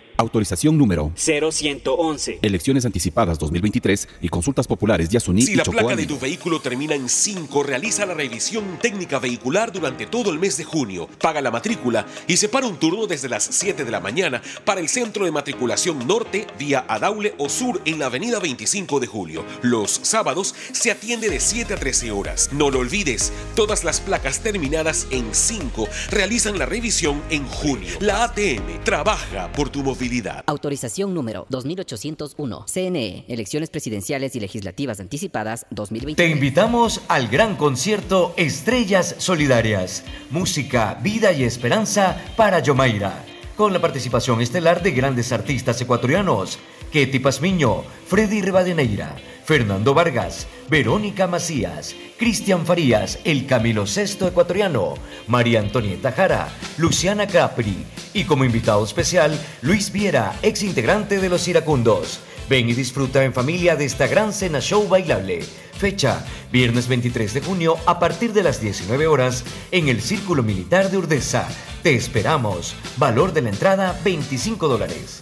Autorización número 0111. Elecciones anticipadas 2023 y consultas populares Yasuní Si y la Chocó placa de tu vehículo termina en 5, realiza la revisión técnica vehicular durante todo el mes de junio. Paga la matrícula y separa un turno desde las 7 de la mañana para el centro de matriculación norte vía Adaule o sur en la avenida 25 de julio. Los sábados se atiende de 7 a 13 horas. No lo olvides, todas las placas terminadas en 5 realizan la revisión en junio. La ATM trabaja por tu movilidad. Autorización número 2801. CNE, Elecciones Presidenciales y Legislativas Anticipadas 2020. Te invitamos al gran concierto Estrellas Solidarias, música, vida y esperanza para Yomaira, con la participación estelar de grandes artistas ecuatorianos, Ketty Pazmiño, Freddy Rivadeneira, Fernando Vargas, Verónica Macías, Cristian Farías, el Camilo Sexto ecuatoriano, María Antonieta Jara, Luciana Capri y como invitado especial, Luis Viera, ex integrante de Los Iracundos. Ven y disfruta en familia de esta gran cena show bailable. Fecha, viernes 23 de junio a partir de las 19 horas en el Círculo Militar de Urdesa. Te esperamos. Valor de la entrada 25 dólares.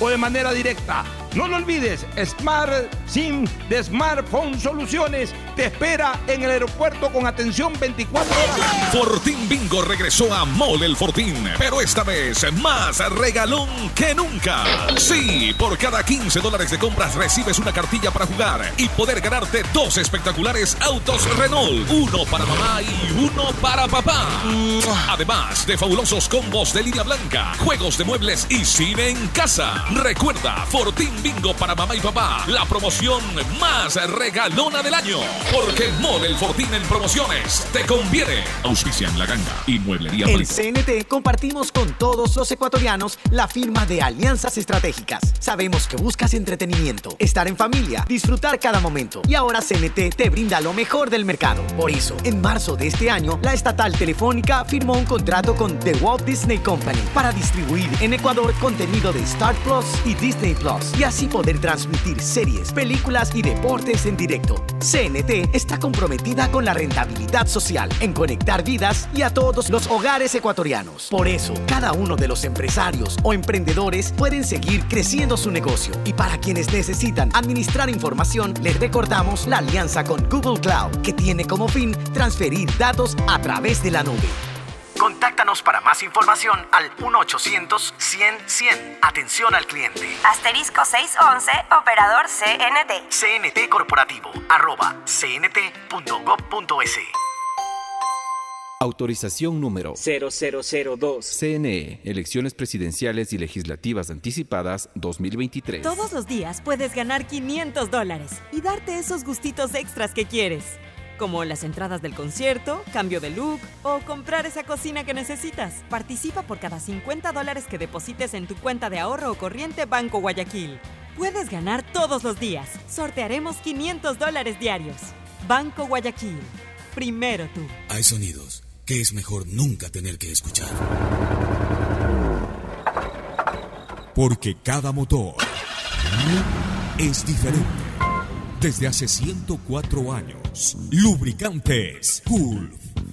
o de manera directa. No lo olvides, Smart SIM de Smartphone Soluciones te espera en el aeropuerto con atención 24 horas. Fortín Bingo regresó a Mole el Fortín, pero esta vez más regalón que nunca. Sí, por cada 15 dólares de compras recibes una cartilla para jugar y poder ganarte dos espectaculares autos Renault, uno para mamá y uno para papá. Además de fabulosos combos de línea blanca, juegos de muebles y cine en casa. Recuerda, Fortín Bingo para mamá y papá, la promoción más regalona del año. Porque Mole el Fortín en promociones te conviene. Auspicia en la ganga y mueblería En. CNT compartimos con todos los ecuatorianos la firma de alianzas estratégicas. Sabemos que buscas entretenimiento, estar en familia, disfrutar cada momento. Y ahora CNT te brinda lo mejor del mercado. Por eso, en marzo de este año, la estatal telefónica firmó un contrato con The Walt Disney Company para distribuir en Ecuador contenido de Star Plus y Disney Plus y así poder transmitir series, películas y deportes en directo. CNT está comprometida con la rentabilidad social en conectar vidas y a todos los hogares ecuatorianos. Por eso, cada uno de los empresarios o emprendedores pueden seguir creciendo su negocio. Y para quienes necesitan administrar información, les recordamos la alianza con Google Cloud, que tiene como fin transferir datos a través de la nube. Contáctanos para más información al 1-800-100-100. Atención al cliente. Asterisco 611, operador CNT. CNT Corporativo, arroba cnt.gov.es. Autorización número 0002. CNE, Elecciones Presidenciales y Legislativas Anticipadas 2023. Todos los días puedes ganar 500 dólares y darte esos gustitos extras que quieres, como las entradas del concierto, cambio de look o comprar esa cocina que necesitas. Participa por cada 50 dólares que deposites en tu cuenta de ahorro o corriente Banco Guayaquil. Puedes ganar todos los días. Sortearemos 500 dólares diarios. Banco Guayaquil. Primero tú. Hay sonidos que es mejor nunca tener que escuchar. Porque cada motor es diferente. Desde hace 104 años, Lubricantes Gulf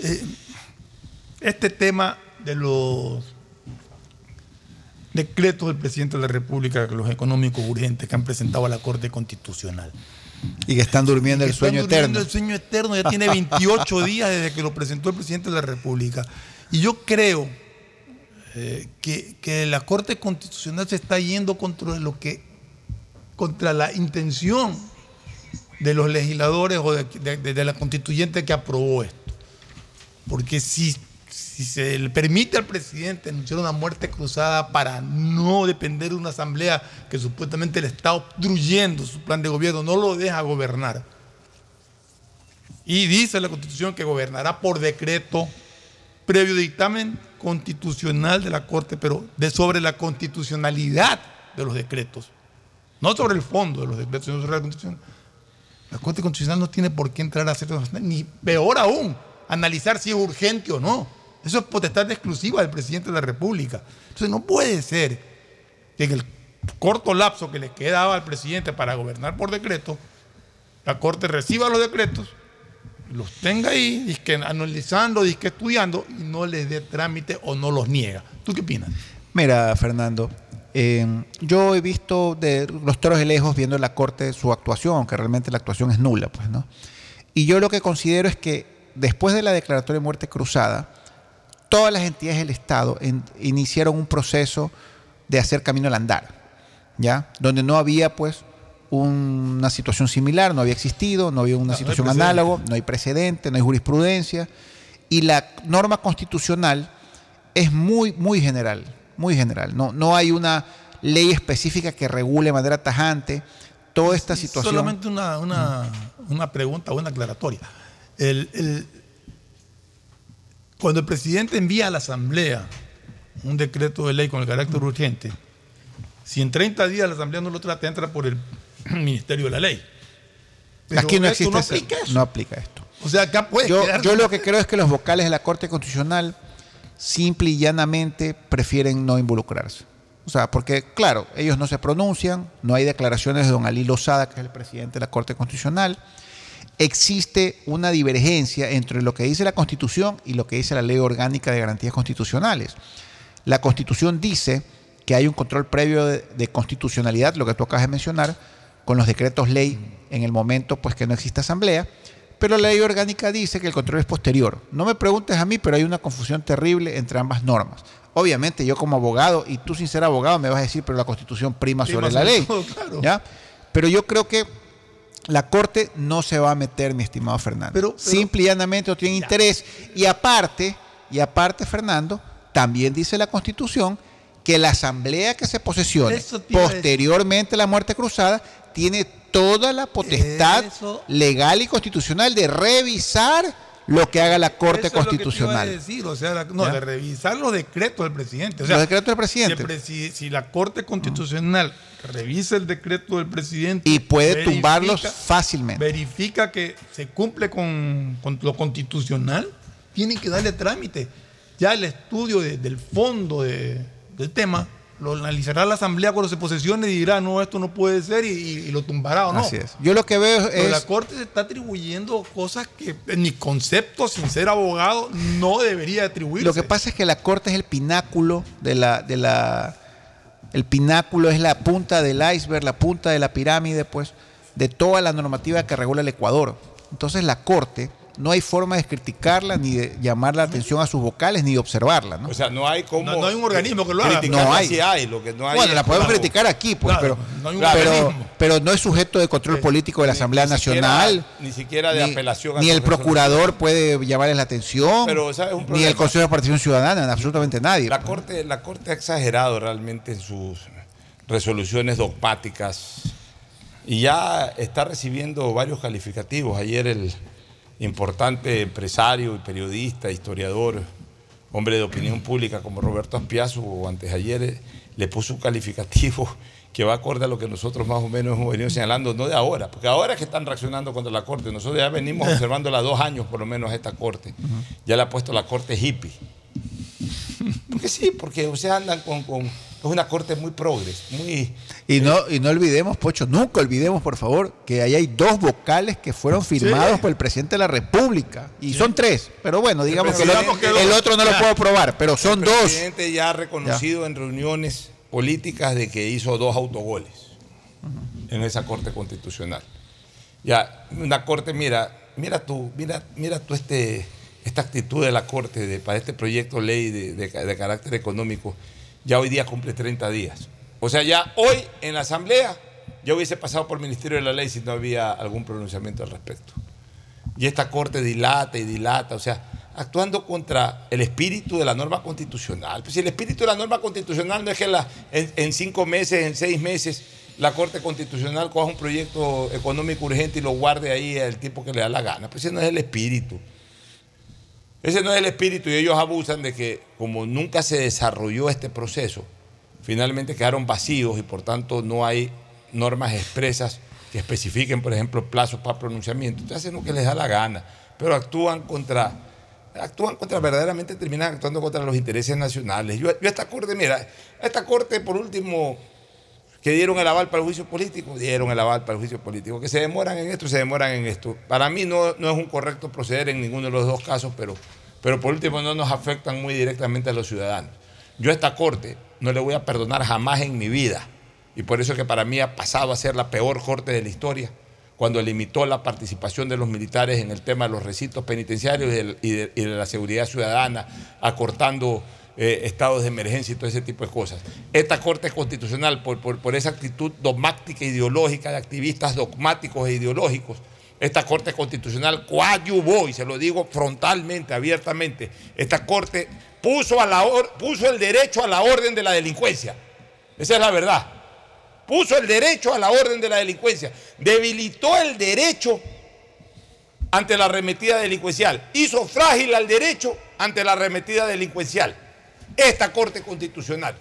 Eh, este tema de los decretos del presidente de la República, los económicos urgentes que han presentado a la Corte Constitucional. Y que están durmiendo el sueño eterno. El sueño eterno ya tiene 28 <laughs> días desde que lo presentó el presidente de la República. Y yo creo eh, que, que, la Corte Constitucional se está yendo contra lo que contra la intención de los legisladores o de, de, de la constituyente que aprobó esto. Porque si, se le permite al presidente anunciar una muerte cruzada para no depender de una asamblea que supuestamente le está obstruyendo su plan de gobierno, no lo deja gobernar. Y dice la constitución que gobernará por decreto previo dictamen constitucional de la Corte, pero de sobre la constitucionalidad de los decretos. No sobre el fondo de los decretos, sino sobre la constitución. La Corte Constitucional no tiene por qué entrar a hacer, ni peor aún, analizar si es urgente o no. Eso es potestad exclusiva del presidente de la República. Entonces no puede ser que en el corto lapso que le quedaba al presidente para gobernar por decreto, la Corte reciba los decretos, los tenga ahí, disque analizando, disque estudiando y no les dé trámite o no los niega. ¿Tú qué opinas? Mira, Fernando, eh, yo he visto de los toros de lejos viendo en la Corte su actuación, que realmente la actuación es nula, pues, ¿no? Y yo lo que considero es que después de la declaratoria de muerte cruzada, todas las entidades del Estado en, iniciaron un proceso de hacer camino al andar, ¿ya? Donde no había, pues, una situación similar, no había existido, no había una No, situación no análoga, no hay precedente, no hay jurisprudencia, y la norma constitucional es muy, muy general, muy general. No, no hay una ley específica que regule de manera tajante toda esta situación. Solamente una, una, una pregunta o una aclaratoria. El- el- cuando el presidente envía a la Asamblea un decreto de ley con el carácter urgente, si en 30 días la Asamblea no lo trata, entra por el <clears throat> Ministerio de la Ley. Pero Aquí no esto existe no aplica eso. No aplica esto. O sea, acá puede yo, quedar- yo lo que creo es que los vocales de la Corte Constitucional simple y llanamente prefieren no involucrarse. O sea, porque claro, ellos no se pronuncian, no hay declaraciones de don Ali Lozada, que es el presidente de la Corte Constitucional. Existe una divergencia entre lo que dice la Constitución y lo que dice la Ley Orgánica de Garantías Constitucionales. La Constitución dice que hay un control previo de, de constitucionalidad, lo que tú acabas de mencionar, con los decretos ley en el momento pues que no existe asamblea, pero la ley orgánica dice que el control es posterior. No me preguntes a mí, pero hay una confusión terrible entre ambas normas. Obviamente yo como abogado, y tú sin ser abogado me vas a decir, pero la constitución prima, Prima sobre la ley. todo, claro. ¿ya? Pero yo creo que la Corte no se va a meter, mi estimado Fernando. Simple y llanamente no tiene interés. Y aparte, y aparte, Fernando, también dice la Constitución que la asamblea que se posesione posteriormente a la muerte cruzada tiene toda la potestad Eso. legal y constitucional de revisar lo que haga la Corte Eso es lo que te iba a Constitucional. decir, o sea, la- no, ¿Ya? de revisar los decretos del presidente. O sea, Los decretos del presidente. si, si la Corte Constitucional revisa el decreto del presidente Y puede verifica- tumbarlos fácilmente. verifica que se cumple con, con lo constitucional, tienen que darle trámite. Ya el estudio de- del fondo de- del tema lo analizará la Asamblea cuando se posesione y dirá, no, esto no puede ser y, y- y lo tumbará o no. Así es. Yo lo que veo Pero es. la Corte se está atribuyendo cosas que en mi concepto, sin ser abogado, no debería atribuirse. Lo que pasa es que la Corte es el pináculo de la, de la. El pináculo es la punta del iceberg, la punta de la pirámide, pues, de toda la normativa que regula el Ecuador. Entonces la Corte no hay forma de criticarla, ni de llamar la atención a sus vocales, ni de observarla. ¿no? O sea, no hay como. No- no hay un organismo que lo haga. No hay. sí hay, lo que no hay. bueno, la podemos criticar aquí, pues, Claro, pero, no hay un pero, no es sujeto de control político de la Asamblea ni Nacional. ni siquiera de ni- apelación a Ni el procurador puede llamarles la atención. Pero, ¿sabes? Un ni el Consejo de Participación Ciudadana, absolutamente nadie. La Corte, la Corte ha exagerado realmente en sus resoluciones dogmáticas y ya está recibiendo varios calificativos. Ayer el importante empresario y periodista, historiador, hombre de opinión pública como Roberto Aspiazu, o antes ayer eh, le puso un calificativo <laughs> que va acorde a lo que nosotros más o menos hemos venido señalando, no de ahora, porque ahora es que están reaccionando contra la Corte. Nosotros ya venimos <laughs> observándola dos años por lo menos a esta Corte. Ya le ha puesto la Corte hippie. Porque sí, porque o sea, andan con, con- es una corte muy progres, muy Y no, y no olvidemos, Pocho, nunca olvidemos, por favor, que ahí hay dos vocales que fueron firmados por el presidente de la República. Y son tres. Pero bueno, digamos que el, otro- el no lo puedo probar, pero son el dos. presidente ya ha reconocido en reuniones políticas de que hizo dos autogoles en esa corte constitucional. Ya, una corte, mira, mira tú, mira, mira tú este, esta actitud de la corte de, para este proyecto de ley de, de- de carácter económico, ya hoy día cumple 30 días. O sea, ya hoy en la asamblea ya hubiese pasado por el Ministerio de la Ley si no había algún pronunciamiento al respecto. Y esta corte dilata y dilata, o sea, actuando contra el espíritu de la norma constitucional. Pues si el espíritu de la norma constitucional no es que en, en cinco meses, en seis meses, la Corte Constitucional coja un proyecto económico urgente y lo guarde ahí el tiempo que le da la gana. Pues ese no es el espíritu. Ese no es el espíritu y ellos abusan de que como nunca se desarrolló este proceso, finalmente quedaron vacíos y por tanto no hay normas expresas que especifiquen, por ejemplo, plazos para pronunciamiento. Entonces hacen lo que les da la gana, pero actúan contra, actúan contra, verdaderamente terminan actuando contra los intereses nacionales. Yo, yo esta corte, mira, esta corte por último que dieron el aval para el juicio político, dieron el aval para el juicio político. Que se demoran en esto, se demoran en esto. Para mí no, no es un correcto proceder en ninguno de los dos casos, pero, pero por último no nos afectan muy directamente a los ciudadanos. Yo a esta corte no le voy a perdonar jamás en mi vida. Y por eso es que para mí ha pasado a ser la peor corte de la historia, cuando limitó la participación de los militares en el tema de los recintos penitenciarios y de, la seguridad ciudadana, acortando eh, estados de emergencia y todo ese tipo de cosas. Esta Corte Constitucional, por, esa actitud dogmática e ideológica de activistas dogmáticos e ideológicos, esta Corte Constitucional coadyuvó, y se lo digo frontalmente, abiertamente, esta Corte puso, a puso el derecho a la orden de la delincuencia. Esa es la verdad. Puso el derecho a la orden de la delincuencia. Debilitó el derecho ante la arremetida delincuencial. Hizo frágil al derecho ante la arremetida delincuencial. Esta Corte Constitucional.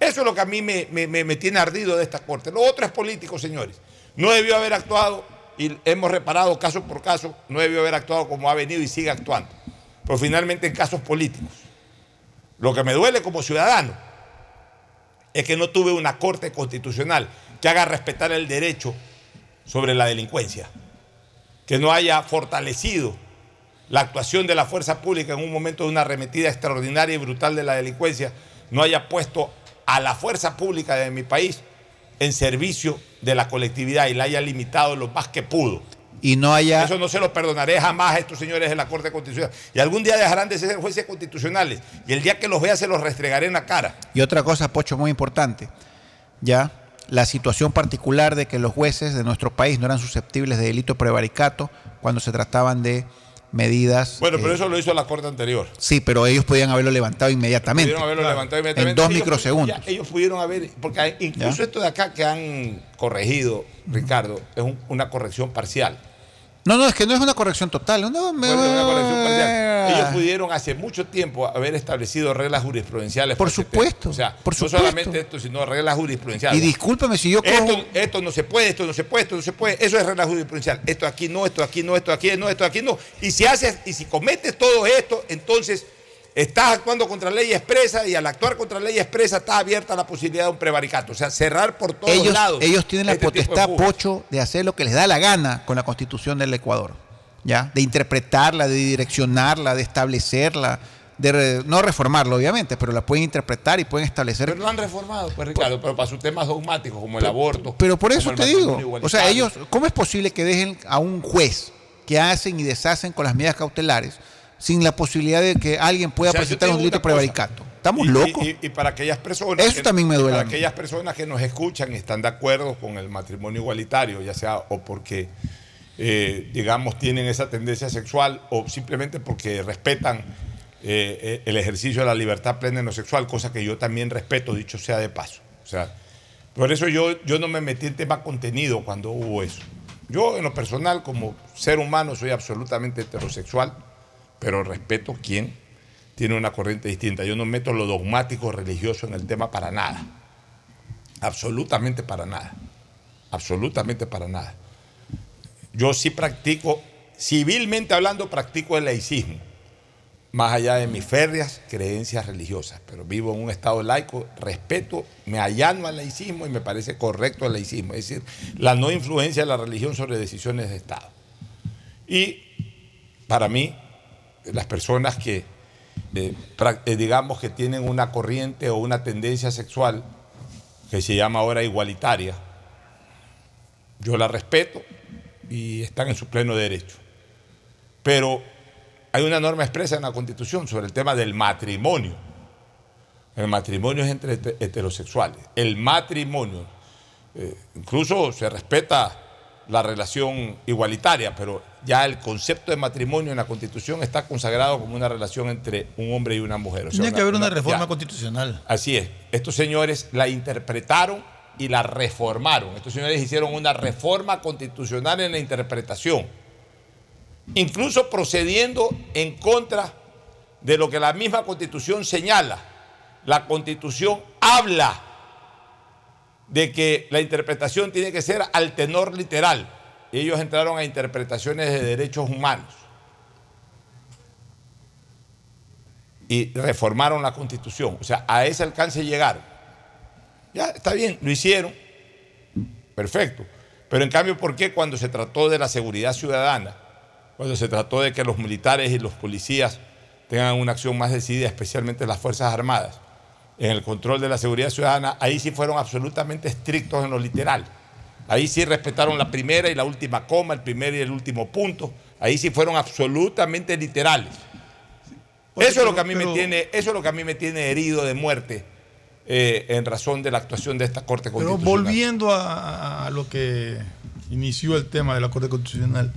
Eso es lo que a mí me, tiene ardido de esta Corte. Lo otro es político, señores. No debió haber actuado, y hemos reparado caso por caso, no debió haber actuado como ha venido y sigue actuando. Pero finalmente en casos políticos. Lo que me duele como ciudadano es que no tuve una Corte Constitucional que haga respetar el derecho sobre la delincuencia que no haya fortalecido la actuación de la fuerza pública en un momento de una arremetida extraordinaria y brutal de la delincuencia, no haya puesto a la fuerza pública de mi país en servicio de la colectividad y la haya limitado lo más que pudo. Y no haya. Eso no se lo perdonaré jamás a estos señores de la Corte Constitucional. Y algún día dejarán de ser jueces constitucionales. Y el día que los vea se los restregaré en la cara. Y otra cosa, Pocho, muy importante. Ya, la situación particular de que los jueces de nuestro país no eran susceptibles de delito de prevaricato cuando se trataban de medidas. Bueno, pero eh, eso lo hizo la Corte anterior. Sí, pero ellos podían haberlo levantado inmediatamente. Pudieron haberlo levantado inmediatamente. En dos Ellos- microsegundos. ya, ellos pudieron haber, porque incluso ¿Ya? esto de acá que han corregido, Ricardo, es un- una corrección parcial. No, no, es que no es una corrección total. No, me... Bueno, una corrección parcial. Ellos pudieron hace mucho tiempo haber establecido reglas jurisprudenciales. Por este supuesto. O sea, por no supuesto. solamente esto, sino reglas jurisprudenciales. Y discúlpame si yo Esto, cojo- esto no se puede, esto no se puede, esto no se puede. Eso es regla jurisprudencial. Esto aquí no, esto aquí no, esto aquí no, esto aquí no. Y si haces, y si cometes todo esto, entonces estás actuando contra ley expresa y al actuar contra ley expresa está abierta la posibilidad de un prevaricato. O sea, cerrar por todos ellos, lados. ellos tienen la este potestad. Pocho, de hacer lo que les da la gana con la constitución del Ecuador. ¿ya? De interpretarla, de direccionarla, de establecerla, de re- no reformarla, obviamente, pero la pueden interpretar y pueden establecer. Pero lo han reformado, pues Ricardo, pero para sus temas dogmáticos como el aborto. Pero por eso te digo, o sea, ellos, ¿cómo es posible que dejen a un juez que hacen y deshacen con las medidas cautelares sin la posibilidad de que alguien pueda O sea, yo presentar un delito prevaricato? Estamos Y- locos. Y, y para aquellas personas. Eso también me duele Para aquellas personas que nos escuchan y están de acuerdo con el matrimonio igualitario, ya sea o porque, eh, digamos, tienen esa tendencia sexual o simplemente porque respetan eh, eh, el ejercicio de la libertad plena en lo sexual, cosa que yo también respeto, dicho sea de paso. O sea, por eso yo, yo no me metí en tema contenido cuando hubo eso. Yo, en lo personal, como ser humano, soy absolutamente heterosexual, pero respeto quien tiene una corriente distinta. Yo no meto lo dogmático religioso en el tema para nada. Absolutamente para nada. Absolutamente para nada. Yo sí practico, civilmente hablando, practico el laicismo, más allá de mis férreas creencias religiosas, pero vivo en un estado laico, respeto, me allano al laicismo y me parece correcto el laicismo, es decir, la no influencia de la religión sobre decisiones de Estado. Y para mí, las personas que, eh, eh, digamos, que tienen una corriente o una tendencia sexual que se llama ahora igualitaria, yo la respeto y están en su pleno derecho. Pero hay una norma expresa en la Constitución sobre el tema del matrimonio. El matrimonio es entre hete- heterosexuales. El matrimonio. eh, incluso se respeta la relación igualitaria, pero ya el concepto de matrimonio en la Constitución está consagrado como una relación entre un hombre y una mujer. O sea, Tiene que haber una reforma constitucional. Así es. Estos señores la interpretaron y la reformaron. Estos señores hicieron una reforma constitucional en la interpretación. Incluso procediendo en contra de lo que la misma constitución señala. La constitución habla de que la interpretación tiene que ser al tenor literal. Ellos entraron a interpretaciones de derechos humanos. y reformaron la constitución. O sea, a ese alcance llegaron. Ya, está bien, lo hicieron. Perfecto. Pero en cambio, ¿por qué cuando se trató de la seguridad ciudadana, cuando se trató de que los militares y los policías tengan una acción más decidida, especialmente las Fuerzas Armadas, en el control de la seguridad ciudadana, ahí sí fueron absolutamente estrictos en lo literal. Ahí sí respetaron la primera y la última coma, el primer y el último punto. Ahí sí fueron absolutamente literales. Eso es lo que a mí me pero- tiene, eso es lo que a mí me tiene herido de muerte eh, en razón de la actuación de esta Corte Pero Constitucional. volviendo a, a lo que inició el tema de la Corte Constitucional,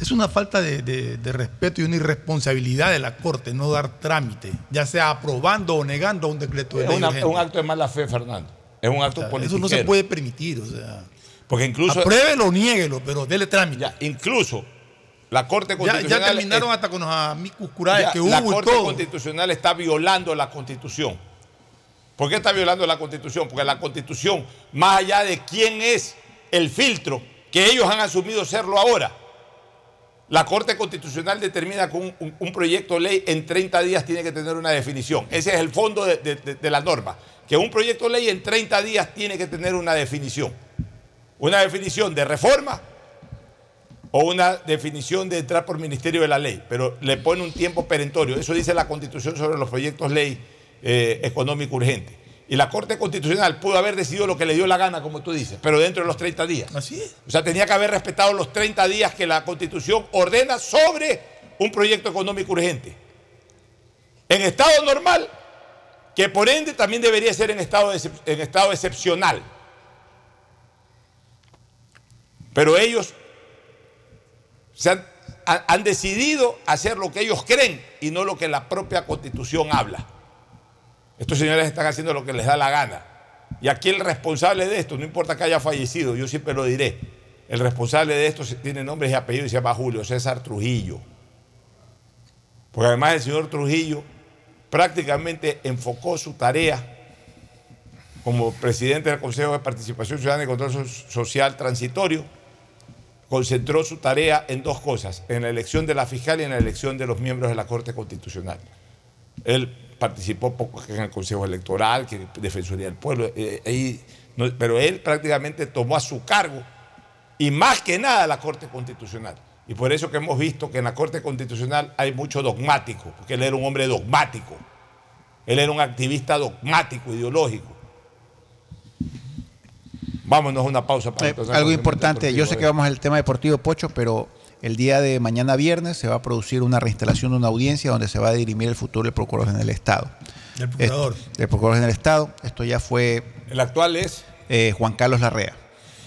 es una falta de, de- de respeto y una irresponsabilidad de la Corte no dar trámite, ya sea aprobando o negando un decreto de es ley una- urgente. un acto de mala fe, Fernando. Es un acto político. Eso no se puede permitir, o sea. Porque incluso. Apruébelo o niéguelo, pero dele trámite. Ya, incluso la Corte Constitucional. ya terminaron es- hasta con los amicus curae que hubo la Corte todo. Constitucional está violando la Constitución. ¿Por qué está violando la Constitución? Porque la Constitución, más allá de quién es el filtro que ellos han asumido serlo ahora, la Corte Constitucional determina que un, proyecto de ley en 30 días tiene que tener una definición. Ese es el fondo de, de- de- de la norma. Que un proyecto de ley en 30 días tiene que tener una definición. Una definición de reforma o una definición de entrar por Ministerio de la Ley, pero le pone un tiempo perentorio. Eso dice la Constitución sobre los proyectos ley eh, económico urgente. Y la Corte Constitucional pudo haber decidido lo que le dio la gana, como tú dices, pero dentro de los 30 días. Así es. O sea, tenía que haber respetado los 30 días que la Constitución ordena sobre un proyecto económico urgente. En estado normal, que por ende también debería ser en estado, de en estado excepcional. Pero ellos se han, ha- han decidido hacer lo que ellos creen y no lo que la propia Constitución habla. Estos señores están haciendo lo que les da la gana. Y aquí el responsable de esto, no importa que haya fallecido, yo siempre lo diré, El responsable de esto tiene nombre y apellido y se llama Julio César Trujillo. Porque además el señor Trujillo prácticamente enfocó su tarea como presidente del Consejo de Participación Ciudadana y Control Social Transitorio, concentró su tarea en dos cosas, en la elección de la fiscal y en la elección de los miembros de la Corte Constitucional. Él participó poco en el Consejo Electoral, que Defensoría del Pueblo, eh, pero él prácticamente tomó a su cargo y más que nada la Corte Constitucional. Y por eso que hemos visto que en la Corte Constitucional hay mucho dogmático, porque él era un hombre dogmático. Él era un activista dogmático, ideológico. Vámonos a una pausa para eh, Algo importante, yo sé que vamos al tema deportivo Pocho, pero el día de mañana viernes se va a producir una reinstalación de una audiencia donde se va a dirimir el futuro del Procurador General del Estado. El Procurador. el Procurador General del Estado. Esto ya fue. ¿El actual es? Eh, Juan Carlos Larrea.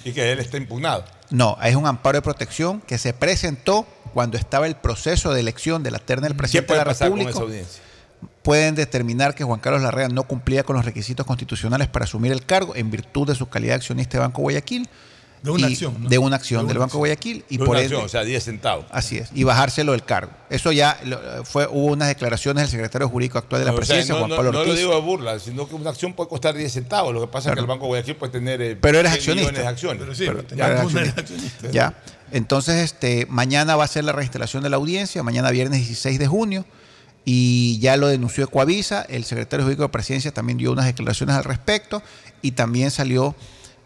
¿Y que él está impugnado? No, es un amparo de protección que se presentó cuando estaba el proceso de elección de la terna del presidente de la República. Con esa audiencia? Pueden determinar que Juan Carlos Larrea no cumplía con los requisitos constitucionales para asumir el cargo en virtud de su calidad de accionista de Banco Guayaquil de una acción. De una acción del Banco Guayaquil. Y por acción, o sea, 10 centavos. Así es. Y bajárselo del cargo. Eso ya fue, hubo unas declaraciones del secretario jurídico actual de la presidencia, Juan Pablo Ortiz. No lo digo de burla, sino que una acción puede costar 10 centavos. Lo que pasa es que el Banco Guayaquil puede tener eh, pero eres accionista. millones de acciones. Pero sí, pero ya, ya. Entonces, este, mañana va a ser la reinstalación de la audiencia, mañana viernes 16 de junio y ya lo denunció Ecuavisa, el secretario jurídico de presidencia también dio unas declaraciones al respecto y también salió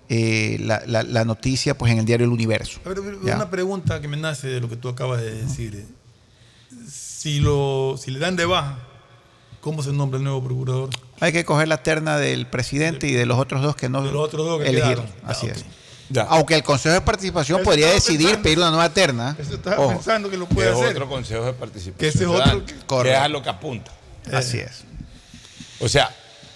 eh, la, noticia pues en el diario El Universo. una pregunta que me nace de lo que tú acabas de decir. Si, lo, si le dan de baja, ¿cómo se nombra el nuevo procurador? Hay que coger la terna del presidente y de los otros dos que no de los otros dos que elegir. Así es. Aunque el Consejo de Participación podría decidir pedir una nueva terna. Eso estaba pensando que lo puede hacer. otro Consejo de Participación. Que ese es otro. Que, es a lo que apunta. Así es. O sea,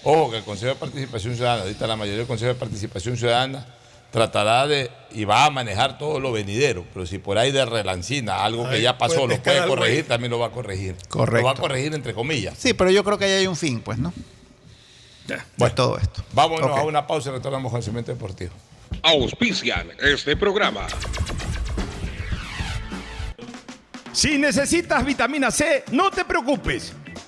Ojo que el Consejo de Participación Ciudadana, ahorita la mayoría del Consejo de Participación Ciudadana tratará de y va a manejar todo lo venidero, pero si por ahí de relancina, algo que ya pasó, lo puede corregir, también lo va a corregir. Correcto. Lo va a corregir entre comillas. Sí, pero yo creo que ahí hay un fin, pues, ¿no? Pues todo esto. Vámonos a una pausa y retornamos con el cemento deportivo. Auspician este programa. Si necesitas vitamina C, no te preocupes.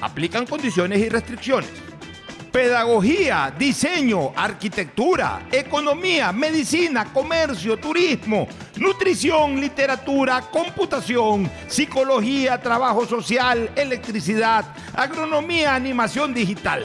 Aplican condiciones y restricciones. Pedagogía, diseño, arquitectura, economía, medicina, comercio, turismo, nutrición, literatura, computación, psicología, trabajo social, electricidad, agronomía, animación digital.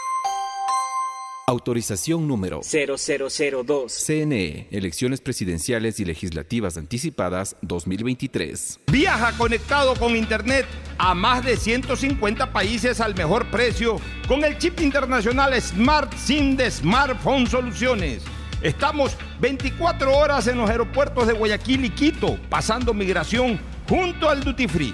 Autorización número 0002. CNE, Elecciones Presidenciales y Legislativas Anticipadas 2023. Viaja conectado con Internet a más de 150 países al mejor precio con el chip internacional Smart SIM de Smartphone Soluciones. Estamos 24 horas en los aeropuertos de Guayaquil y Quito, pasando migración junto al Duty Free.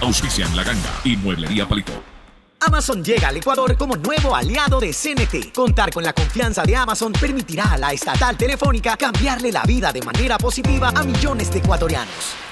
Auspician La Ganga y Mueblería Palito. Amazon llega al Ecuador como nuevo aliado de CNT. Contar con la confianza de Amazon permitirá a la estatal telefónica cambiarle la vida de manera positiva a millones de ecuatorianos.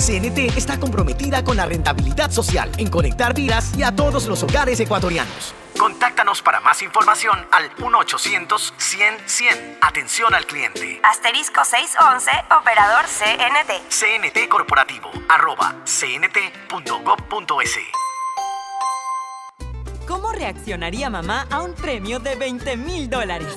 CNT está comprometida con la rentabilidad social en conectar vidas y a todos los hogares ecuatorianos. Contáctanos para más información al 1-800-100-100. Atención al cliente. Asterisco 611, operador CNT. CNT Corporativo, arroba cnt.gov.es. ¿Cómo reaccionaría mamá a un premio de 20 mil dólares?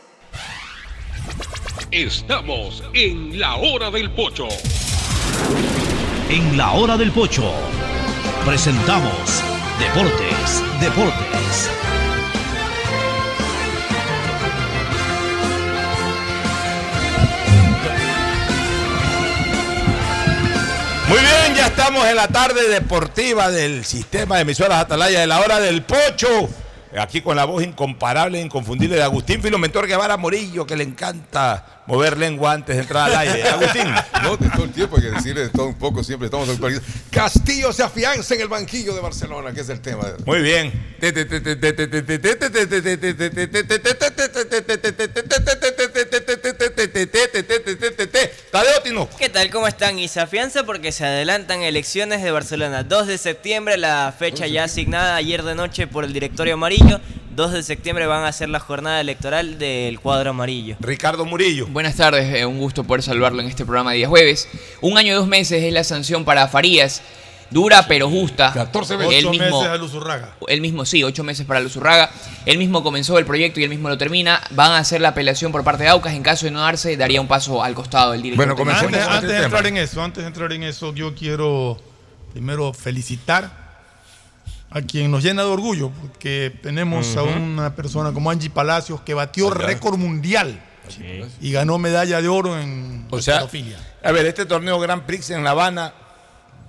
Estamos en la hora del pocho. En la hora del pocho presentamos Deportes, Deportes. Muy bien, ya estamos en la tarde deportiva del sistema de emisoras Atalaya de la hora del pocho. Aquí con la voz incomparable e inconfundible de Agustín Filomentor Guevara Morillo, que le encanta mover lengua antes de entrar al aire. <laughs> Agustín. No, de todo el tiempo hay que decirle de todo un poco, siempre estamos actualizados. Castillo se afianza en el banquillo de Barcelona, que es el tema. Muy bien. <laughs> Tadeo. ¿Qué tal? ¿Cómo están? Y se afianza porque se adelantan elecciones de Barcelona. 2 de septiembre, la fecha ya asignada ayer de noche por el directorio amarillo. 2 de septiembre van a ser la jornada electoral del cuadro amarillo. Ricardo Murillo. Buenas tardes, eh, un gusto poder saludarlo en este programa de día jueves. Un año y dos meses es la sanción para Farías. Dura pero justa. 14 Él meses. mismo, meses a Luzurraga. él mismo, sí, ocho meses para Luzurraga. Él mismo comenzó el proyecto y él mismo lo termina. Van a hacer la apelación por parte de Aucas. En caso de no darse, daría un paso al costado del director. técnico. Antes, antes de entrar en eso, antes de entrar en eso, yo quiero primero felicitar a quien nos llena de orgullo, porque tenemos a una persona como Angie Palacios que batió récord mundial y ganó medalla de oro en O sea, a ver, este torneo Grand Prix en La Habana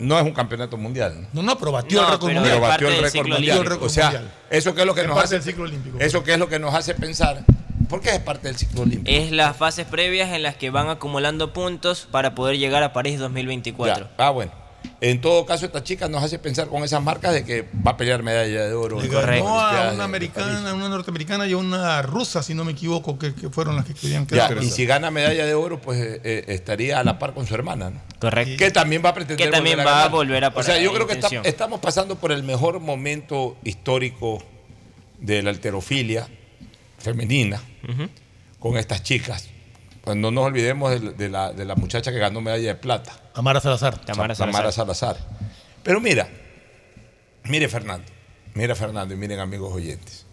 no es un campeonato mundial. ¿no? No, pero batió No, el récord mundial. Pero batió el Parte del récord ciclo mundial. olímpico. O sea, eso que es lo que Es nos parte hace del ciclo olímpico. Eso que es lo que nos hace pensar. ¿Por qué es parte del ciclo olímpico? Es las fases previas en las que van acumulando puntos para poder llegar a París 2024. Ya. Ah, bueno. En todo caso, esta chica nos hace pensar con esas marcas de que va a pelear medalla de oro. Le ganó a una americana, a una norteamericana y a una rusa, si no me equivoco, que, que fueron las que querían Ya, quedar. y si gana medalla de oro, pues eh, eh, estaría a la par con su hermana, ¿no? Correcto. Que también va a pretender Que también volver va a volver a O sea, yo creo que está- estamos pasando por el mejor momento histórico de la alterofilia femenina con estas chicas. Pues no nos olvidemos de, de la, de la muchacha que ganó medalla de plata. Tamara Salazar. Tamara Salazar. Pero mira, mire Fernando, mira Fernando y miren amigos oyentes.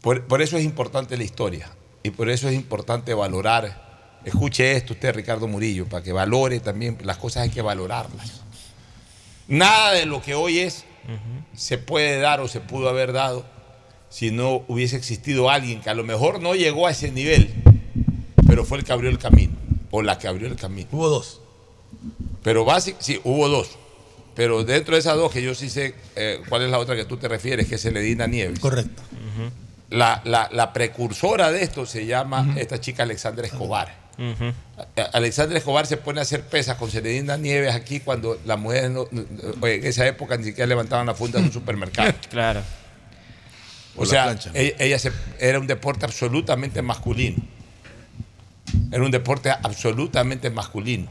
Por, por eso es importante la historia y por eso es importante valorar. Escuche esto usted, Ricardo Murillo, para que valore también. Las cosas hay que valorarlas. Nada de lo que hoy es se puede dar o se pudo haber dado si no hubiese existido alguien que a lo mejor no llegó a ese nivel, pero fue el que abrió el camino o la que abrió el camino. Hubo dos. Pero básicamente, sí, hubo dos. Pero dentro de esas dos, que yo sí sé eh, cuál es la otra que tú te refieres, que es Celedina Nieves. Correcto. La, la- la precursora de esto se llama esta chica Alexandra Escobar. Alexandra Escobar se pone a hacer pesas con Celedina Nieves aquí cuando las mujeres no- no- oye, en esa época ni siquiera levantaban la funda de un supermercado. <laughs> Claro. O sea, plancha, ¿no? ella, ella se- era un deporte absolutamente masculino. Era un deporte absolutamente masculino.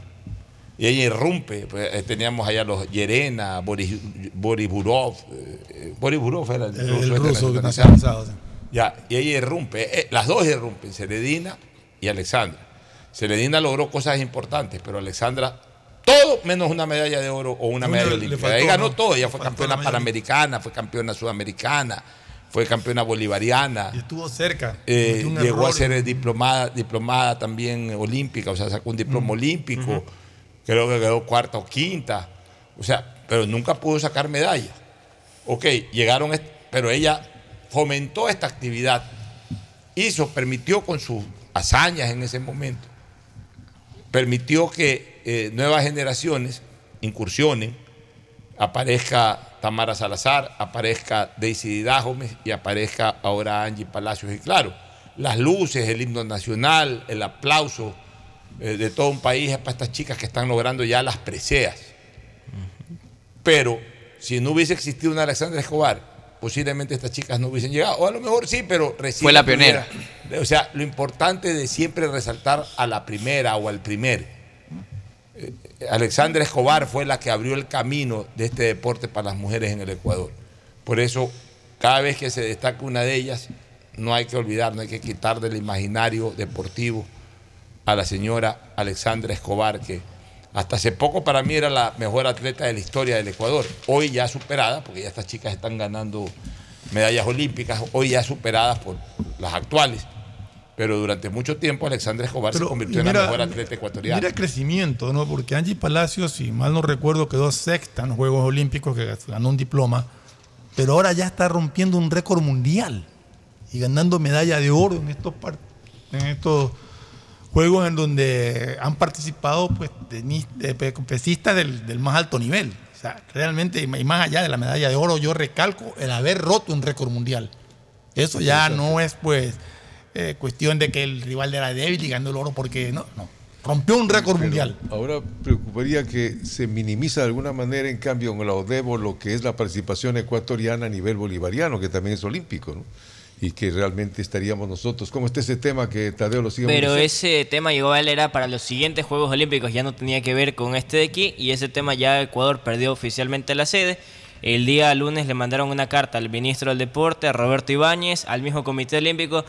Y ella irrumpe. pues, eh, teníamos allá los Yerena, Boris, Boris Burov. eh, eh, Boris Burov era el, El- ruso el este ruso nacionalizado. nacionalizado, sí. Ya, y ella irrumpe. eh, las dos irrumpen, Celedina y Alexandra. Celedina logró cosas importantes, pero Alexandra, todo menos una medalla de oro o una medalla olímpica. Ella ganó todo. Ella fue campeona panamericana, fue campeona sudamericana, fue campeona bolivariana. Y estuvo cerca. Eh, llegó a ser diplomada, diplomada también olímpica, o sea, sacó un diploma olímpico, creo que quedó cuarta o quinta, o sea, pero nunca pudo sacar medalla. Ok, llegaron, pero ella fomentó esta actividad, hizo, permitió con sus hazañas en ese momento, permitió que eh, nuevas generaciones incursionen, aparezca Tamara Salazar, aparezca Daisy Didájomes y aparezca ahora Angie Palacios. Y claro, las luces, el himno nacional, el aplauso eh, de todo un país es para estas chicas que están logrando ya las preseas. Pero si no hubiese existido una Alexandra Escobar, posiblemente estas chicas no hubiesen llegado. O a lo mejor sí, pero recién Fue la pionera. O sea, lo importante de siempre resaltar a la primera o al primer. Alexandra Escobar fue la que abrió el camino de este deporte para las mujeres en el Ecuador. Por eso, cada vez que se destaca una de ellas, no hay que olvidar, no hay que quitar del imaginario deportivo a la señora Alexandra Escobar, que hasta hace poco para mí era la mejor atleta de la historia del Ecuador. Hoy ya superada, porque ya estas chicas están ganando medallas olímpicas, hoy ya superadas por las actuales. Pero durante mucho tiempo Alexandra Escobar Pero, se convirtió en la mejor atleta ecuatoriana. Mira el crecimiento, ¿no? Porque Angie Palacios, si mal no recuerdo, quedó sexta en los Juegos Olímpicos, que ganó un diploma, pero ahora ya está rompiendo un récord mundial y ganando medalla de oro en estos, en estos juegos en donde han participado pues pesistas del, del más alto nivel. O sea, realmente, y más allá de la medalla de oro, yo recalco el haber roto un récord mundial. Eso ya no es pues eh, cuestión de que el rival era débil y ganó el oro porque no, no. Rompió un récord Pero mundial. Ahora preocuparía que se minimiza de alguna manera, en cambio, en la ODEBO lo que es la participación ecuatoriana a nivel bolivariano, que también es olímpico, ¿no? Y que realmente estaríamos nosotros. ¿Cómo está ese tema que Tadeo lo sigue Pero ese tema llegó a él era para los siguientes Juegos Olímpicos, ya no tenía que ver con este de aquí y ese tema ya Ecuador perdió oficialmente la sede. El día lunes le mandaron una carta al ministro del Deporte, a Roberto Ibáñez, al mismo Comité Olímpico.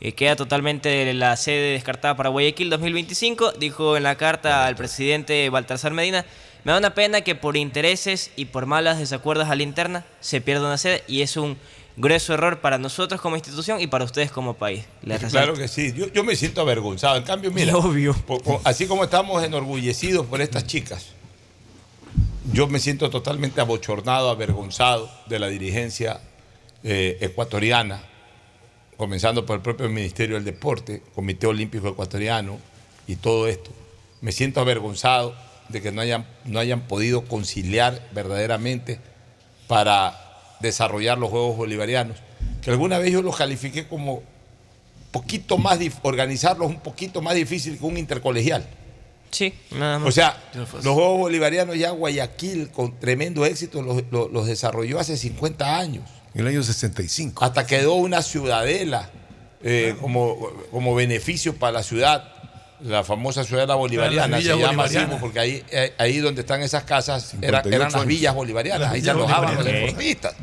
Eh, queda totalmente la sede descartada para Guayaquil 2025. Dijo en la carta al presidente Baltasar Medina, me da una pena que por intereses y por malas desacuerdos a la interna se pierda una sede y es un grueso error para nosotros como institución y para ustedes como país. Les Claro resalto. que sí, yo, yo me siento avergonzado. En cambio, mira, <laughs> Obvio. así como estamos enorgullecidos por estas chicas, yo me siento totalmente abochornado, avergonzado de la dirigencia eh, ecuatoriana, comenzando por el propio Ministerio del Deporte, Comité Olímpico Ecuatoriano y todo esto. Me siento avergonzado de que no hayan, no hayan podido conciliar verdaderamente para desarrollar los Juegos Bolivarianos, que alguna vez yo los califiqué como poquito más, organizarlos un poquito más difícil que un intercolegial. Sí, nada más. O sea, los Juegos Bolivarianos ya Guayaquil, con tremendo éxito, los, los- los desarrolló hace 50 años. En el año 65. Hasta quedó una ciudadela eh, como, como beneficio para la ciudad, la famosa ciudadela bolivariana, Las se llama así, bolivarianas. porque ahí, eh, ahí donde están esas casas era- 58 eran las villas bolivarianas, Las ahí se villas alojaban los deportistas.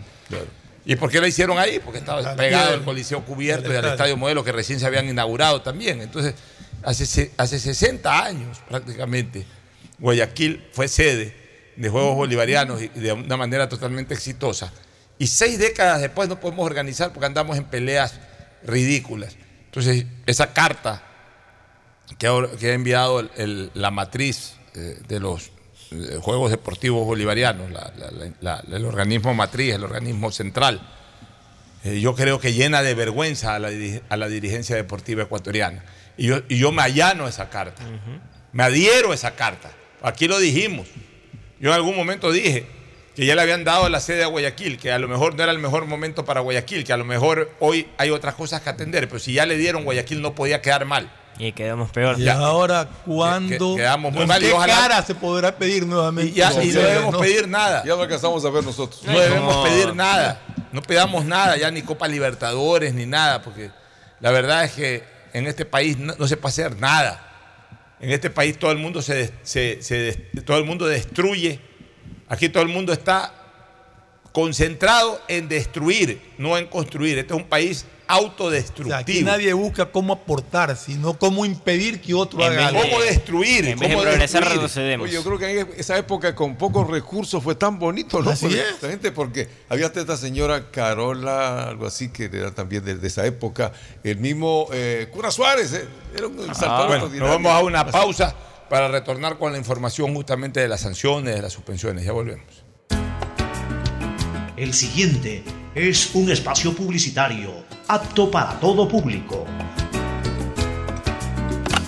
¿Y por qué lo hicieron ahí? Porque estaba Al pegado al Coliseo Cubierto del y al estadio. Estadio Modelo que recién se habían inaugurado también. Entonces, hace, se- hace 60 años prácticamente, Guayaquil fue sede de Juegos Bolivarianos y de una manera totalmente exitosa. Y seis décadas después no podemos organizar porque andamos en peleas ridículas. Entonces, esa carta que, ha enviado el- el- la matriz eh, de los eh, Juegos Deportivos Bolivarianos, la- la- la- la- el organismo matriz, el organismo central, eh, yo creo que llena de vergüenza a la, diri- a la dirigencia deportiva ecuatoriana. Y yo, y yo me allano a esa carta, me adhiero a esa carta. Aquí lo dijimos. Yo en algún momento dije que ya le habían dado la sede a Guayaquil, que a lo mejor no era el mejor momento para Guayaquil, que a lo mejor hoy hay otras cosas que atender, pero si ya le dieron Guayaquil no podía quedar mal. Y quedamos peor. Y ahora, ¿cuándo? que- quedamos muy ¿Con mal y qué ojalá- cara se podrá pedir nuevamente? Y, ya, y no debemos No. pedir nada. Ya no alcanzamos a ver nosotros. No debemos pedir nada. No pedamos nada, ya ni Copa Libertadores, ni nada, porque la verdad es que en este país no, no se puede hacer nada. En este país todo el mundo se, se- todo el mundo destruye. Aquí todo el mundo está concentrado en destruir, no en construir. Este es un país O sea, autodestructivo. aquí nadie busca cómo aportar, sino cómo impedir que otro En haga algo. ¿Cómo destruir? En vez de ¿Cómo progresar, retrocedemos. Oye, yo creo que en esa época con pocos recursos fue tan bonito, ¿no? Así Por es. gente, porque había hasta esta señora Carola, algo así, que era también de, de esa época. El mismo eh, Cura Suárez, eh, era un Ah, Bueno, nos vamos a una pausa para retornar con la información justamente de las sanciones, de las suspensiones. Ya volvemos. El siguiente es un espacio publicitario apto para todo público.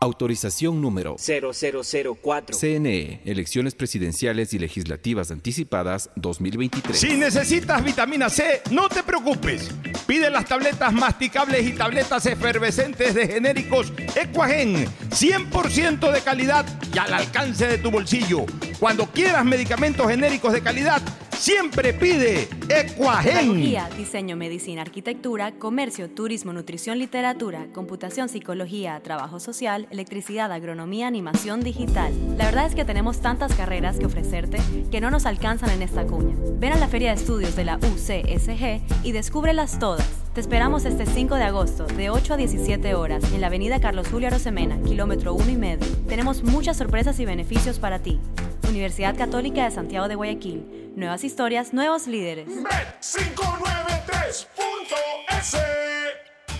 Autorización número 0004. CNE, Elecciones Presidenciales y Legislativas Anticipadas 2023. Si necesitas vitamina C, no te preocupes. Pide las tabletas masticables y tabletas efervescentes de genéricos Equagen, 100% de calidad y al alcance de tu bolsillo. Cuando quieras medicamentos genéricos de calidad, siempre pide Ecuagen. Pedagogía, diseño, medicina, arquitectura, comercio, turismo, nutrición, literatura, computación, psicología, trabajo social, electricidad, agronomía, animación digital. La verdad es que tenemos tantas carreras que ofrecerte que no nos alcanzan en esta cuña. Ven a la Feria de Estudios de la UCSG y descúbrelas todas. Te esperamos este 5 de agosto, de 8 a 17 horas, en la avenida Carlos Julio Arosemena, kilómetro 1 y medio. Tenemos muchas sorpresas y beneficios para ti. Universidad Católica de Santiago de Guayaquil. Nuevas historias, nuevos líderes. Bet593.es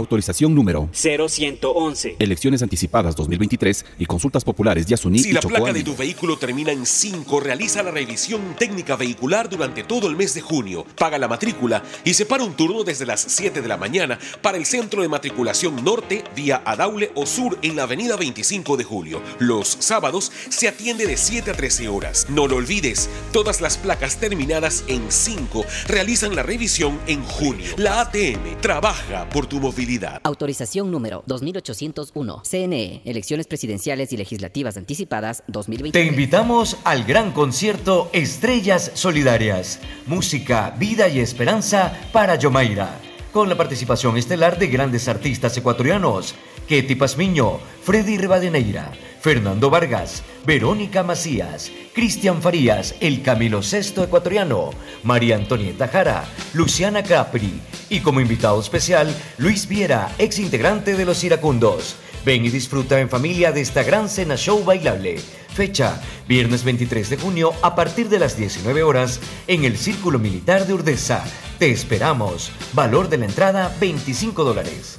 Autorización número 0111. Elecciones anticipadas 2023 y consultas populares Yasuní si y la placa de tu vehículo termina en 5, realiza la revisión técnica vehicular durante todo el mes de junio. Paga la matrícula y separa un turno desde las 7 de la mañana para el centro de matriculación norte vía Adaule o sur en la avenida 25 de julio. Los sábados se atiende de 7 a 13 horas. No lo olvides, todas las placas terminadas en 5 realizan la revisión en junio. La ATM trabaja por tu movilidad. Autorización número 2801. CNE, Elecciones Presidenciales y Legislativas Anticipadas 2020. Te invitamos al gran concierto Estrellas Solidarias. Música, vida y esperanza para Yomaira. Con la participación estelar de grandes artistas ecuatorianos. Ketty Pazmiño, Freddy Rivadeneira, Fernando Vargas, Verónica Macías, Cristian Farías, el Camilo Sexto ecuatoriano, María Antonieta Jara, Luciana Capri y como invitado especial, Luis Viera, ex integrante de Los Iracundos. Ven y disfruta en familia de esta gran cena show bailable. Fecha, viernes 23 de junio a partir de las 19 horas en el Círculo Militar de Urdesa. Te esperamos. Valor de la entrada 25 dólares.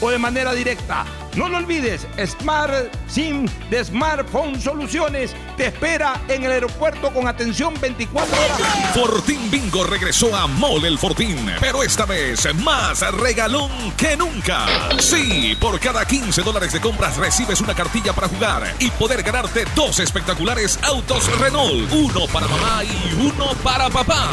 o de manera directa. No lo olvides, Smart SIM de Smartphone Soluciones te espera en el aeropuerto con atención 24 horas. Fortín Bingo regresó a Mole el Fortín, pero esta vez más regalón que nunca. Sí, por cada 15 dólares de compras recibes una cartilla para jugar y poder ganarte dos espectaculares autos Renault, uno para mamá y uno para papá.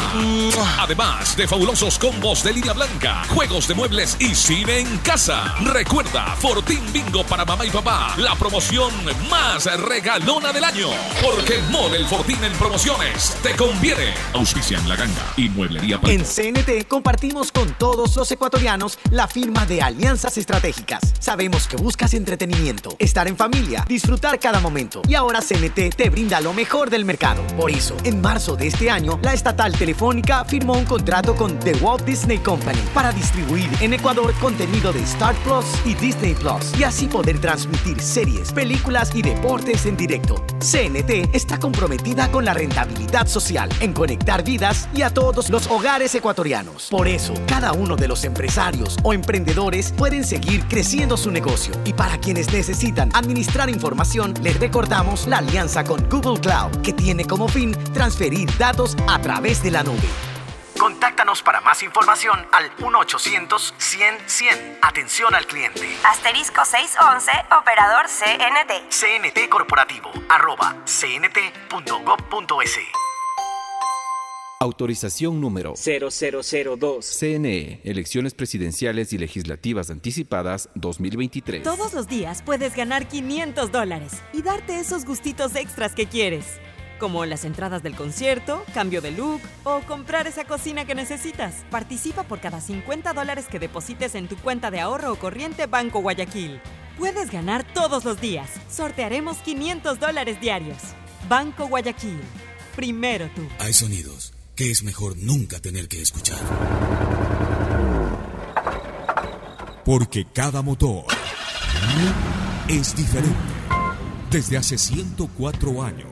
Además de fabulosos combos de línea blanca, juegos de muebles y cine en casa. Recuerda, Fortín Bingo para mamá y papá, la promoción más regalona del año. Porque Mole el Fortín en promociones te conviene. Auspicia en la ganga y mueblería para En CNT compartimos con todos los ecuatorianos la firma de alianzas estratégicas. Sabemos que buscas entretenimiento, estar en familia, disfrutar cada momento. Y ahora CNT te brinda lo mejor del mercado. Por eso, en marzo de este año, la estatal telefónica firmó un contrato con The Walt Disney Company para distribuir en Ecuador contenido de Star Plus y Disney Plus. Y así poder transmitir series, películas y deportes en directo. CNT está comprometida con la rentabilidad social, en conectar vidas y a todos los hogares ecuatorianos. Por eso, cada uno de los empresarios o emprendedores pueden seguir creciendo su negocio. Y para quienes necesitan administrar información, les recordamos la alianza con Google Cloud, que tiene como fin transferir datos a través de la nube. Contáctanos para más información al 1-800-100-100. Atención al cliente. Asterisco 611, operador CNT. CNT Corporativo, arroba cnt.gov.es. Autorización número 0002. CNE, Elecciones Presidenciales y Legislativas Anticipadas 2023. Todos los días puedes ganar 500 dólares y darte esos gustitos extras que quieres, como las entradas del concierto, cambio de look o comprar esa cocina que necesitas. Participa por cada 50 dólares que deposites en tu cuenta de ahorro o corriente Banco Guayaquil. Puedes ganar todos los días. Sortearemos 500 dólares diarios. Banco Guayaquil. Primero tú. Hay sonidos que es mejor nunca tener que escuchar. Porque cada motor es diferente. Desde hace 104 años,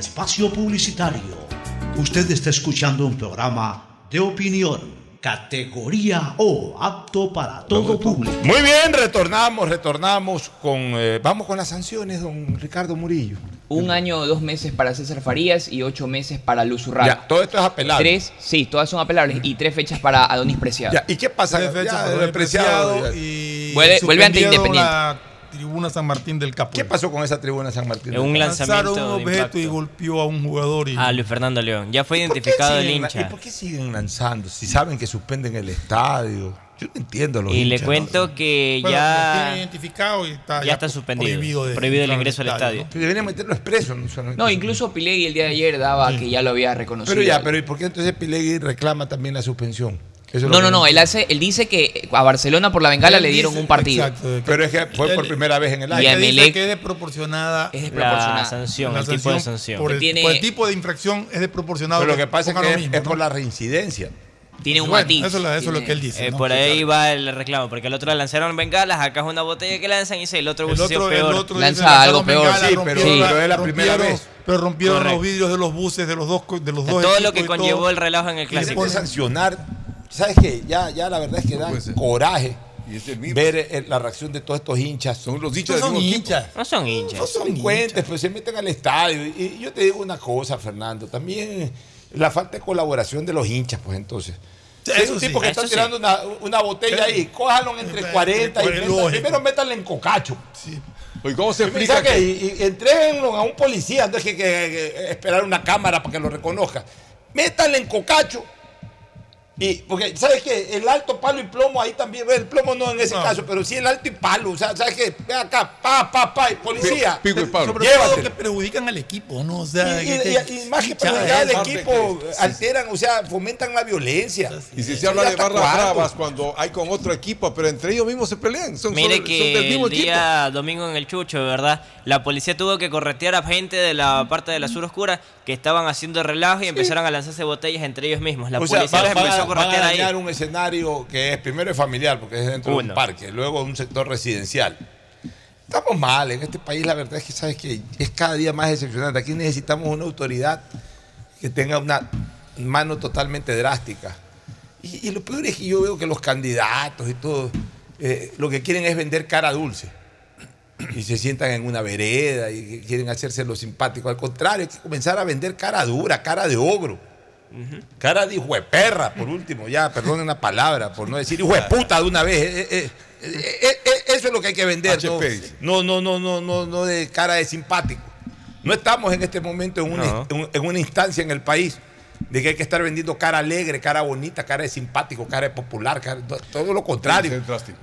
espacio publicitario. Usted está escuchando un programa de opinión, categoría O, apto para todo público. Muy bien, retornamos, retornamos con. eh, vamos con las sanciones, don Ricardo Murillo. Un año, dos meses para César Farías y ocho meses para Luz Urraga. Ya, todo esto es apelable. Tres, sí, todas son apelables. Y tres fechas para Adonis Preciado. Ya, ¿Y qué pasa? Tres fechas Ya, para el preciado, Preciado ya. y Vuelve- vuelve ante Independiente. la tribuna San Martín del Capo. ¿Qué pasó con esa tribuna San Martín? Un lanzamiento Lanzaron un objeto impacto. y golpeó a un jugador. Y... Ah, Luis Fernando León. Ya fue ¿Por qué identificado el hincha. ¿Y por qué siguen lanzando? Si saben que suspenden el estadio. Yo no entiendo los Y le cuento que Bueno, lo tienen ya, identificado y está, ya está suspendido. prohibido, de Prohibido el ingreso al estadio. ¿no? Deberían meterlo expreso. No, Eso no- No, incluso Pilegui el día de ayer daba que ya lo había reconocido. Pero ya, pero ¿y por qué entonces Pilegui reclama también la suspensión? Eso No, no, que- no. Él, hace, él dice que a Barcelona por la bengala Él le dieron dice- un partido. Exacto. Pero es que fue por primera vez en el Y año. a Él dice que es desproporcionada. Es la desproporcionada. sanción, la el tipo de sanción. Por el, Tiene- por el tipo de infracción es desproporcionado. Pero lo que pasa es que por la reincidencia. Tiene un Bueno, matiz. Eso, es lo- es que él dice. eh, ¿no? por ahí va el reclamo, porque el otro lanzaron bengalas, acá es una botella que lanzan y dice el otro El otro, el peor. otro Lanza dice, algo peor, sí, pero- la- pero es la primera vez. Pero rompieron Correcto. los vidrios de los buses de los dos, de los dos todo lo que y todo. conllevó el relajo en el Y le clásico. de ponen- sancionar, ¿sabes qué? Ya, ya la verdad es que da coraje Y es el mismo. ver eh, la reacción de todos estos hinchas. Son los hinchas del son mismo equipo. hinchas. No son hinchas. No son delincuentes, pues se meten al estadio. Y, y yo te digo una cosa, Fernando, también la falta de colaboración de los hinchas, pues entonces. Sí, eso un sí, tipo que está sí. tirando una, una botella ahí, cójalo entre 40 y Pues, 30. lógico. Primero métanle en cocacho. Oye, ¿cómo se Y explica que y, y entréguenlo a un policía, no es que, que- que esperar una cámara para que lo reconozca. Métanle en cocacho. Y, porque, ¿sabes qué? El alto palo y plomo ahí también, el plomo no en ese No. caso, pero sí el alto y palo. O sea, ¿sabes qué? Ve acá, pa, pa, pa, y policía. Pico y palo. Sobre todo que perjudican al equipo, ¿no? O sea, Y, que- y- que- y- y más que hinchada, perjudicar al equipo, alteran, o sea, fomentan la violencia. Y si se habla de barras bravas cuando hay con otro equipo, pero entre ellos mismos se pelean. Son, Mire son- son que del mismo el día domingo en el Chucho, ¿verdad? La policía tuvo que corretear a gente de la parte de la sur oscura que estaban haciendo relajo y empezaron a lanzarse botellas entre ellos mismos. La o sea, policía los empezó van a corretear ahí. un escenario que es primero es familiar, porque es dentro de un parque, luego un sector residencial. Estamos mal en este país, la verdad es que sabes que es cada día más decepcionante. Aquí necesitamos una autoridad que tenga una mano totalmente drástica. Y, y lo peor es que yo veo que los candidatos y todo, eh, lo que quieren es vender cara dulce. Y se sientan en una vereda y quieren hacerse lo simpático. Al contrario, hay que comenzar a vender cara dura, cara de ogro. Cara de hijo de perra, por último, ya, perdonen la palabra, por no decir hijo de puta de una vez. Eh, eh, eh, eh, eh, eso es lo que hay que vender. No, no, no, no, no, no de cara de simpático. No estamos en este momento en una, No. en- en una instancia en el país de que hay que estar vendiendo cara alegre, cara bonita, cara de simpático, cara de popular, cara- to- todo lo contrario.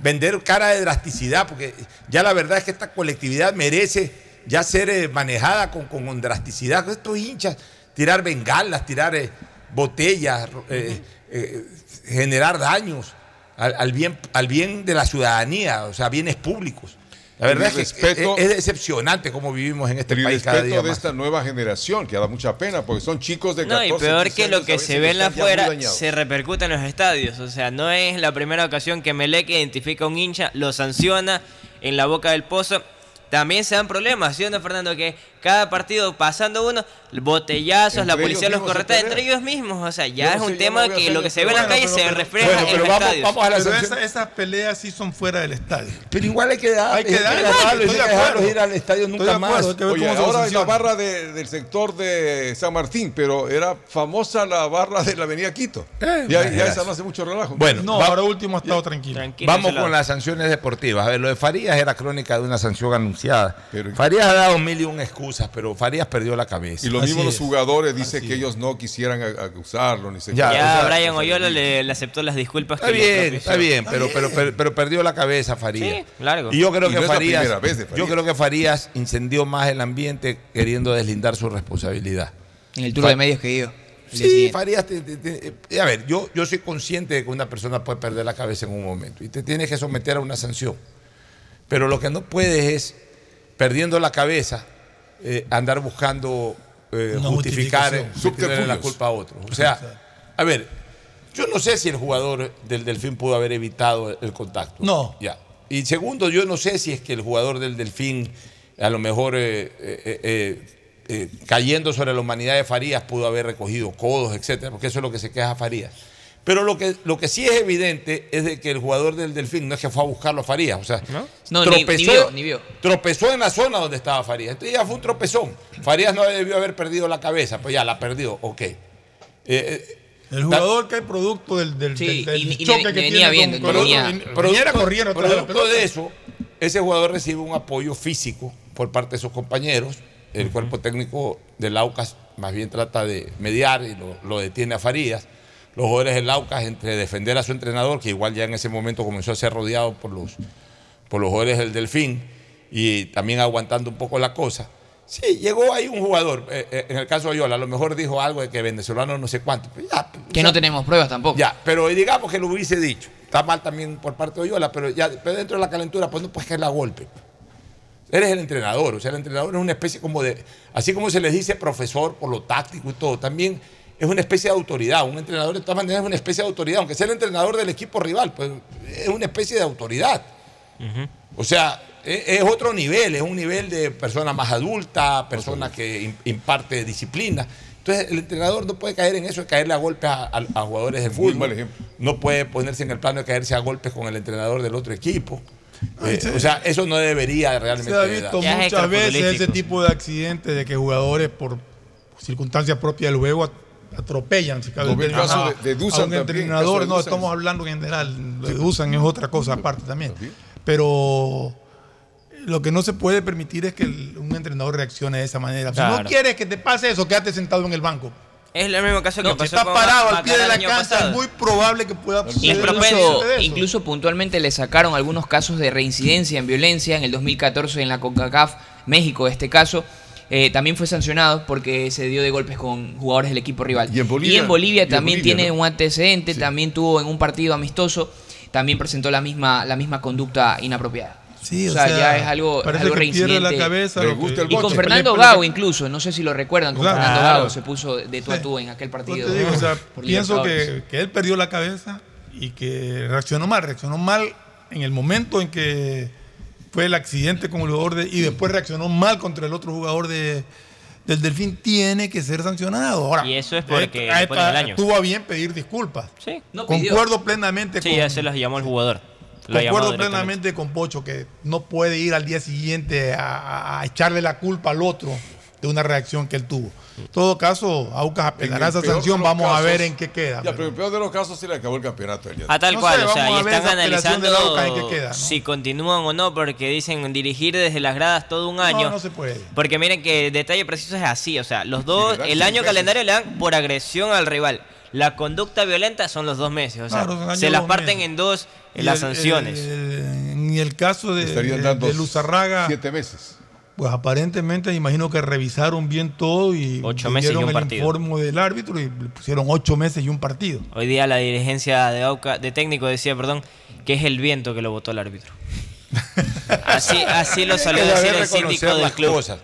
Vender cara de drasticidad, porque ya la verdad es que esta colectividad merece ya ser eh, manejada con, con drasticidad. Estos hinchas, tirar bengalas, tirar eh, botellas, eh, eh, generar daños al, al bien, al bien de la ciudadanía, o sea, bienes públicos. La verdad es que es, es decepcionante cómo vivimos en este El país cada respeto día de más. esta nueva generación, que da mucha pena, porque son chicos de 14, No, y peor 15 que lo años, que se ve en la afuera se repercute en los estadios. O sea, no es la primera ocasión que Melec identifica a un hincha, lo sanciona en la boca del pozo. También se dan problemas, ¿sí o no, Fernando? Que cada partido pasando uno, botellazos, la Entre policía ellos los correta entre ellos mismos. O sea, Yo ya no es un yo tema que lo que se ve en las calles se refleja bueno, en pero los vamos- estadios. vamos a la Pero esa- esas peleas sí son fuera del estadio. Pero igual hay que dar, Hay que dar- dejarlos, estoy hay de que dejarlos acuerdo. ir al estadio nunca acuerdo, más. hay que Oye, ahora la sanciona. barra de- del sector de San Martín, pero era famosa la barra de la Avenida Quito. ya, ya gracias. esa no hace mucho relajo. Bueno, No, va- ahora último ha estado tranquilo. Vamos con las sanciones deportivas. A ver, lo de Farías era crónica de una sanción anunciada. Farías ha dado mil y un excusas, pero Farías perdió la cabeza. Y los mismos los jugadores dicen que ellos no quisieran acusarlo ni se Ya, Ya, o sea, Brian Oyola le, le aceptó las disculpas Está que le bien, está bien, pero, pero, pero, pero perdió la cabeza Farías. Sí, largo. Y yo creo Y que no es la Farías, primera vez de Farías. yo creo que Farías incendió más el ambiente queriendo deslindar su responsabilidad. En el turno de medios que día Sí, siguiente. Farías, te- te- te- eh, a ver, yo, yo soy consciente de que una persona puede perder la cabeza en un momento y te tienes que someter a una sanción. Pero lo que no puedes es, perdiendo la cabeza, eh, andar buscando eh, justificar, eh, meterle la Subterfugios. culpa a otros. O sea, a ver, yo no sé si el jugador del Delfín pudo haber evitado el contacto. No. Ya. Y segundo, yo no sé si es que el jugador del Delfín, a lo mejor eh, eh, eh, eh, cayendo sobre la humanidad de Farías, pudo haber recogido codos, etcétera, porque eso es lo que se queja Farías. Pero lo que, lo que sí es evidente es de que el jugador del Delfín no es que fue a buscarlo a Farías, o sea, No, ni- ni vio, ni vio. tropezó en la zona donde estaba Farías. Entonces ya fue un tropezón. Farías no debió haber perdido la cabeza, pues ya la perdió, ok. Eh, eh, El jugador que es producto del, del, Sí, del- del y- y choque venía que tiene viendo, con, venía- venía corriendo producto de eso, ese jugador recibe un apoyo físico por parte de sus compañeros. El cuerpo técnico del Aucas más bien trata de mediar y lo, lo detiene a Farías. Los jugadores del Aucas, entre defender a su entrenador, que igual ya en ese momento comenzó a ser rodeado por los, por los jugadores del Delfín, y también aguantando un poco la cosa. Sí, llegó ahí un jugador, eh, eh, en el caso de Oyola, a lo mejor dijo algo de que venezolano no sé cuánto. ya, Que no tenemos pruebas tampoco. ya, pero digamos que lo hubiese dicho. Está mal también por parte de Oyola, pero ya pero dentro de la calentura, pues no puedes caerle a golpe. Eres el entrenador, o sea, el entrenador es una especie como de, así como se les dice profesor por lo táctico y todo, también es una especie de autoridad. Un entrenador de todas maneras es una especie de autoridad, aunque sea el entrenador del equipo rival, pues es una especie de autoridad. O sea, e- es, otro nivel, es un nivel de persona más adulta, persona que im- imparte disciplina. Entonces, el entrenador no puede caer en eso de caerle a golpes a, a- a jugadores de fútbol. mal ejemplo. No puede ponerse en el plano de caerse a golpes con el entrenador del otro equipo. Ay, Eh, sí. o sea, eso no debería realmente. Se ha visto muchas veces ese tipo de accidentes de que jugadores por circunstancias propias del juego atropellan. Si cabe Como el caso a- de- de Dusan a un también, entrenador. No, Dusan. estamos hablando en general. Lo de Dusan es otra cosa aparte también. Pero lo que no se puede permitir es que el- un entrenador reaccione de esa manera. Si no quieres que te pase eso, quédate sentado en el banco. Es el mismo caso que No, si pasó está con parado al pie de la cancha, es muy probable que pueda suceder Incluso, incluso puntualmente le sacaron algunos casos de reincidencia en violencia en el 2014 en la CONCACAF, México este caso. Eh, también fue sancionado porque se dio de golpes con jugadores del equipo rival. Y en Bolivia- y en también Bolivia, tiene ¿no? un antecedente, también tuvo en un partido amistoso, también presentó la misma, la misma conducta inapropiada. Sí, o, o sea, sea, ya es algo, parece algo que pierde la reincidente. cabeza Le lo gusta que- el y con. Fernando Gago incluso, no sé si lo recuerdan, con Claro. Fernando. Gago se puso de tú a tú en aquel partido. Yo te digo, o sea, pienso que, que él perdió la cabeza y que reaccionó mal. Reaccionó mal en el momento en que fue el accidente con el jugador de, y después reaccionó mal contra el otro jugador de, del Delfín. Tiene que ser sancionado. Ahora, Y eso es porque eh, le ponen el año. Tuvo a bien pedir disculpas. Sí. No pidió. Concuerdo plenamente Sí, con, ya se los llamó el jugador. Lo Concuerdo plenamente con Pocho que no puede ir al día siguiente a, a- a echarle la culpa al otro de una reacción que él tuvo. En todo caso, Aucas apelará En esa sanción. Vamos a ver en qué queda. Ya, pero en el peor de los casos se le acabó el campeonato. A tal No cual, sé, o sea, vamos y están analizando de la Boca en qué queda, ¿no? si continúan o no, porque dicen dirigir desde las gradas todo un año. No, no se puede. Porque miren que el detalle preciso es así, o sea, los dos, ¿verdad? el Sí, año calendario le dan por agresión al rival. La conducta violenta son los dos meses, o sea, Claro, se las parten meses. en dos en las el- sanciones. el- en el caso de, de- de Luzarraga. Siete meses. Pues aparentemente imagino que revisaron bien todo y Ocho meses y dieron un el partido. informe del árbitro y le pusieron ocho meses y un partido. Hoy día la dirigencia de Auca, de técnico decía, perdón, que es el viento que lo votó el árbitro. <laughs> así, así lo salió a decir el síndico del las club. cosas.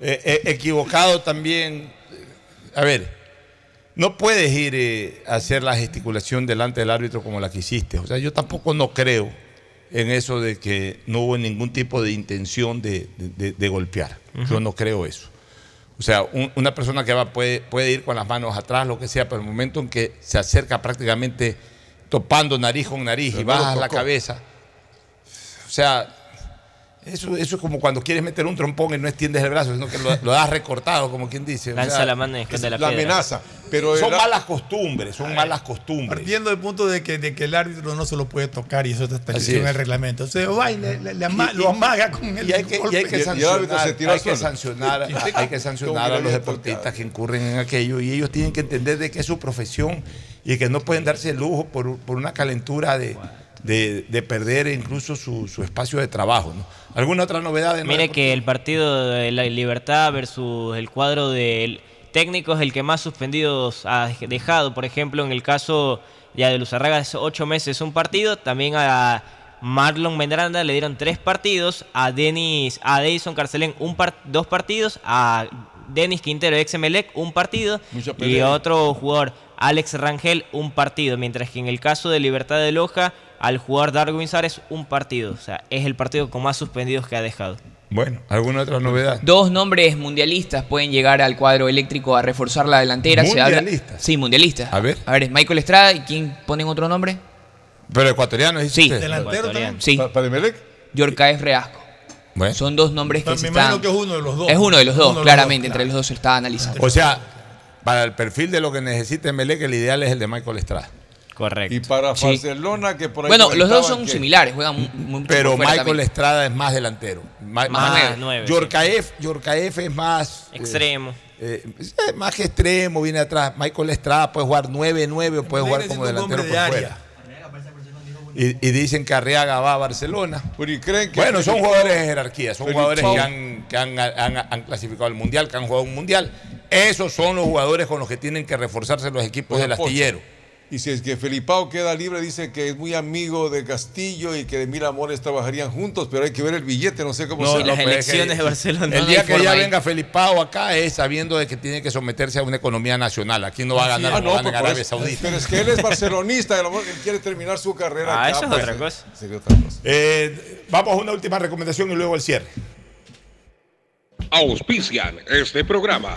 Eh, eh, equivocado también. A ver, no puedes ir eh, a hacer la gesticulación delante del árbitro como la que hiciste. O sea, yo tampoco no creo en eso de que no hubo ningún tipo de intención de, de- golpear. Yo no creo eso. O sea, un- una persona que va puede, puede ir con las manos atrás, lo que sea, pero el momento en que se acerca prácticamente topando nariz con nariz Pero y no bajas la cabeza. O sea, eso, eso es como cuando quieres meter un trompón y no extiendes el brazo, sino que lo, lo das recortado, como quien dice. O Lanza sea, la mano y esconde la la amenaza. Pero son malas costumbres, son malas costumbres. Partiendo del punto de que, de que el árbitro no se lo puede tocar y eso está establecido en es. el reglamento. O sea, va y le, le- le ama- Y- y- lo amaga con el Y hay que, y hay que Y el árbitro sancionar, hay que sancionar, <laughs> hay que sancionar a los deportistas que incurren en aquello y ellos tienen que entender de que es su profesión y que no pueden darse el lujo por, por una calentura de, de- de perder incluso su, su espacio de trabajo. ¿no? ¿Alguna otra novedad? de Mire que el partido de la Libertad versus el cuadro del técnico es el que más suspendidos ha dejado. Por ejemplo, en el caso ya de Luzarraga, es ocho meses un partido. También a Marlon Mendranda le dieron tres partidos. A Denis, a Edison Carcelén un par- dos partidos. A Denis Quintero, ex Emelec, un partido. Y pelea. otro jugador, Alex Rangel, un partido. Mientras que en el caso de Libertad de Loja, al jugador Darwin Sares, un partido. O sea, es el partido con más suspendidos que ha dejado. Bueno, ¿alguna otra novedad? Dos nombres mundialistas pueden llegar al cuadro eléctrico a reforzar la delantera. Habla- ¿Mundialistas? sí, mundialistas. A ver. A ver, es Michael Estrada y ¿quién ponen otro nombre? Pero ecuatoriano, dice Sí. usted. delantero también. Sí. ¿Para, Emelec? Yorcaez Reasco. Bueno. Son dos nombres que Me se imagino están... que es uno de los dos. Es uno de los dos, Uno de los claramente. dos, Entre los dos se está analizando. O sea, para el perfil de lo que necesita Emelec, el ideal es el de Michael Estrada. Correcto. Y para Sí. Barcelona, que por ahí Bueno, los dos son que- similares, juegan muy, muy Pero Michael también. Estrada es más delantero. Más más nueve. Yorcaef, Yorcaef es más. eh, Extremo. eh, más que extremo, viene atrás. Michael Estrada puede jugar 9-9 o puede jugar como delantero por fuera. Y, y dicen que Arriaga va a Barcelona. Pero ¿y creen que Bueno, son jugadores de jerarquía, son jugadores que, han, que han, han- han clasificado al Mundial, que han jugado un Mundial. Esos son los jugadores con los que tienen que reforzarse los equipos del astillero. Y si es que Felipao queda libre, dice que es muy amigo de Castillo y que de Mil Amores trabajarían juntos, pero hay que ver el billete, no sé cómo No, se las elecciones que de Barcelona. El día que ya ahí. venga Felipao acá es sabiendo de que tiene que someterse a una economía nacional. Aquí no va a ganar Ah, como no, gana en pues, Arabia. Saudita. Pero es que él es barcelonista, y a lo mejor él quiere terminar su carrera. Ah, acá, eso es pues, otra cosa. sería otra cosa. Eh, vamos a una última recomendación y luego el cierre. Auspician este programa.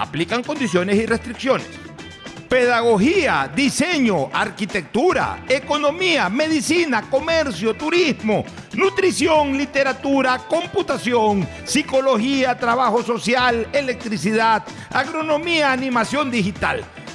Aplican condiciones y restricciones. Pedagogía, diseño, arquitectura, economía, medicina, comercio, turismo, nutrición, literatura, computación, psicología, trabajo social, electricidad, agronomía, animación digital.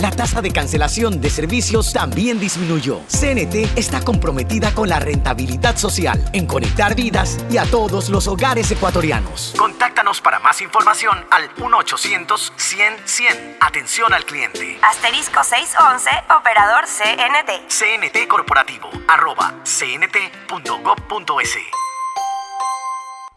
la tasa de cancelación de servicios también disminuyó. CNT está comprometida con la rentabilidad social, en conectar vidas y a todos los hogares ecuatorianos. Contáctanos para más información al 1-800-100-100. Atención al cliente. Asterisco 611, operador CNT. CNT Corporativo, arroba cnt.gov.es.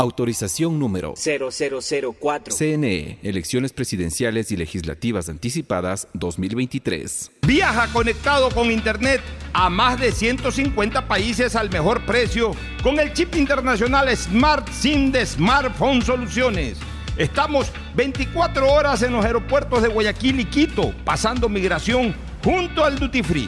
Autorización número 0004. CNE, Elecciones Presidenciales y Legislativas Anticipadas 2023. Viaja conectado con Internet a más de 150 países al mejor precio con el chip internacional Smart SIM de Smartphone Soluciones. Estamos 24 horas en los aeropuertos de Guayaquil y Quito, pasando migración junto al Duty Free.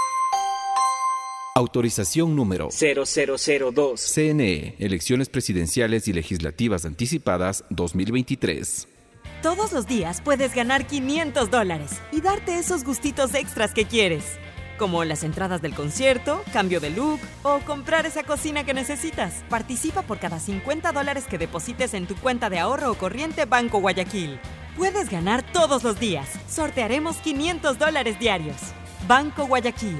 Autorización número 0002. CNE, Elecciones Presidenciales y Legislativas Anticipadas 2023. Todos los días puedes ganar 500 dólares y darte esos gustitos extras que quieres, como las entradas del concierto, cambio de look o comprar esa cocina que necesitas. Participa por cada 50 dólares que deposites en tu cuenta de ahorro o corriente Banco Guayaquil. Puedes ganar todos los días. Sortearemos 500 dólares diarios. Banco Guayaquil.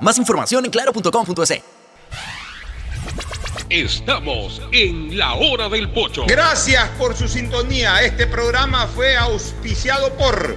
Más información en claro.com.es. Estamos en la hora del pocho. Gracias por su sintonía. Este programa fue auspiciado por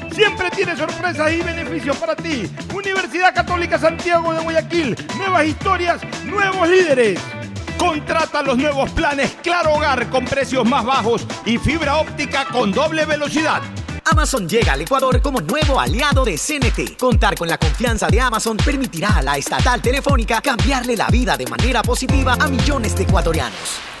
Siempre tiene sorpresas y beneficios para ti. Universidad Católica Santiago de Guayaquil. Nuevas historias, nuevos líderes. Contrata los nuevos planes Claro Hogar con precios más bajos y fibra óptica con doble velocidad. Amazon llega al Ecuador como nuevo aliado de CNT. Contar con la confianza de Amazon permitirá a la estatal telefónica cambiarle la vida de manera positiva a millones de ecuatorianos.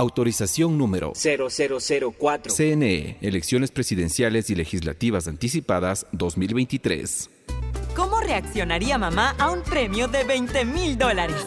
Autorización número 0004. CNE, Elecciones Presidenciales y Legislativas Anticipadas 2023. ¿Cómo reaccionaría mamá a un premio de 20 mil dólares?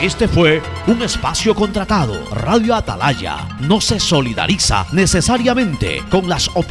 Este fue un espacio contratado. Radio Atalaya no se solidariza necesariamente con las opiniones